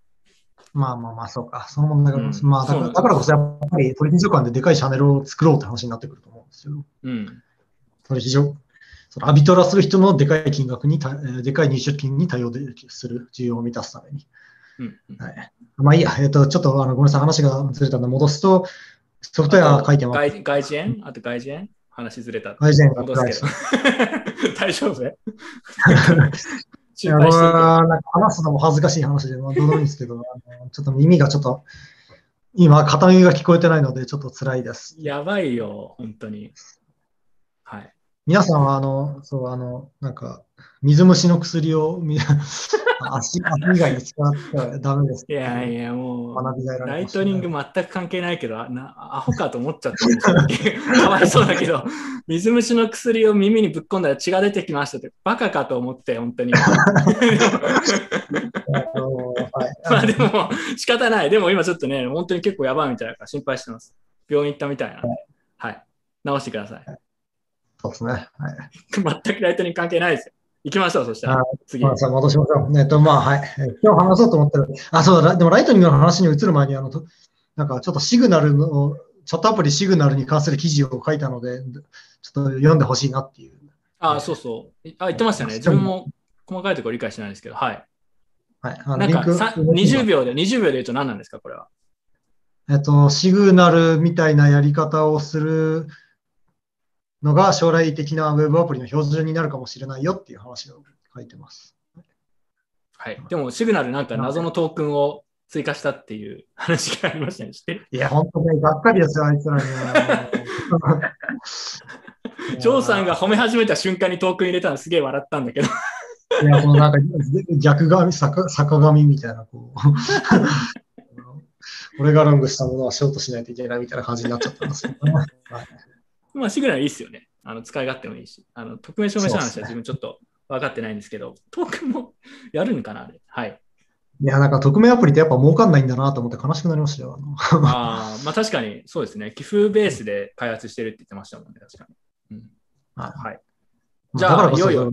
Speaker 2: まあまあまあ、そうか。その問題があります。うん、まあだから、だからこそやっぱり取引所間ででかいチャンネルを作ろうって話になってくると思うんですよ。うん。取引所、そのアビトラする人のでかい金額に、でかい入出金に対応する需要を満たすために。うんはい、まあいいや、えっ、ー、と、ちょっとあのごめんなさい、話がずれたので戻すと、ソフトウェア書いてます。
Speaker 1: 外外人円あと外人円話ずれた。
Speaker 2: 外人円
Speaker 1: 戻す。大丈夫？
Speaker 2: いやなんか話すのも恥ずかしい話で、まあ、どうでもいいんですけど、ちょっと耳がちょっと、今、片耳が聞こえてないので、ちょっと辛いです。
Speaker 1: やばいよ、本当に。はい。
Speaker 2: 皆さんは、あの、そう、あの、なんか、水虫の薬を、足、足以外に使ってはダメです、
Speaker 1: いやいや、もう、ライトニング全く関係ないけど、なアホかと思っちゃって かわいそうだけど、水虫の薬を耳にぶっ込んだら血が出てきましたって、バカかと思って、本当に。まあでも、仕方ない。でも今ちょっとね、本当に結構やばいみたいだから心配してます。病院行ったみたいなはい。直してください。
Speaker 2: そうですね。はい、
Speaker 1: 全くライトニング関係ないですよ。行きましょう、そしたら。次。まあ、
Speaker 2: さ戻しましょう。えっと、まあ、はい。今日話そうと思ってる。あ、そうだ、でもライトニングの話に移る前に、あの、なんかちょっとシグナルの、チャットアプリシグナルに関する記事を書いたので、ちょっと読んでほしいなっていう。
Speaker 1: あ、そうそう。あ、言ってましたね。自分も細かいところ理解してないんですけど、はい。
Speaker 2: はい。
Speaker 1: あなんか20秒で、20秒で言うと何なんですか、これは。
Speaker 2: えっと、シグナルみたいなやり方をするのが将来的なウェブアプリの標準になるかもしれないよっていう話を書いてます。
Speaker 1: はい。でも、シグナルなんか謎のトークンを追加したっていう 話がありましたね。知ってる
Speaker 2: いや、本当ね、がっかりですよ、あいつらに。
Speaker 1: ジョーさんが褒め始めた瞬間にトークン入れたのすげえ笑ったんだけど。
Speaker 2: いや、もうなんか逆髪、坂坂髪みたいな、こう。俺がロングしたものはショートしないといけないみたいな感じになっちゃったんですよね。はい
Speaker 1: まあ、シグナルいいっすよね。あの使い勝手もいいし。あの匿名証明書の話は自分ちょっと分かってないんですけど、トークンも やるのかなあれ。はい。
Speaker 2: いや、なんか匿名アプリってやっぱ儲かんないんだなと思って悲しくなりましたよ。
Speaker 1: あ まあ確かにそうですね。寄付ベースで開発してるって言ってましたもんね、確かに。うん、はい。じゃあ、いよいよ。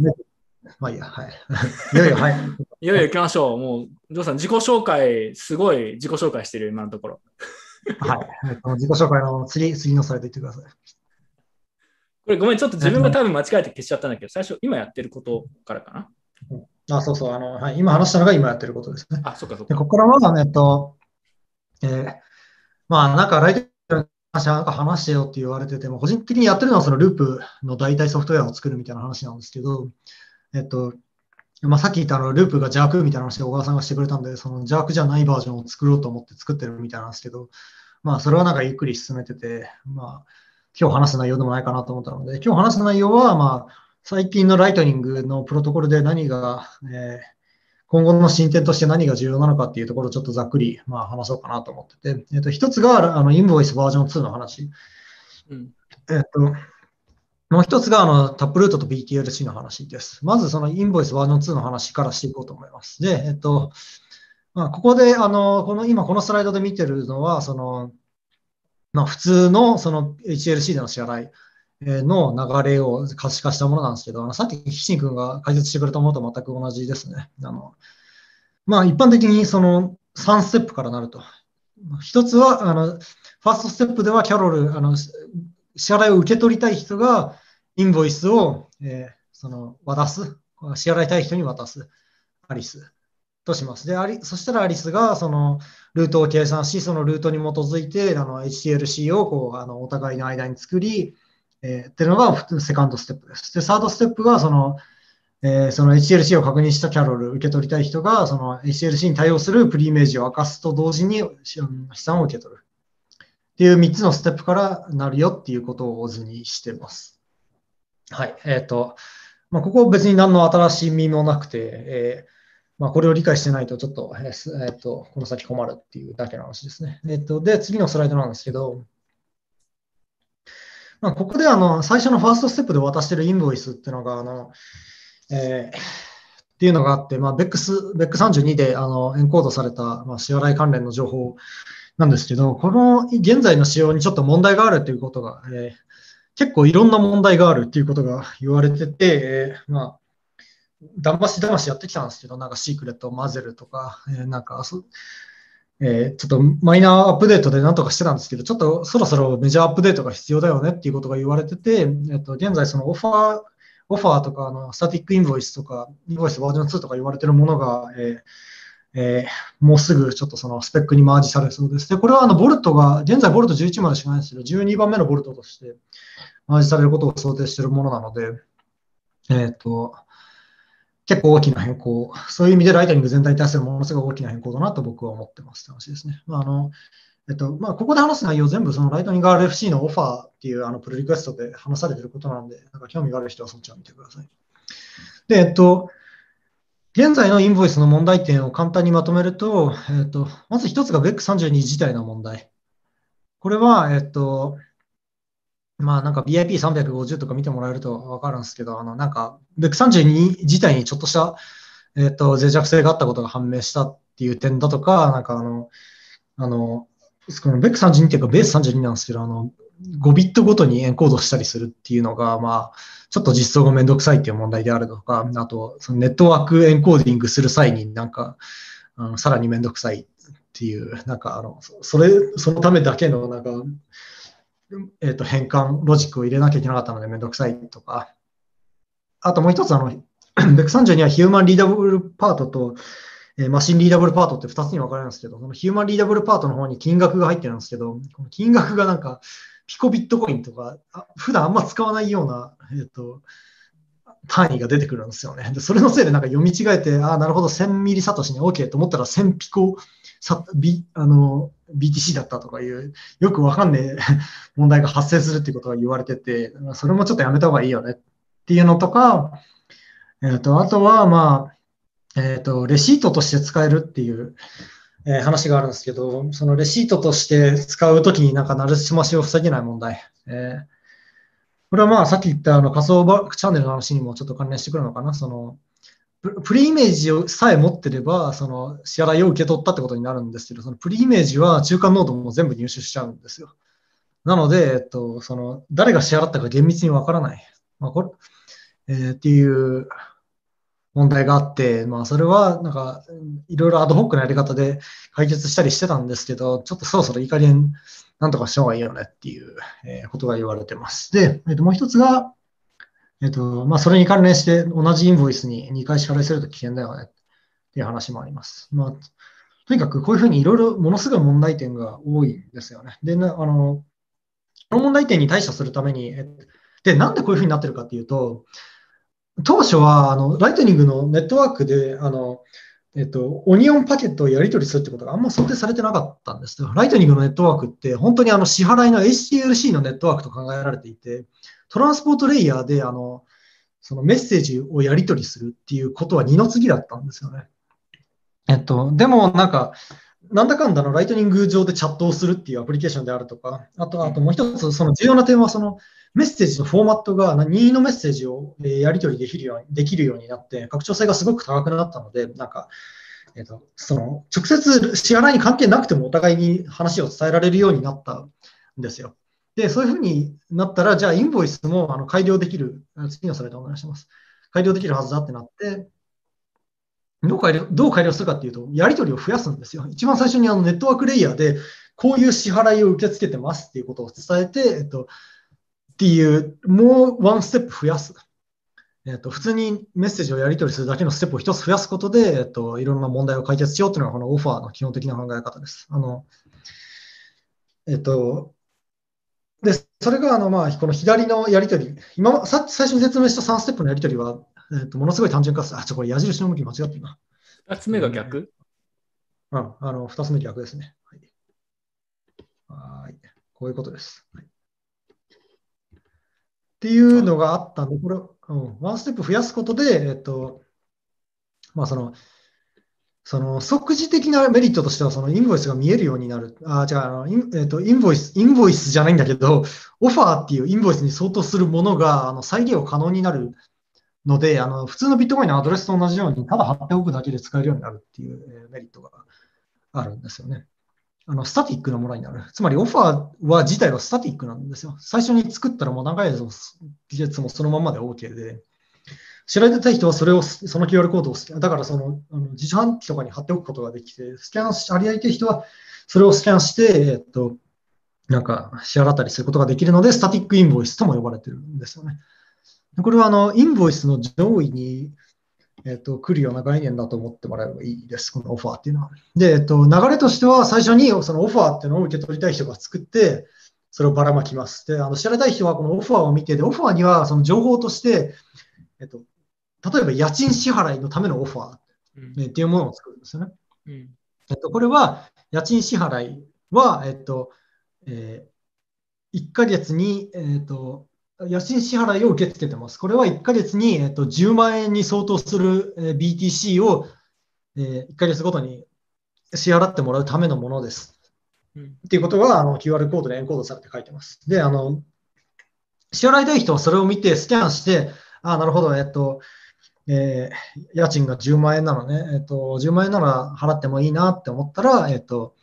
Speaker 2: まあいいや、はい。いよいよ、はい。
Speaker 1: いよいよ行きましょう。もう、ジョーさん、自己紹介、すごい自己紹介してる、今のところ。
Speaker 2: はい。自己紹介の次、次のスライド言ってください。
Speaker 1: これごめん、ちょっと自分が多分間違えて消しちゃったんだけど、最初、今やってることからか
Speaker 2: な？あ、そうそう、あの、はい、今話したのが今やってることですね。
Speaker 1: あ、そっかそっか。
Speaker 2: ここからは、えっと、えー、まあ、なんか、ライトの話なんか話してよって言われてても、個人的にやってるのはそのループの代替ソフトウェアを作るみたいな話なんですけど、えっと、まあ、さっき言ったあのループが邪悪みたいな話を小川さんがしてくれたんで、その邪悪じゃないバージョンを作ろうと思って作ってるみたいなんですけど、まあ、それはなんかゆっくり進めてて、まあ、今日話す内容でもないかなと思ったので、今日話す内容は、まあ、最近のライトニングのプロトコルで何が、えー、今後の進展として何が重要なのかっていうところをちょっとざっくり、まあ、話そうかなと思ってて、えっ、ー、と、一つが、あの、インボイスバージョン2の話。うん、えっ、と、もう一つが、あの、タップルートと BTLC の話です。まず、そのインボイスバージョン2の話からしていこうと思います。で、えっ、と、まあ、ここで、あの、この、今このスライドで見てるのは、その、まあ、普通のその HLC での支払いの流れを可視化したものなんですけど、あのさっき岸君が解説してくれたものと全く同じですね。あのまあ、一般的にその3ステップからなると。一つは、あのファーストステップではキャロル、あの支払いを受け取りたい人がインボイスを、えー、その渡す、支払いたい人に渡す、アリス。とします。で、アリそしたらアリスがそのルートを計算し、そのルートに基づいてあの HTLC をこうあのお互いの間に作り、えー、っていうのがセカンドステップです。で、サードステップがその、えー、その HTLC を確認したキャロル、受け取りたい人がその HTLC に対応するプリイメージを明かすと同時に資産を受け取る。っていう3つのステップからなるよっていうことを図にしてます。はい。えっ、ー、と、まあ、ここ別に何の新しみもなくて、えーまあ、これを理解してないとちょっと、えー、っと、この先困るっていうだけの話ですね。え、っと、で、次のスライドなんですけど、まあ、ここであの最初のファーストステップで渡してるインボイスっていうのが、あの、えー、っていうのがあって、まあ、BEX、BEC32 であのエンコードされた、まあ、支払い関連の情報なんですけど、この現在の仕様にちょっと問題があるということが、えー、結構いろんな問題があるっていうことが言われてて、えー、まあ、だましだましやってきたんですけど、なんかシークレットを混ぜるとか、えー、なんかそ、えー、ちょっとマイナーアップデートでなんとかしてたんですけど、ちょっとそろそろメジャーアップデートが必要だよねっていうことが言われてて、えっと、現在そのオファー、オファーとか、あの、スタティックインボイスとか、インボイスバージョン2とか言われてるものが、えーえー、もうすぐちょっとそのスペックにマージされそうです。で、これはあの BOLT が、現在 BOLT 11までしかないんですけど、12番目の BOLT としてマージされることを想定しているものなので、えっ、ー、と、結構大きな変更、そういう意味でライトニング全体に対するものすごい大きな変更だなと僕は思ってますって話ですね。まあ、あのえっとまあ、ここで話す内容全部そのライトニング RFC のオファーっていうあのプルリクエストで話されてることなんで、なんか興味がある人はそっちを見てください。で、えっと、現在のインボイスの問題点を簡単にまとめると、えっと、まず一つが BEC32 自体の問題。これは、えっと、まあなんか BIP350 とか見てもらえるとわかるんですけど、あのなんか BEC32 自体にちょっとした、えっと、脆弱性があったことが判明したっていう点だとか、なんかあの、あの、この BEC32 っていうかベース32なんですけど、あの、5ビットごとにエンコードしたりするっていうのが、まあ、ちょっと実装がめんどくさいっていう問題であるとか、あと、そのネットワークエンコーディングする際になんか、あのさらにめんどくさいっていう、なんかあの、それ、そのためだけのなんか、えっ、ー、と、変換、ロジックを入れなきゃいけなかったのでめんどくさいとか、あともう一つ、あの、BEC30 にはヒューマンリーダブルパートと、えマシンリーダブルパートって2つに分かれるんですけど、そのヒューマンリーダブルパートの方に金額が入ってるんですけど、この金額がなんか、ピコビットコインとか、あ普段あんま使わないような、えっ、と、単位が出てくるんですよね。でそれのせいでなんか読み違えて、ああ、なるほど、1000ミリサトシに OK と思ったら1000ピコさ、B、あの BTC だったとかいう、よくわかんねえ 問題が発生するっていうことが言われてて、それもちょっとやめた方がいいよねっていうのとか、えっ、ー、と、あとは、まあ、えっ、ー、と、レシートとして使えるっていう、えー、話があるんですけど、そのレシートとして使うときになんかなるしましを防げない問題。えー、これはまあさっき言ったあの仮想バックチャンネルの話にもちょっと関連してくるのかな。そのプリイメージをさえ持ってれば、その支払いを受け取ったってことになるんですけど、そのプリイメージは中間ノードも全部入手しちゃうんですよ。なので、えっと、その誰が支払ったか厳密にわからない。まあ、これえー、っていう問題があって、まあ、それは、なんか、いろいろアドホックなやり方で解決したりしてたんですけど、ちょっとそろそろいい加減、なんとかした方がいいよねっていう、えことが言われてます。で、えっと、もう一つが、えっと、まあ、それに関連して同じインボイスに2回支払いすると危険だよねっていう話もあります。まあ、とにかくこういうふうにいろいろものすごい問題点が多いんですよね。で、あの、この問題点に対処するために、で、なんでこういうふうになってるかっていうと、当初はあのライトニングのネットワークであの、えっと、 onion packet をやり取りするってことがあんま想定されてなかったんです。ライトニングのネットワークって本当にあの支払いの HTLC のネットワークと考えられていて、 transport layer であのそのメッセージをやり取りするっていうことは二の次だったんですよね。えっと、でもなんか、なんだかんだのライトニング上でチャットをするっていうアプリケーションであるとか、あとあともう一つ、その重要な点は、そのメッセージのフォーマットが任意のメッセージをやり取りできるようにできるようになって、拡張性がすごく高くなったので、なんか、えっと、その直接支払いに関係なくてもお互いに話を伝えられるようになったんですよ。で、そういうふうになったら、じゃあインボイスもあの改良できる、次のスライドお願いします。改良できるはずだってなって、どう改良どう改良するかっていうと、やり取りを増やすんですよ。一番最初にあのネットワークレイヤーで、こういう支払いを受け付けてますっていうことを伝えて、えっと、っていう、もうワンステップ増やす。えっと、普通にメッセージをやり取りするだけのステップを一つ増やすことで、えっと、いろんな問題を解決しようというのがこのオファーの基本的な考え方です。あのえっと、で、それが、あの、まあ、この左のやり取り、今、さ最初に説明した3ステップのやり取りは、えっと、ものすごい単純化する。あ、ちょ、これ矢印の向き間違ってるな。
Speaker 1: 2つ目が逆、
Speaker 2: うん、あの、2つ目逆ですね。はい。はいこういうことです。はいっていうのがあったんで、これ、うん、ワンステップ増やすことで、えっと、まあ、その、その即時的なメリットとしては、そのインボイスが見えるようになる。あ、違う、あのイン,、えっと、インボイス、インボイスじゃないんだけど、オファーっていうインボイスに相当するものがあの再利用可能になるので、あの普通のビットコインのアドレスと同じように、ただ貼っておくだけで使えるようになるっていうメリットがあるんですよね。あのスタティックなものになる。つまりオファーは自体はスタティックなんですよ。最初に作ったらもう長い技術もそのままで OK で、知られてた人はそれを、その QR コードを、だからそのあの自主販機とかに貼っておくことができて、スキャンし、ありありたい人はそれをスキャンして、えっと、なんか支払ったりすることができるので、スタティックインボイスとも呼ばれてるんですよね。これはあのインボイスの上位に、えっと、来るような概念だと思ってもらえばいいです、このオファーっていうのは。で、えっと、流れとしては最初にそのオファーっていうのを受け取りたい人が作って、それをばらまきます。で、あの知られたい人はこのオファーを見て、で、オファーにはその情報として、えっと、例えば家賃支払いのためのオファー、っていうものを作るんですよね。うん、えっと、これは家賃支払いは、えっと、えー、1ヶ月に、えっと、家賃支払いを受け付けてます。これは1ヶ月に、えっと、10万円に相当する BTC を、えー、1ヶ月ごとに支払ってもらうためのものです。うん、っていうことがあの QR コードでエンコードされて書いてます。で、あの、支払いたい人はそれを見てスキャンして、あなるほど、えっと、えー、家賃が10万円なのね、えっと、10万円なら払ってもいいなって思ったら、えっと、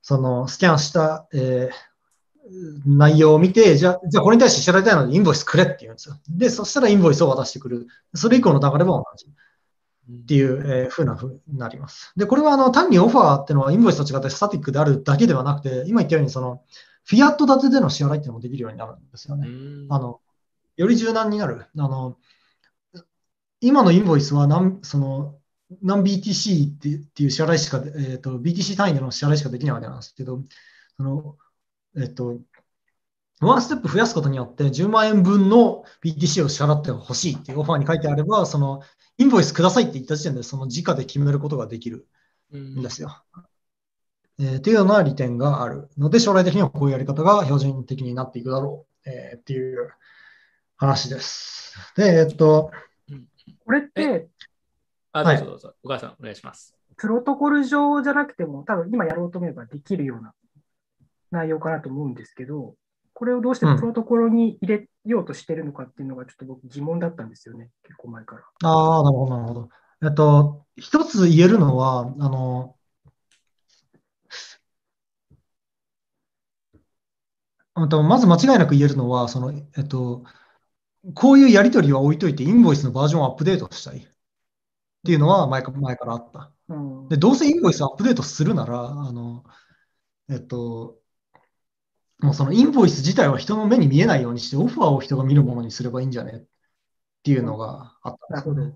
Speaker 2: そのスキャンした、えー、内容を見て、じゃあ、じゃあこれに対して知られたいのでインボイスくれって言うんですよ。で、そしたらインボイスを渡してくる。それ以降の流れも同じ。っていう、えー、風な風になります。で、これはあの単にオファーっていうのはインボイスと違ってスタティックであるだけではなくて、今言ったようにそのフィアット建てでの支払いっていうのもできるようになるんですよね。あのより柔軟になる。あの今のインボイスは何その何 BTC っていう支払いしか、えーと、BTC 単位での支払いしかできないわけなんですけど、そのえっ、ー、と、ワンステップ増やすことによって10万円分の BTC を支払ってほしいっていうオファーに書いてあれば、そのインボイスくださいって言った時点でその時価で決めることができるんですよ。うん、えー、っていうような利点があるので、将来的にはこういうやり方が標準的になっていくだろう、えー、っていう話です。で、えっと、
Speaker 3: これって、
Speaker 1: あ、どうぞどうぞ、はい、お母さん、お願いします。
Speaker 3: プロトコル上じゃなくても、多分今やろうと思えばできるような内容かなと思うんですけど、これをどうしてプロトコルに入れようとしてるのかっていうのがちょっと僕疑問だったんですよね、結構前から。
Speaker 2: ああ、なるほど、なるほど。えっと、一つ言えるのは、あの、まず間違いなく言えるのは、その、えっと、こういうやり取りは置いといて、インボイスのバージョンをアップデートしたい。っていうのは前か前からあった。で、どうせインボイスアップデートするなら、あの、えっと、もうそのインボイス自体は人の目に見えないようにして、オファーを人が見るものにすればいいんじゃね？っていうのがあったんですよね。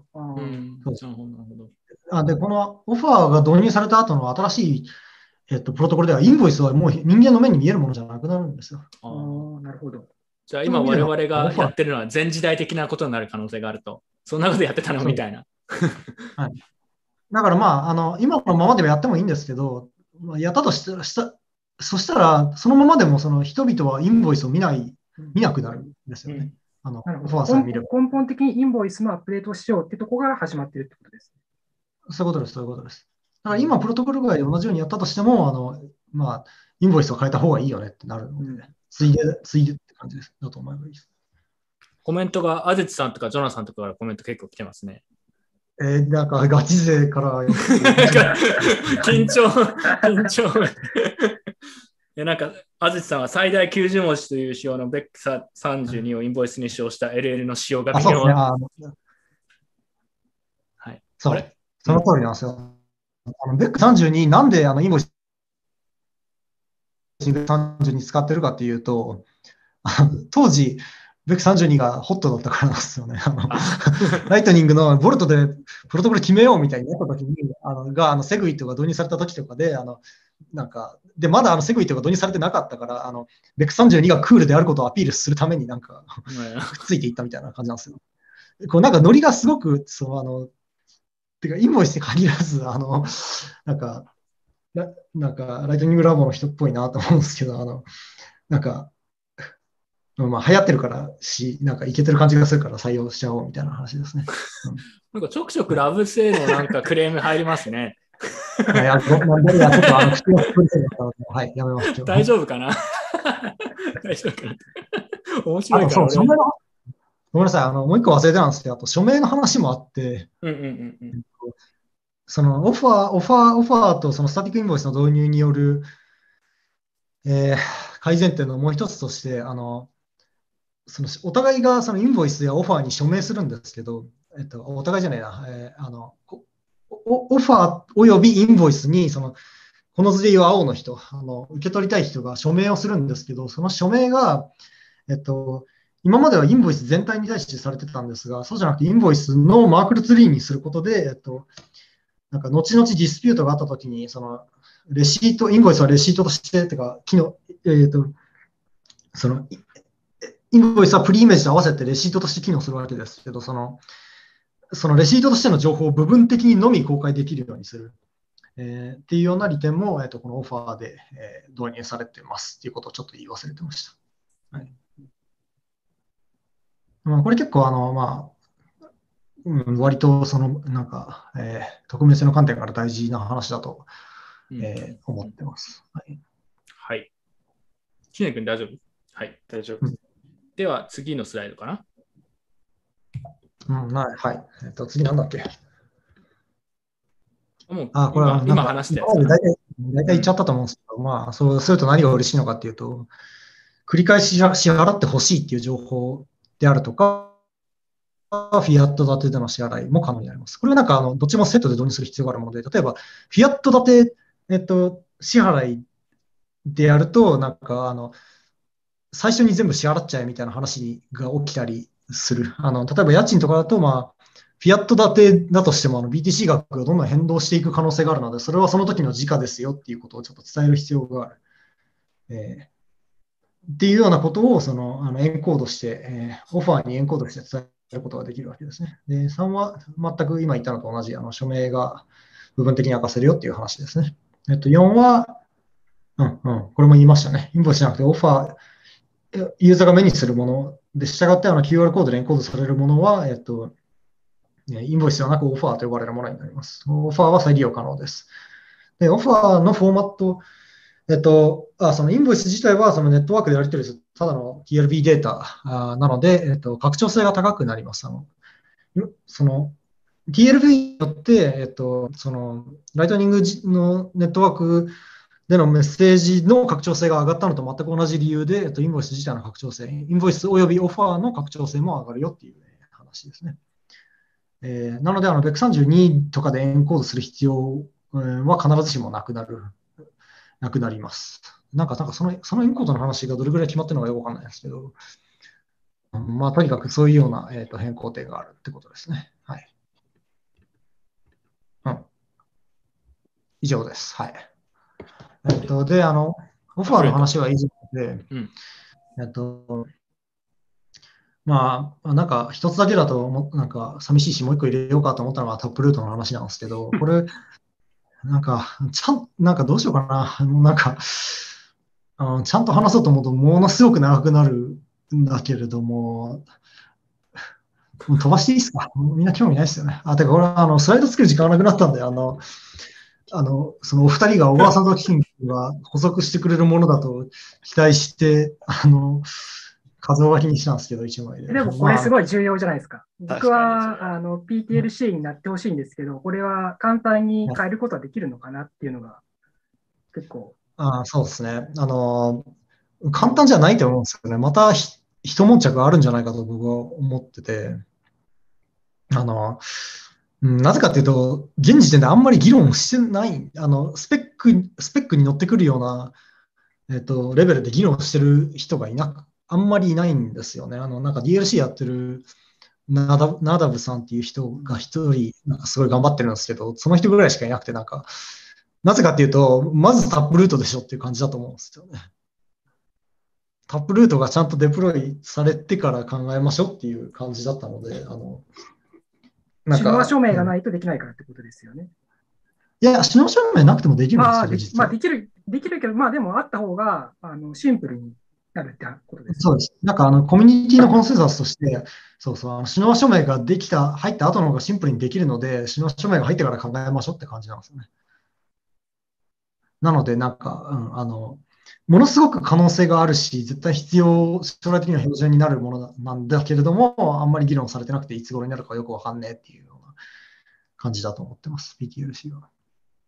Speaker 2: あで、このオファーが導入された後の新しい、えっと、プロトコルでは、インボイスはもう人間の目に見えるものじゃなくなるんですよ。
Speaker 3: あなるほど。
Speaker 1: じゃあ今我々がやってるのは全時代的なことになる可能性があると。そんなことやってたの？みたいな。
Speaker 2: はい、だからまあ、あの今のままでもやってもいいんですけど、まあ、やったとしたしたそしたら、そのままでもその人々はインボイスを見ない、見なくなるんですよね。
Speaker 3: あのフォアさん見れば根本的にインボイスのアップデートをしようってところから始まってるってことです。
Speaker 2: そういうことです、そういうことです。だから今、プロトコル外で同じようにやったとしても、あのまあ、インボイスを変えた方がいいよねってなるので、ね、ついで、ついで感じです。だと思えばいいです。
Speaker 1: コメントが、あぜちさんとかジョナサンとかからコメント結構来てますね。
Speaker 2: えー、なんかガチ勢から。
Speaker 1: 緊張、緊張。いやなんか、あずちさんは最大90文字という仕様のベックサ32をインボイスに使用した LL の仕様が
Speaker 2: 微妙な。はい。それその通りなんですよ。あのベック32、なんであのインボイス32使ってるかっていうと、当時、ベック32がホットだったからなんですよね。あの ライトニングのボルトでプロトコル決めようみたいになった時に、あのがあのセグウィットが導入された時とかで、あのなんか、で、まだあのセグウィットが導入されてなかったから、あのベック32がクールであることをアピールするためになんかくっついていったみたいな感じなんですよ。こうなんかノリがすごく、そうあの、てか、インボイスに限らず、あの、なんか、ななんか、ライトニングラボの人っぽいなと思うんですけど、あの、なんか、まあ、流行ってるからし、なんかいけてる感じがするから採用しちゃおうみたいな話ですね。
Speaker 1: うん、なんかちょくちょくラブ性のなんかクレーム入りますね。
Speaker 2: はい、やめます。
Speaker 1: 大丈夫かな？大丈夫かな？面白いから
Speaker 2: そうそんなごめんなさい、あのもう一個忘れてたんですけど、あと署名の話もあって、
Speaker 1: うんうんうんうん、
Speaker 2: そのオファー、オファー、オファーとそのスタティックインボイスの導入による、えー、改善点のもう一つとして、あのそのお互いがそのインボイスやオファーに署名するんですけど、えっと、お互いじゃないな、えー、あのオファーおよびインボイスにそのこの図でいう青の人あの、受け取りたい人が署名をするんですけど、その署名が、えっと、今まではインボイス全体に対してされてたんですが、そうじゃなくてインボイスのマークルツリーにすることで、えっと、なんか後々ディスピュートがあったときに、そのレシート、インボイスはレシートとして、てか、機能、えっ、と、その、インボイスはプリイメージと合わせてレシートとして機能するわけですけど、その、そのレシートとしての情報を部分的にのみ公開できるようにする、えー、っていうような利点も、えーと、このオファーで、えー、導入されていますっていうことをちょっと言い忘れてました。はいまあ、これ結構あの、まあうん、割とそのなんか、えー、匿名性の観点から大事な話だと、えー、思ってます。はい。
Speaker 1: はい。君大丈夫？
Speaker 4: はい、大丈夫。
Speaker 1: では次のスライドかな。
Speaker 2: うん、はい。はい。えっと、次なんだっけ？
Speaker 1: もうあこれは今話したやつ。大体
Speaker 2: 大体言っちゃったと思うんですけど、まあ、そうすると何が嬉しいのかっていうと、繰り返し支払ってほしいっていう情報であるとか、フィアット建てでの支払いも可能になります。これはなんかあのどっちもセットで導入する必要があるもので、例えば、フィアット建て、えっと、支払いでやると、なんかあの、最初に全部支払っちゃえみたいな話が起きたりする。あの例えば家賃とかだと、まあ、フィアット建てだとしてもあの BTC 額がどんどん変動していく可能性があるので、それはその時の時価ですよっていうことをちょっと伝える必要がある。えー、っていうようなことをそのあのエンコードして、えー、オファーにエンコードして伝えることができるわけですね。で、3は全く今言ったのと同じあの署名が部分的に明かせるよっていう話ですね。えっと、4は、うんうん、これも言いましたね。インボイスじゃなくてオファー、ユーザーが目にするもので、従ってあの QR コードでエンコードされるものは、えっと、インボイスではなくオファーと呼ばれるものになります。オファーは再利用可能です。で、オファーのフォーマット、えっと、あそのインボイス自体はそのネットワークでやり取りするただの TLB データなので、えっと、拡張性が高くなります。あのその TLB によって、えっと、そのライトニングのネットワークでのメッセージの拡張性が上がったのと全く同じ理由で、えっと、インボイス自体の拡張性、インボイスおよびオファーの拡張性も上がるよっていう、話ですね。えー、なので、あの、BEC32 とかでエンコードする必要は必ずしもなくなる、なくなります。なんか、なんかその、そのエンコードの話がどれぐらい決まってるのかよくわかんないですけど、まあ、とにかくそういうような、えーと、変更点があるってことですね。はい。うん。以上です。はい。えっ、と、で、あの、オファーの話は以上で、うん、えっと、まあ、なんか一つだけだと、なんか寂しいし、もう一個入れようかと思ったのがタップルートの話なんですけど、これ、なんか、ちゃん、なんかどうしようかな。なんか、うん、ちゃんと話そうと思うと、ものすごく長くなるんだけれども、もう飛ばしていいですか？みんな興味ないですよね。あ、てか、これ、あの、スライド作る時間なくなったんで、あの、あの、そのお二人が小川さんと金が補足してくれるものだと期待して、あの、数書きにしたんですけど、1枚で。
Speaker 3: でもこれすごい重要じゃないですか。まあ、僕はあの PTLC になってほしいんですけど、これは簡単に変えることはできるのかなっていうのが結構。
Speaker 2: あそうですね。あの、簡単じゃないと思うんですよね。また一悶着あるんじゃないかと僕は思ってて、あの、なぜかというと、現時点であんまり議論してない、あのスペックスペックに乗ってくるような、えっと、レベルで議論してる人がいなくあんまりいないんですよね。あの、なんか DLC やってるナダナダブさんっていう人が一人、なんかすごい頑張ってるんですけど、その人ぐらいしかいなくて、なんか、なぜかっていうと、まずタップルートでしょっていう感じだと思うんですよね。タップルートがちゃんとデプロイされてから考えましょうっていう感じだったので、あの、
Speaker 3: なんか。証明がないとできないからってことですよね。
Speaker 2: いや、シノ証明なくてもできるんですよ、
Speaker 3: 実は。まあ、できる、できるけど、まあでもあった方が、あの、シンプルになるってことです、
Speaker 2: そうです。なんかあのコミュニティのコンセンサスとして、そうそう、あの首脳署名ができた、入った後の方がシンプルにできるので、首脳署名が入ってから考えましょうって感じなんですよね。なので、なんか、うん、あの、ものすごく可能性があるし、絶対必要、将来的には標準になるものなんだけれども、あんまり議論されてなくて、いつ頃になるかよくわかんねえっていうような感じだと思ってます、PTLC は。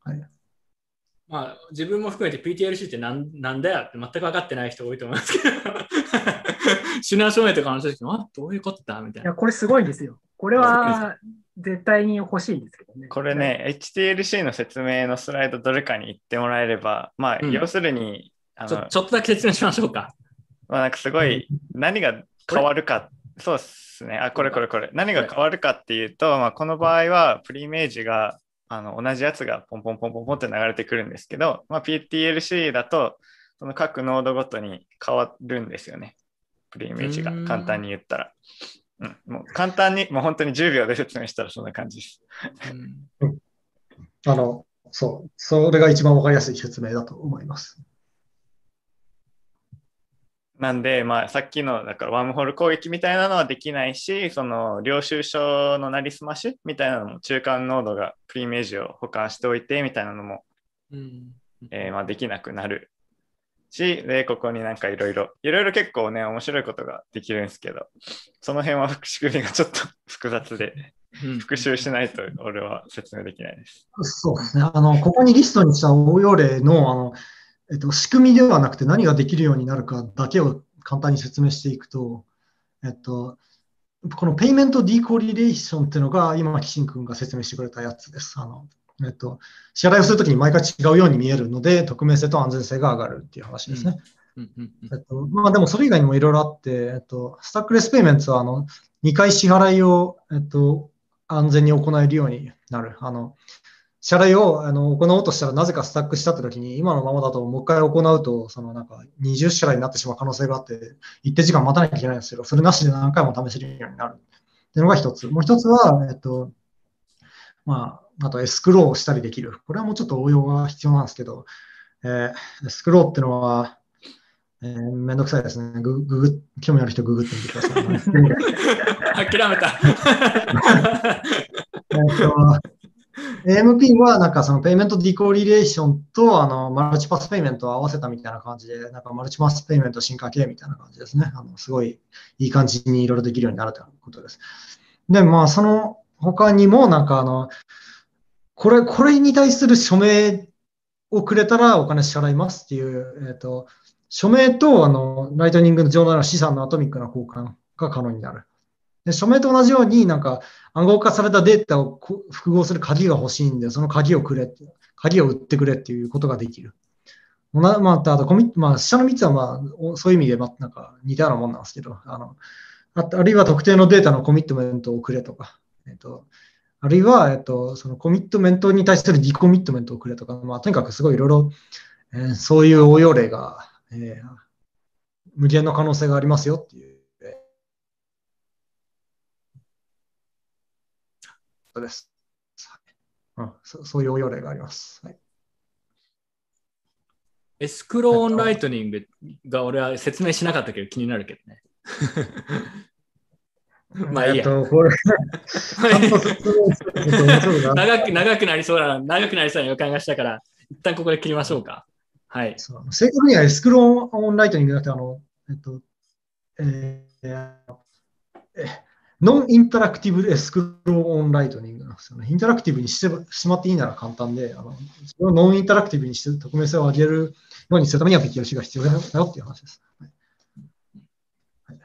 Speaker 2: はい。
Speaker 1: まあ、自分も含めて PTLC ってなんなんだよって全く分かってない人多いと思いますけど、シュナー証明とか話してあどういうことだみたいな。
Speaker 3: いや、これすごいんですよ。これは絶対に欲しいんですけどね。
Speaker 4: これね、HTLC の説明のスライドどれかに言ってもらえれば、まあ、うん、要するに
Speaker 1: ちょ、ちょっとだけ説明しましょうか。
Speaker 4: まあ、なんかすごい何が変わるか、そうですね。あ、これこれこれ。何が変わるかっていうと、まあ、この場合はプリイメージがあの同じやつがポンポンポンポンポンって流れてくるんですけど、まあ、PTLC だとその各ノードごとに変わるんですよね。プリイメージが簡単に言ったら。うん、もう簡単に、もう本当に10秒で説明したらそんな感じです。
Speaker 2: うん、あの、そう、それが一番わかりやすい説明だと思います。
Speaker 4: なんで、まあ、さっきのだからワームホール攻撃みたいなのはできないし、その領収書のなりすましみたいなのも中間ノードがプリイメージを保管しておいてみたいなのも、うんえー、まあ、できなくなるし、で、ここになんかいろいろ、いろいろ結構ね、面白いことができるんですけど、その辺は仕組みがちょっと 複雑で、復習しないと俺は説明できないです。
Speaker 2: そうですね。あの、ここにリストにした応用例の、あの、えっと、仕組みではなくて何ができるようになるかだけを簡単に説明していくと、えっと、このペイメントディコリレーションっていうのが今、岸君が説明してくれたやつです。あのえっと、支払いをするときに毎回違うように見えるので、匿名性と安全性が上がるっていう話ですね。えっとまあ、でもそれ以外にもいろいろあって、えっと、 stuckless payment はあの2回支払いを、えっと、安全に行えるようになる。あの支払いをあの行おうとしたらなぜか stuck したって時に、今のままだともう一回行うと、そのなんか二重支払いになってしまう可能性があって、一定時間待たなきゃいけないんですけど、それなしで何回も試せるようになる。っていうのが一つ。もう一つは、えっと、まあ、あとエスクローをしたりできる。これはもうちょっと応用が必要なんですけど、えー、エスクローっていうのは、えー、めんどくさいですね。グググ興味ある人ググってみてくださ
Speaker 1: い。諦めた。
Speaker 2: えっと AMP はなんかその payment decorrelation とあの multi-path payment を合わせたみたいな感じで、なんか multi-path payment 進化系みたいな感じですね。あのすごいいい感じにいろいろできるようになるということです。で、まあその他にもなんかあの、これ、これに対する署名をくれたらお金支払いますっていう、えっ、ー、と、署名とあのライトニングの上段の資産のアトミックな交換が可能になる。で署名と同じようになんか暗号化されたデータを複合する鍵が欲しいんで、その鍵をくれ、鍵を売ってくれっていうことができる。まあ、あとコミッまあ、下の3つはまあ、そういう意味で、まあ、なんか似たようなもんなんですけど、あの、ああるいは特定のデータのコミットメントをくれとか、えっと、あるいは、えっと、そのコミットメントに対するディコミットメントをくれとか、まあ、とにかくすごいいろいろ、えー、そういう応用例が、えー、無限の可能性がありますよっていうです。うん、そそういう応用例があります。はい、
Speaker 1: エスクローオンライトニングが俺は説明しなかったけど気になるけどね。まあいいや。長く長くなりそうな、長くなりそうな予感がしたから、一旦ここで切りましょうか。はい。
Speaker 2: 正確には escrow on Lightning じゃなくて、あの、えっと、えー、え non-interactive escrow on Lightning なんですよね。 interactive にしてしまっていいなら簡単で、あのそれを non-interactive にして匿名性を上げるようにするためには PTLC が必要だよっていう話です。
Speaker 1: はい、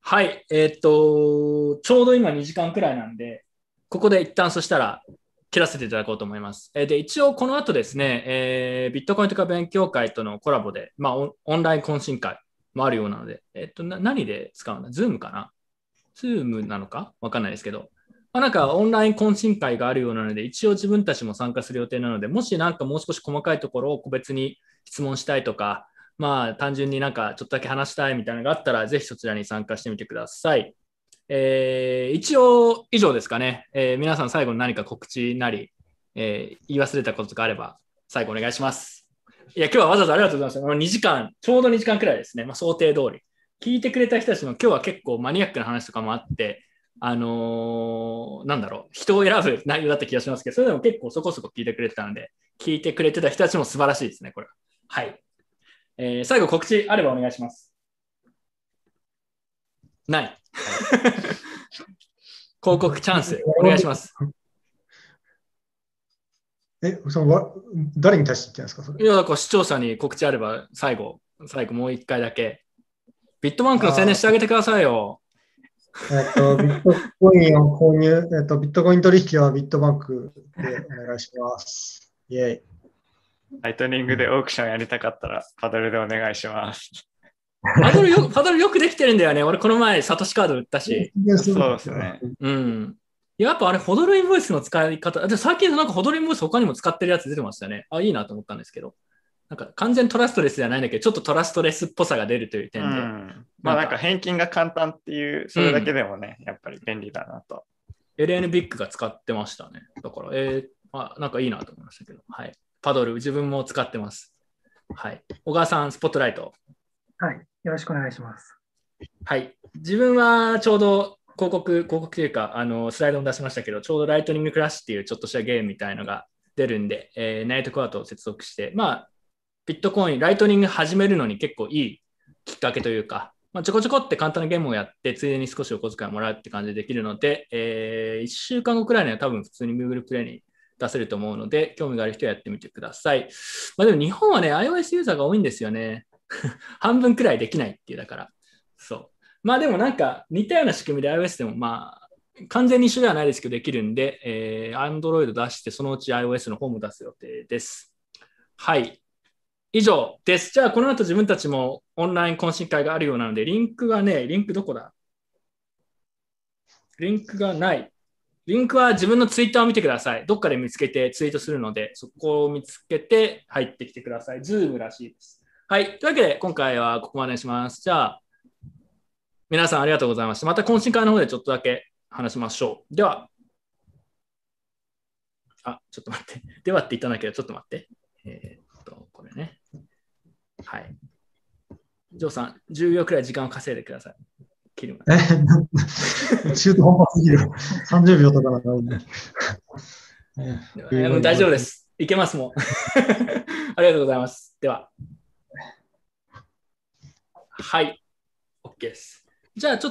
Speaker 1: はい、えー、っと、ちょうど今2時間くらいなんで、ここで一旦そしたら切らせていただこうと思います。え、で一応この後ですね、えー、ビットコインとか勉強会とのコラボで、まあ、オンライン懇親会もあるようなので、え、っと何で使うの ?Zoom かな？ズームなのか？わかんないですけど、まあ、なんかオンライン懇親会があるようなので、一応自分たちも参加する予定なので、もしなんかもう少し細かいところを個別に質問したいとか、まあ単純になんかちょっとだけ話したいみたいなのがあったら、ぜひそちらに参加してみてください。えー、一応以上ですかね、えー、皆さん最後に何か告知なり、えー、言い忘れたことがあれば、最後お願いします。いや、今日はわざわざありがとうございました。2時間、ちょうど2時間くらいですね。まあ、想定通り。聞いてくれた人たちも今日は結構マニアックな話とかもあって、あのー、なんだろう、人を選ぶ内容だった気がしますけど、それでも結構そこそこ聞いてくれてたので、聞いてくれてた人たちも素晴らしいですね、これは。はい。えー、最後告知あればお願いします。ない。広告チャンス、お願いします。
Speaker 2: え、その誰に対して言ってんですか
Speaker 1: いや、だから視聴者に告知あれば、最後、最後もう一回だけ。ビットバンクの宣伝してあげてくださいよ。
Speaker 2: えっと、ビットコインを購入、えっと、ビットコイン取引はビットバンクでお願いします。イェイ。
Speaker 4: ライトニングでオークションやりたかったら、パドルでお願いします。
Speaker 1: パドルよパドルよくできてるんだよね。俺、この前、サトシカード売ったし。
Speaker 4: そうですね。
Speaker 1: うん。やっぱあれ、ホドルインボイスの使い方、で最近なんかホドルインボイス他にも使ってるやつ出てましたね。あ、いいなと思ったんですけど。なんか完全トラストレスじゃないんだけど、ちょっとトラストレスっぽさが出るという点で。うん、
Speaker 4: まあなんか返金が簡単っていう、それだけでもね、うん、やっぱり便利だなと。
Speaker 1: LN ビッグが使ってましたね。だから、えー、まあ、なんかいいなと思いましたけど。はい。パドル、自分も使ってます。はい。小川さん、スポットライト。
Speaker 3: はい。よろしくお願いします。
Speaker 1: はい。自分はちょうど広告、広告というか、あの、スライドも出しましたけど、ちょうどライトニングクラッシュっていうちょっとしたゲームみたいのが出るんで、えー、ナイトクワートを接続して、まあ、ビットコイン、ライトニング始めるのに結構いいきっかけというか、まあ、ちょこちょこって簡単なゲームをやって、ついでに少しお小遣いもらうって感じでできるので、えー、1週間後くらいには多分普通に Google プレイに出せると思うので、興味がある人はやってみてください。まあ、でも日本はね、iOS ユーザーが多いんですよね。半分くらいできないっていう、だから。そう。まあでもなんか似たような仕組みで iOS でもまあ完全に一緒ではないですけどできるんで、えー、Android 出してそのうち iOS のホーム出す予定です。はい。以上です。じゃあ、この後自分たちもオンライン懇親会があるようなので、リンクがね、リンクどこだ？リンクがない。リンクは自分のツイッターを見てください。どっかで見つけてツイートするので、そこを見つけて入ってきてください。ズームらしいです。はい。というわけで、今回はここまでにします。じゃあ、皆さんありがとうございました。また懇親会の方でちょっとだけ話しましょう。では、あ、ちょっと待って。ではって言ったんだけど、ちょっと待って。えー、っと、これね。はい。ジョーさん、10秒くらい時間を稼いでください。切るま
Speaker 2: で。中途半端すぎる。30秒とかなんかい
Speaker 1: い大丈夫です。いけますもん。ありがとうございます。では。はい。OK です。じゃあちょっと